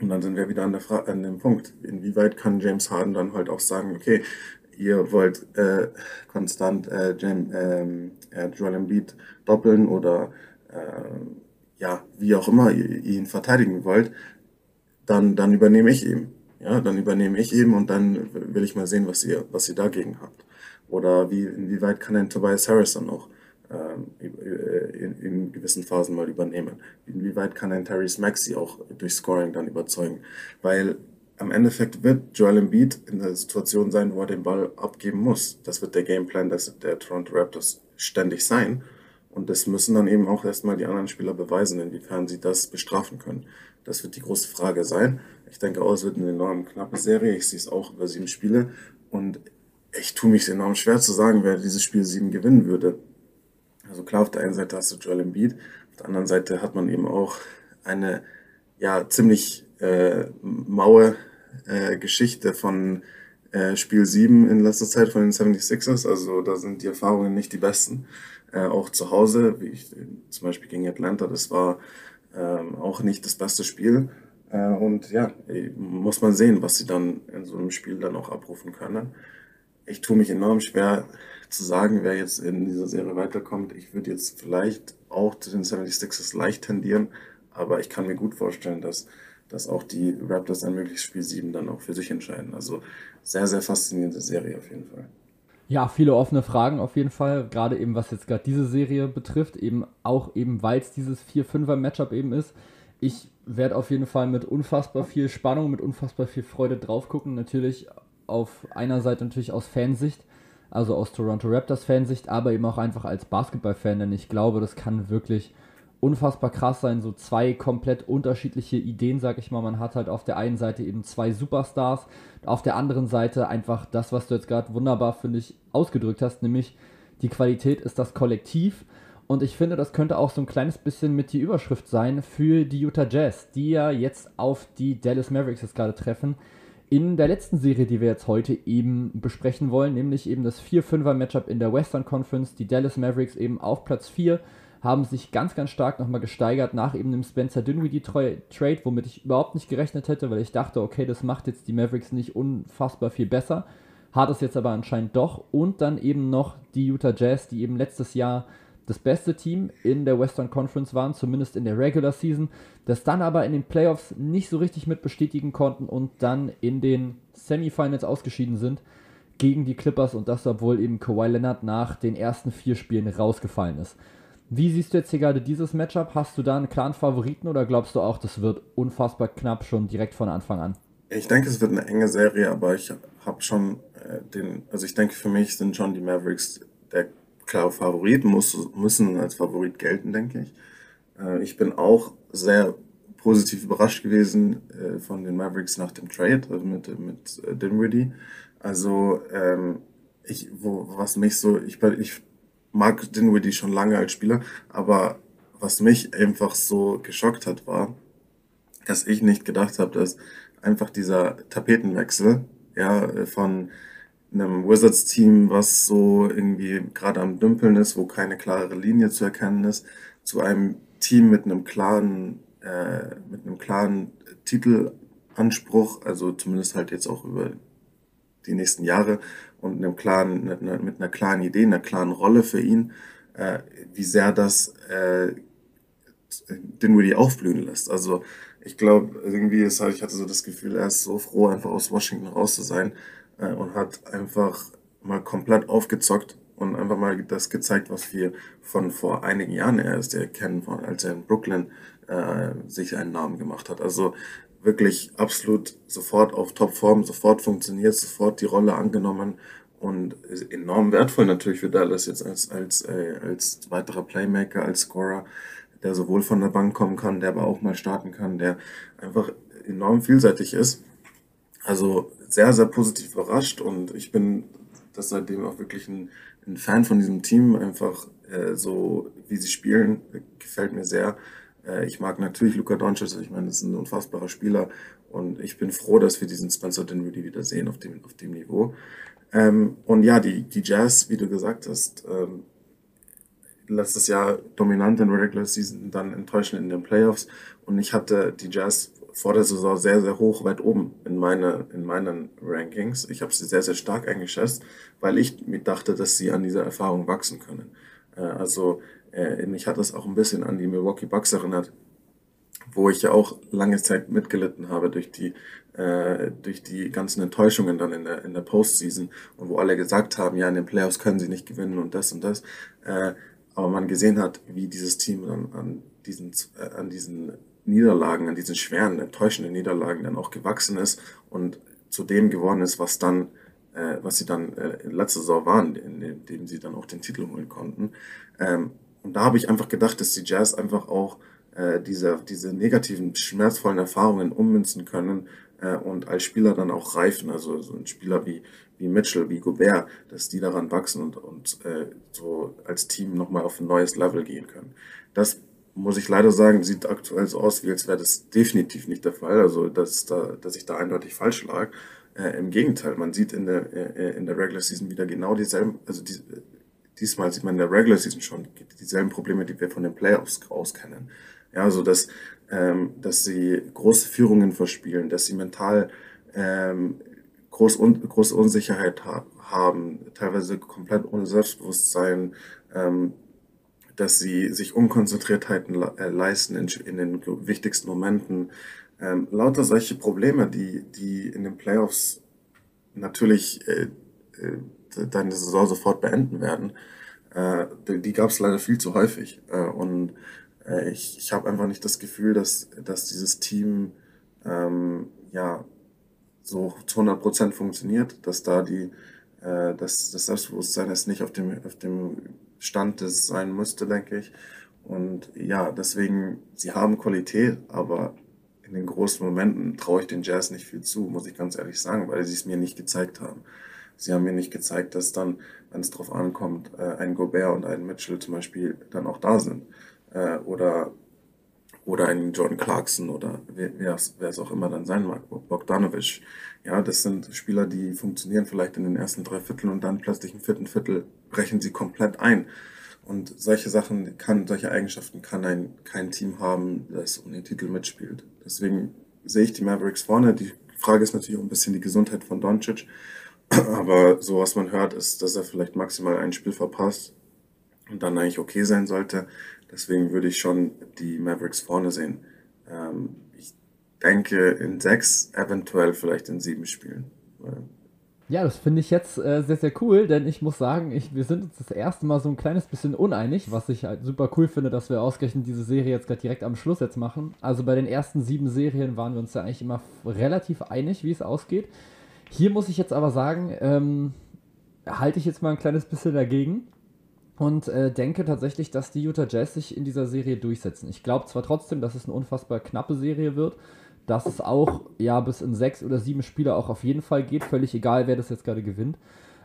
Und dann sind wir wieder an, der Fra an dem Punkt, inwieweit kann James Harden dann halt auch sagen, okay, ihr wollt äh, konstant äh, James, ähm, äh, Joel Embiid doppeln oder äh, ja, wie auch immer ihr ihn verteidigen wollt, dann, dann übernehme ich ihn. Ja, dann übernehme ich ihn und dann will ich mal sehen, was ihr, was ihr dagegen habt. Oder wie, inwieweit kann ein Tobias Harris dann noch ähm, in, in, gewissen Phasen mal übernehmen. Inwieweit kann ein Tyrese Maxi auch durch Scoring dann überzeugen? Weil am Endeffekt wird Joel Embiid in der Situation sein, wo er den Ball abgeben muss. Das wird der Gameplan des, der Toronto Raptors ständig sein. Und das müssen dann eben auch erstmal die anderen Spieler beweisen, inwiefern sie das bestrafen können. Das wird die große Frage sein. Ich denke auch, es wird eine enorm knappe Serie. Ich sehe es auch über sieben Spiele. Und ich tue mich enorm schwer zu sagen, wer dieses Spiel sieben gewinnen würde. Also klar, auf der einen Seite hast du Joel Embiid, auf der anderen Seite hat man eben auch eine ja ziemlich äh, maue äh, Geschichte von äh, Spiel 7 in letzter Zeit von den 76ers. Also da sind die Erfahrungen nicht die besten. Äh, auch zu Hause, wie ich zum Beispiel gegen Atlanta, das war ähm, auch nicht das beste Spiel. Äh, und ja, muss man sehen, was sie dann in so einem Spiel dann auch abrufen können. Ich tue mich enorm schwer zu sagen, wer jetzt in dieser Serie weiterkommt. Ich würde jetzt vielleicht auch zu den 76ers leicht tendieren, aber ich kann mir gut vorstellen, dass, dass auch die Raptors ein mögliches Spiel 7 dann auch für sich entscheiden. Also sehr, sehr faszinierende Serie auf jeden Fall. Ja, viele offene Fragen auf jeden Fall, gerade eben was jetzt gerade diese Serie betrifft, eben auch eben, weil es dieses 4-5er-Matchup eben ist. Ich werde auf jeden Fall mit unfassbar viel Spannung, mit unfassbar viel Freude drauf gucken. Natürlich auf einer Seite natürlich aus Fansicht, also aus Toronto Raptors Fansicht, aber eben auch einfach als Basketball-Fan, denn ich glaube, das kann wirklich unfassbar krass sein, so zwei komplett unterschiedliche Ideen, sag ich mal. Man hat halt auf der einen Seite eben zwei Superstars, auf der anderen Seite einfach das, was du jetzt gerade wunderbar, finde ich, ausgedrückt hast, nämlich die Qualität ist das Kollektiv. Und ich finde, das könnte auch so ein kleines bisschen mit die Überschrift sein für die Utah Jazz, die ja jetzt auf die Dallas Mavericks jetzt gerade treffen. In der letzten Serie, die wir jetzt heute eben besprechen wollen, nämlich eben das 4-5er-Matchup in der Western Conference, die Dallas Mavericks eben auf Platz 4 haben sich ganz, ganz stark nochmal gesteigert nach eben dem Spencer Dinwiddie-Trade, womit ich überhaupt nicht gerechnet hätte, weil ich dachte, okay, das macht jetzt die Mavericks nicht unfassbar viel besser. Hat es jetzt aber anscheinend doch. Und dann eben noch die Utah Jazz, die eben letztes Jahr das beste Team in der Western Conference waren, zumindest in der Regular Season, das dann aber in den Playoffs nicht so richtig mit bestätigen konnten und dann in den Semifinals ausgeschieden sind gegen die Clippers und das, obwohl eben Kawhi Leonard nach den ersten vier Spielen rausgefallen ist. Wie siehst du jetzt hier gerade dieses Matchup? Hast du da einen klaren Favoriten oder glaubst du auch, das wird unfassbar knapp schon direkt von Anfang an? Ich denke, es wird eine enge Serie, aber ich habe schon äh, den, also ich denke, für mich sind schon die Mavericks der klare Favorit, muss, müssen als Favorit gelten, denke ich. Äh, ich bin auch sehr positiv überrascht gewesen äh, von den Mavericks nach dem Trade, also mit, mit äh, Dinwiddie. Also, ähm, ich, wo, was mich so, ich, ich mag Dinwiddie schon lange als Spieler, aber was mich einfach so geschockt hat, war, dass ich nicht gedacht habe, dass einfach dieser Tapetenwechsel, ja, von einem Wizards-Team, was so irgendwie gerade am Dümpeln ist, wo keine klare Linie zu erkennen ist, zu einem Team mit einem klaren, äh, mit einem klaren Titelanspruch, also zumindest halt jetzt auch über die nächsten Jahre und einem klaren, mit einer, mit einer klaren Idee, einer klaren Rolle für ihn, äh, wie sehr das äh, Dinwiddie aufblühen lässt. Also ich glaube, irgendwie ist halt, ich hatte so das Gefühl, er ist so froh, einfach aus Washington raus zu sein äh, und hat einfach mal komplett aufgezockt und einfach mal das gezeigt, was wir von vor einigen Jahren erst kennen, als er in Brooklyn äh, sich einen Namen gemacht hat. Also wirklich absolut sofort auf Topform, sofort funktioniert, sofort die Rolle angenommen und enorm wertvoll natürlich für Dallas jetzt als, als, äh, als weiterer Playmaker, als Scorer, der sowohl von der Bank kommen kann, der aber auch mal starten kann, der einfach enorm vielseitig ist. Also sehr, sehr positiv überrascht und ich bin das seitdem auch wirklich ein, ein Fan von diesem Team. Einfach äh, so, wie sie spielen, gefällt mir sehr. Äh, ich mag natürlich Luka Doncic, ich meine, das ist ein unfassbarer Spieler und ich bin froh, dass wir diesen Spencer Dinwiddie wieder sehen auf dem, auf dem Niveau. Ähm, und ja, die, die Jazz, wie du gesagt hast, ähm, letztes Jahr dominant in Regular Season, dann enttäuschend in den Playoffs und ich hatte die Jazz vor der Saison sehr, sehr hoch, weit oben meine, in meinen Rankings. Ich habe sie sehr, sehr stark eingeschätzt, weil ich mir dachte, dass sie an dieser Erfahrung wachsen können. Äh, also äh, mich hat das auch ein bisschen an die Milwaukee Bucks erinnert, wo ich ja auch lange Zeit mitgelitten habe durch die, äh, durch die ganzen Enttäuschungen dann in der, in der Postseason und wo alle gesagt haben, ja, in den Playoffs können sie nicht gewinnen und das und das. Äh, aber man gesehen hat, wie dieses Team dann an diesen, äh, an diesen Niederlagen, an diesen schweren, enttäuschenden Niederlagen dann auch gewachsen ist und zu dem geworden ist, was dann, äh, was sie dann äh, letzte Saison waren, in dem sie dann auch den Titel holen konnten. Ähm, und da habe ich einfach gedacht, dass die Jazz einfach auch äh, diese, diese negativen, schmerzvollen Erfahrungen ummünzen können äh, und als Spieler dann auch reifen. Also so ein Spieler wie, wie Mitchell, wie Gobert, dass die daran wachsen und, und äh, so als Team nochmal auf ein neues Level gehen können. Das muss ich leider sagen, sieht aktuell so aus, als wäre das definitiv nicht der Fall. Also, dass, da, dass ich da eindeutig falsch lag. Äh, Im Gegenteil, man sieht in der, äh, in der Regular Season wieder genau dieselben, also die, diesmal sieht man in der Regular Season schon dieselben Probleme, die wir von den Playoffs aus kennen. Ja, also dass, ähm, dass sie große Führungen verspielen, dass sie mental ähm, groß un große Unsicherheit ha haben, teilweise komplett ohne Selbstbewusstsein, ähm, dass sie sich Unkonzentriertheiten äh, leisten in, in, den wichtigsten Momenten. Ähm, lauter solche Probleme, die, die in den Playoffs natürlich äh, äh, deine Saison sofort beenden werden, äh, die, die gab es leider viel zu häufig. Äh, und äh, ich, ich habe einfach nicht das Gefühl, dass, dass dieses Team ähm, ja so zu 100 Prozent funktioniert, dass da die, äh, dass das Selbstbewusstsein ist nicht auf dem, auf dem Stand, es sein müsste, denke ich. Und ja, deswegen, sie haben Qualität, aber in den großen Momenten traue ich den Jazz nicht viel zu, muss ich ganz ehrlich sagen, weil sie es mir nicht gezeigt haben. Sie haben mir nicht gezeigt, dass dann, wenn es darauf ankommt, äh, ein Gobert und ein Mitchell zum Beispiel dann auch da sind. Äh, oder, oder ein Jordan Clarkson oder wer es auch immer dann sein mag, Bogdanovic. Ja, das sind Spieler, die funktionieren vielleicht in den ersten drei Vierteln und dann plötzlich im vierten Viertel brechen sie komplett ein. Und solche Sachen kann, solche Eigenschaften kann ein, kein Team haben, das um den Titel mitspielt. Deswegen sehe ich die Mavericks vorne. Die Frage ist natürlich auch ein bisschen die Gesundheit von Doncic. Aber so was man hört, ist, dass er vielleicht maximal ein Spiel verpasst und dann eigentlich okay sein sollte. Deswegen würde ich schon die Mavericks vorne sehen. Ähm, ich denke in sechs, eventuell vielleicht in sieben Spielen. Ja, das finde ich jetzt äh, sehr, sehr cool, denn ich muss sagen, ich, wir sind uns das erste Mal so ein kleines bisschen uneinig, was ich halt super cool finde, dass wir ausgerechnet diese Serie jetzt gerade direkt am Schluss jetzt machen. Also bei den ersten sieben Serien waren wir uns ja eigentlich immer relativ einig, wie es ausgeht. Hier muss ich jetzt aber sagen, ähm, halte ich jetzt mal ein kleines bisschen dagegen und äh, denke tatsächlich, dass die Utah Jazz sich in dieser Serie durchsetzen. Ich glaube zwar trotzdem, dass es eine unfassbar knappe Serie wird, dass es auch ja bis in sechs oder sieben Spiele auch auf jeden Fall geht, völlig egal, wer das jetzt gerade gewinnt.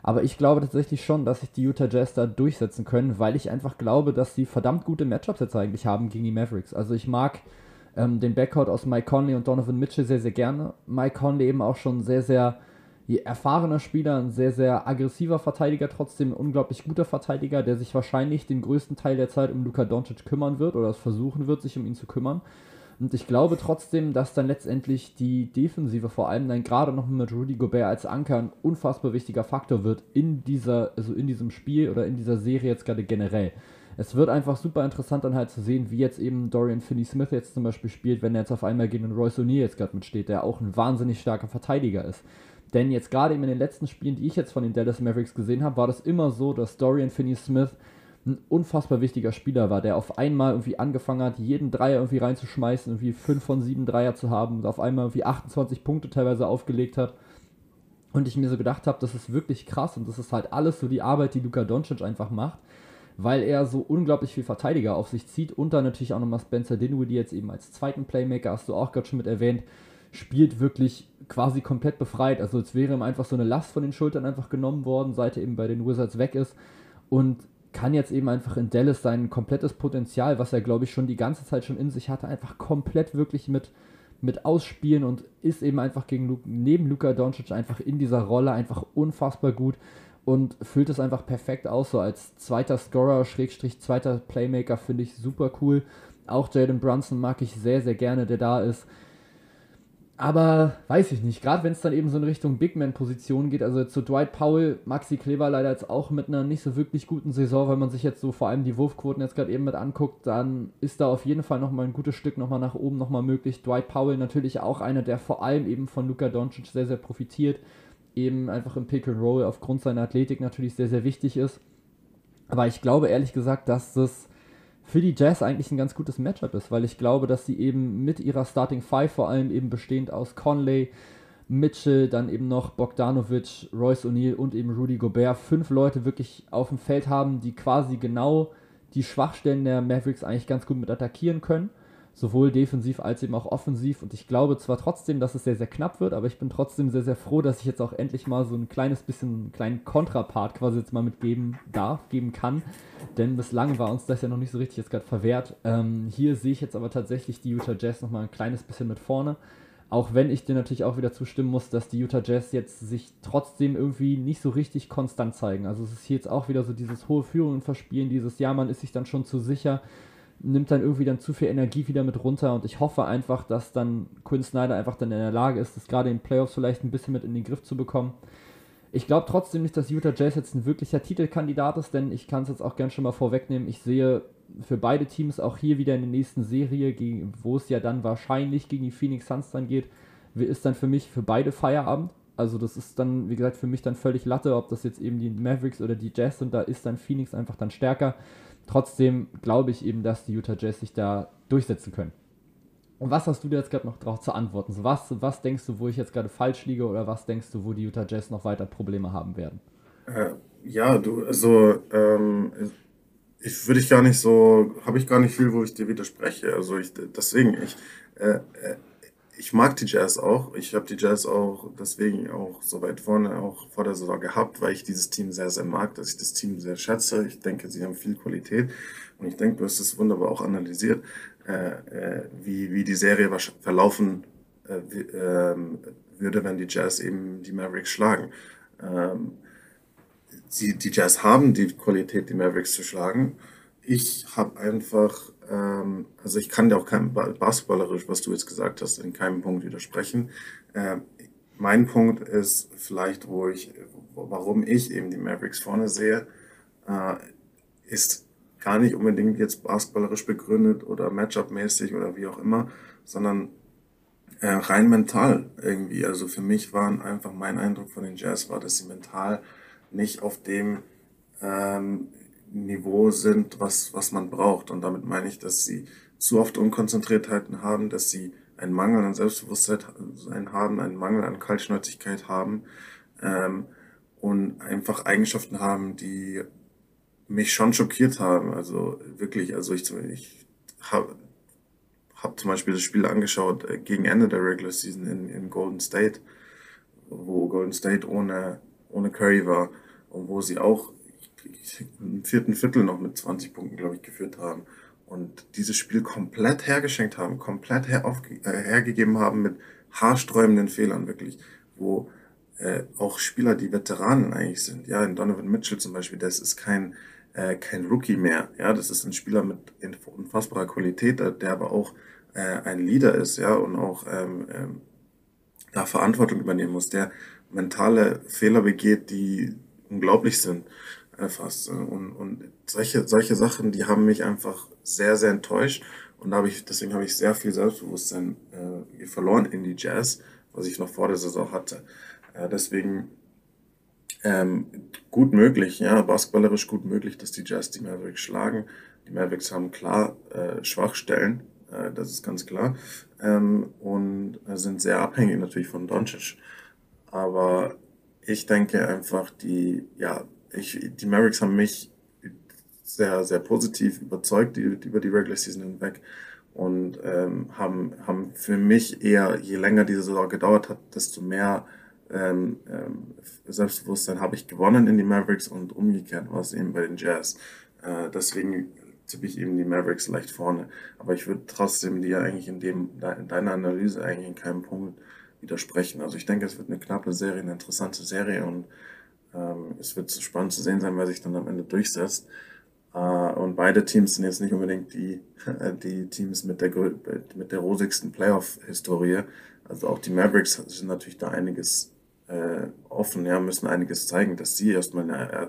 Aber ich glaube tatsächlich schon, dass sich die Utah Jazz da durchsetzen können, weil ich einfach glaube, dass sie verdammt gute Matchups jetzt eigentlich haben gegen die Mavericks. Also ich mag ähm, den Backcourt aus Mike Conley und Donovan Mitchell sehr, sehr gerne. Mike Conley eben auch schon sehr, sehr erfahrener Spieler, ein sehr, sehr aggressiver Verteidiger, trotzdem ein unglaublich guter Verteidiger, der sich wahrscheinlich den größten Teil der Zeit um Luka Doncic kümmern wird oder es versuchen wird, sich um ihn zu kümmern. Und ich glaube trotzdem, dass dann letztendlich die Defensive vor allem dann gerade noch mit Rudy Gobert als Anker ein unfassbar wichtiger Faktor wird in dieser, also in diesem Spiel oder in dieser Serie jetzt gerade generell. Es wird einfach super interessant dann halt zu sehen, wie jetzt eben Dorian Finney-Smith jetzt zum Beispiel spielt, wenn er jetzt auf einmal gegen Royce O'Neill jetzt gerade mitsteht, der auch ein wahnsinnig starker Verteidiger ist. Denn jetzt gerade in den letzten Spielen, die ich jetzt von den Dallas Mavericks gesehen habe, war das immer so, dass Dorian Finney-Smith ein unfassbar wichtiger Spieler war, der auf einmal irgendwie angefangen hat, jeden Dreier irgendwie reinzuschmeißen, irgendwie 5 von 7 Dreier zu haben und auf einmal irgendwie 28 Punkte teilweise aufgelegt hat. Und ich mir so gedacht habe, das ist wirklich krass und das ist halt alles so die Arbeit, die Luka Doncic einfach macht, weil er so unglaublich viel Verteidiger auf sich zieht und dann natürlich auch nochmal Spencer Dinwiddie jetzt eben als zweiten Playmaker, hast du auch gerade schon mit erwähnt, spielt wirklich quasi komplett befreit. Also es wäre ihm einfach so eine Last von den Schultern einfach genommen worden, seit er eben bei den Wizards weg ist. Und kann jetzt eben einfach in Dallas sein komplettes Potenzial, was er, glaube ich, schon die ganze Zeit schon in sich hatte, einfach komplett wirklich mit, mit ausspielen und ist eben einfach gegen neben Luka Doncic einfach in dieser Rolle einfach unfassbar gut und füllt es einfach perfekt aus. So als zweiter Scorer, Schrägstrich, zweiter Playmaker finde ich super cool. Auch Jaden Brunson mag ich sehr, sehr gerne, der da ist. Aber weiß ich nicht, gerade wenn es dann eben so in Richtung Big Man-Position geht, also zu Dwight Powell, Maxi Kleber leider jetzt auch mit einer nicht so wirklich guten Saison, wenn man sich jetzt so vor allem die Wurfquoten jetzt gerade eben mit anguckt, dann ist da auf jeden Fall nochmal ein gutes Stück nochmal nach oben nochmal möglich. Dwight Powell natürlich auch einer, der vor allem eben von Luka Doncic sehr, sehr profitiert, eben einfach im Pick and Roll aufgrund seiner Athletik natürlich sehr, sehr wichtig ist. Aber ich glaube ehrlich gesagt, dass das für die Jazz eigentlich ein ganz gutes Matchup ist, weil ich glaube, dass sie eben mit ihrer Starting Five, vor allem eben bestehend aus Conley, Mitchell, dann eben noch Bogdanovic, Royce O'Neill und eben Rudy Gobert, fünf Leute wirklich auf dem Feld haben, die quasi genau die Schwachstellen der Mavericks eigentlich ganz gut mit attackieren können sowohl defensiv als eben auch offensiv. Und ich glaube zwar trotzdem, dass es sehr, sehr knapp wird, aber ich bin trotzdem sehr, sehr froh, dass ich jetzt auch endlich mal so ein kleines bisschen, einen kleinen Kontrapart quasi jetzt mal mitgeben darf, geben kann. Denn bislang war uns das ja noch nicht so richtig jetzt gerade verwehrt. Ähm, hier sehe ich jetzt aber tatsächlich die Utah Jazz nochmal ein kleines bisschen mit vorne. Auch wenn ich dir natürlich auch wieder zustimmen muss, dass die Utah Jazz jetzt sich trotzdem irgendwie nicht so richtig konstant zeigen. Also es ist hier jetzt auch wieder so dieses hohe Führungen verspielen, dieses Ja, man ist sich dann schon zu sicher nimmt dann irgendwie dann zu viel Energie wieder mit runter und ich hoffe einfach, dass dann Quinn Snyder einfach dann in der Lage ist, das gerade in den Playoffs vielleicht ein bisschen mit in den Griff zu bekommen. Ich glaube trotzdem nicht, dass Utah Jazz jetzt ein wirklicher Titelkandidat ist, denn ich kann es jetzt auch gern schon mal vorwegnehmen. Ich sehe für beide Teams auch hier wieder in der nächsten Serie, wo es ja dann wahrscheinlich gegen die Phoenix Suns dann geht, ist dann für mich für beide Feierabend. Also das ist dann, wie gesagt, für mich dann völlig Latte, ob das jetzt eben die Mavericks oder die Jazz sind, da ist dann Phoenix einfach dann stärker. Trotzdem glaube ich eben, dass die Utah Jazz sich da durchsetzen können. Und was hast du dir jetzt gerade noch drauf zu antworten? So, was, was denkst du, wo ich jetzt gerade falsch liege oder was denkst du, wo die Utah Jazz noch weiter Probleme haben werden? Äh, ja, du, also ähm, ich würde ich gar nicht so, habe ich gar nicht viel, wo ich dir widerspreche. Also ich, deswegen, ich, äh, äh ich mag die Jazz auch. Ich habe die Jazz auch deswegen auch so weit vorne auch vor der Saison gehabt, weil ich dieses Team sehr, sehr mag, dass ich das Team sehr schätze. Ich denke, sie haben viel Qualität und ich denke, du hast es wunderbar auch analysiert, äh, äh, wie, wie die Serie verlaufen äh, wie, ähm, würde, wenn die Jazz eben die Mavericks schlagen. Ähm, sie, die Jazz haben die Qualität, die Mavericks zu schlagen. Ich habe einfach ähm, also ich kann dir auch kein basketballerisch, was du jetzt gesagt hast, in keinem Punkt widersprechen. Äh, mein Punkt ist vielleicht, wo ich, warum ich eben die Mavericks vorne sehe, äh, ist gar nicht unbedingt jetzt basketballerisch begründet oder Matchup-mäßig oder wie auch immer, sondern äh, rein mental irgendwie. Also für mich waren einfach mein Eindruck von den Jazz war, dass sie mental nicht auf dem ähm, Niveau sind, was, was man braucht. Und damit meine ich, dass sie zu oft Unkonzentriertheiten haben, dass sie einen Mangel an Selbstbewusstsein haben, einen Mangel an Kaltschnäuzigkeit haben ähm, und einfach Eigenschaften haben, die mich schon schockiert haben. Also wirklich, also ich, ich habe hab zum Beispiel das Spiel angeschaut äh, gegen Ende der Regular Season in, in Golden State, wo Golden State ohne, ohne Curry war und wo sie auch im vierten Viertel noch mit 20 Punkten, glaube ich, geführt haben. Und dieses Spiel komplett hergeschenkt haben, komplett her äh, hergegeben haben mit haarsträubenden Fehlern, wirklich. Wo äh, auch Spieler, die Veteranen eigentlich sind, ja, in Donovan Mitchell zum Beispiel, das ist kein, äh, kein Rookie mehr, ja, das ist ein Spieler mit unfassbarer Qualität, der aber auch äh, ein Leader ist, ja, und auch ähm, ähm, da Verantwortung übernehmen muss, der mentale Fehler begeht, die unglaublich sind erfasst. Und, und solche, solche Sachen, die haben mich einfach sehr, sehr enttäuscht. Und da habe ich, deswegen habe ich sehr viel Selbstbewusstsein äh, verloren in die Jazz, was ich noch vor der Saison hatte. Äh, deswegen ähm, gut möglich, ja, basketballerisch gut möglich, dass die Jazz die Mavericks schlagen. Die Mavericks haben klar äh, Schwachstellen, äh, das ist ganz klar, ähm, und sind sehr abhängig natürlich von Doncic. Aber ich denke einfach, die, ja, ich, die Mavericks haben mich sehr, sehr positiv überzeugt über die Regular Season hinweg und ähm, haben, haben für mich eher, je länger diese Saison gedauert hat, desto mehr ähm, ähm, Selbstbewusstsein habe ich gewonnen in die Mavericks und umgekehrt war es eben bei den Jazz. Äh, deswegen tippe ich eben die Mavericks leicht vorne. Aber ich würde trotzdem dir eigentlich in, dem, in deiner Analyse eigentlich in keinem Punkt widersprechen. Also ich denke, es wird eine knappe Serie, eine interessante Serie und ähm, es wird spannend zu sehen sein, wer sich dann am Ende durchsetzt. Äh, und beide Teams sind jetzt nicht unbedingt die, die Teams mit der, mit der rosigsten Playoff-Historie. Also auch die Mavericks sind natürlich da einiges äh, offen, ja, müssen einiges zeigen, dass sie erstmal eine, äh,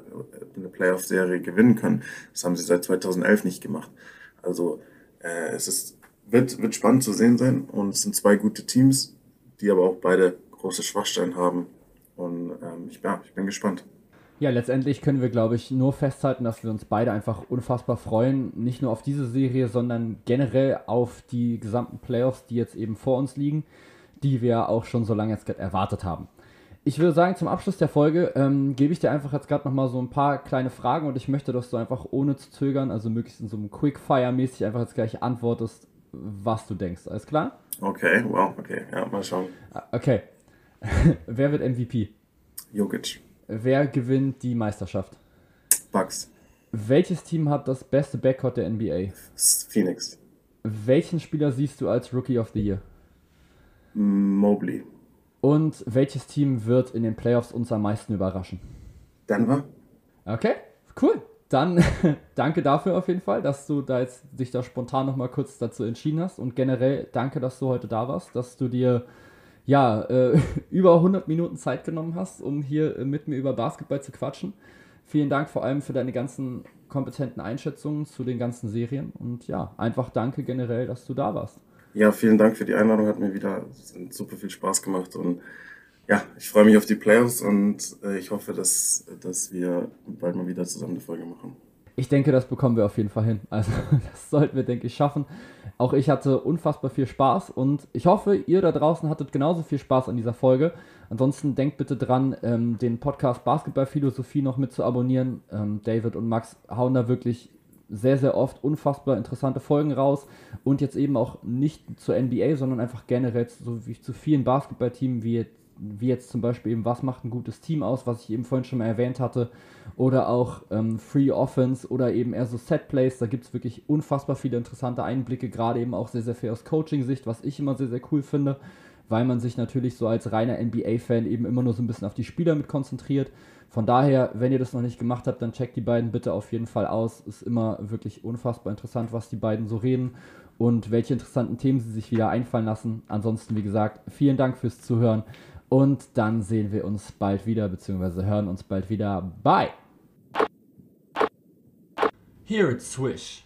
eine Playoff-Serie gewinnen können. Das haben sie seit 2011 nicht gemacht. Also äh, es ist, wird, wird spannend zu sehen sein und es sind zwei gute Teams, die aber auch beide große Schwachstellen haben. Und ähm, ich, ja, ich bin gespannt. Ja, letztendlich können wir, glaube ich, nur festhalten, dass wir uns beide einfach unfassbar freuen. Nicht nur auf diese Serie, sondern generell auf die gesamten Playoffs, die jetzt eben vor uns liegen, die wir auch schon so lange jetzt gerade erwartet haben. Ich würde sagen, zum Abschluss der Folge ähm, gebe ich dir einfach jetzt gerade nochmal so ein paar kleine Fragen und ich möchte, dass du einfach ohne zu zögern, also möglichst in so einem Quickfire-mäßig einfach jetzt gleich antwortest, was du denkst. Alles klar? Okay, wow, okay, ja, mal schauen. Ah, okay. Wer wird MVP? Jokic. Wer gewinnt die Meisterschaft? Bucks. Welches Team hat das beste Backcourt der NBA? Phoenix. Welchen Spieler siehst du als Rookie of the Year? Mobley. Und welches Team wird in den Playoffs uns am meisten überraschen? Denver. Okay, cool. Dann danke dafür auf jeden Fall, dass du da jetzt dich da spontan nochmal kurz dazu entschieden hast. Und generell danke, dass du heute da warst, dass du dir ja, äh, über 100 Minuten Zeit genommen hast, um hier äh, mit mir über Basketball zu quatschen. Vielen Dank vor allem für deine ganzen kompetenten Einschätzungen zu den ganzen Serien und ja, einfach danke generell, dass du da warst. Ja, vielen Dank für die Einladung, hat mir wieder super viel Spaß gemacht und ja, ich freue mich auf die Playoffs und äh, ich hoffe, dass, dass wir bald mal wieder zusammen eine Folge machen. Ich denke, das bekommen wir auf jeden Fall hin. Also das sollten wir, denke ich, schaffen. Auch ich hatte unfassbar viel Spaß und ich hoffe, ihr da draußen hattet genauso viel Spaß an dieser Folge. Ansonsten denkt bitte dran, ähm, den Podcast Basketballphilosophie noch mit zu abonnieren. Ähm, David und Max hauen da wirklich sehr, sehr oft unfassbar interessante Folgen raus und jetzt eben auch nicht zur NBA, sondern einfach generell so wie zu vielen Basketballteams wie jetzt wie jetzt zum Beispiel eben, was macht ein gutes Team aus, was ich eben vorhin schon mal erwähnt hatte, oder auch ähm, Free Offense oder eben eher so Set Plays. Da gibt es wirklich unfassbar viele interessante Einblicke, gerade eben auch sehr, sehr viel aus Coaching-Sicht, was ich immer sehr, sehr cool finde, weil man sich natürlich so als reiner NBA-Fan eben immer nur so ein bisschen auf die Spieler mit konzentriert. Von daher, wenn ihr das noch nicht gemacht habt, dann checkt die beiden bitte auf jeden Fall aus. Ist immer wirklich unfassbar interessant, was die beiden so reden und welche interessanten Themen sie sich wieder einfallen lassen. Ansonsten, wie gesagt, vielen Dank fürs Zuhören und dann sehen wir uns bald wieder, beziehungsweise hören uns bald wieder. Bye! Here at Swish,